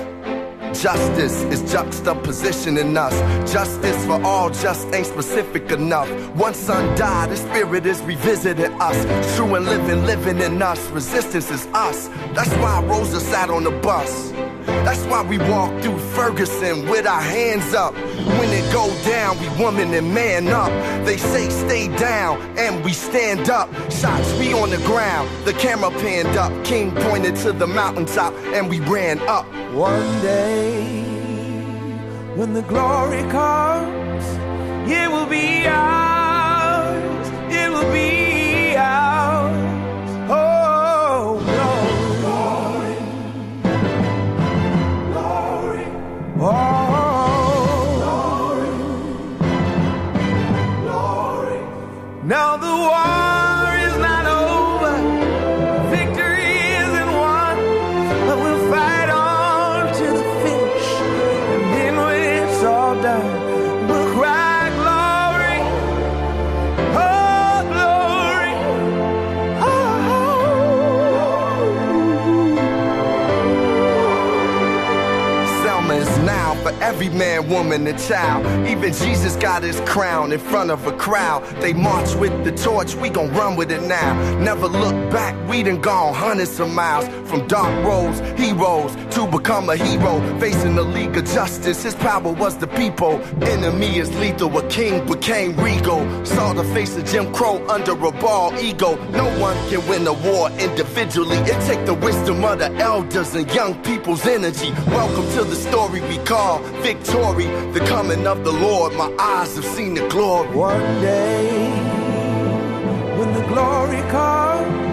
Justice is juxtaposition in us. Justice for all just ain't specific enough. One son died, the spirit is revisiting us. True and living, living in us. Resistance is us. That's why Rosa sat on the bus. That's why we walk through Ferguson with our hands up. When it go down, we woman and man up. They say stay down, and we stand up. Shots we on the ground, the camera panned up. King pointed to the mountaintop, and we ran up. One day, when the glory comes, it will be ours. It will be every man, woman, and child. Even Jesus got his crown in front of a crowd. They march with the torch, we gon' run with it now. Never look back, we done gone hundreds of miles. From dark roads, heroes, to become a hero. Facing the League of Justice, his power was the people. Enemy is lethal, a king became regal. Saw the face of Jim Crow under a ball ego. No one can win a war individually. It take the wisdom of the elders and young people's energy. Welcome to the story we call victory. The coming of the Lord, my eyes have seen the glory. One day, when the glory comes,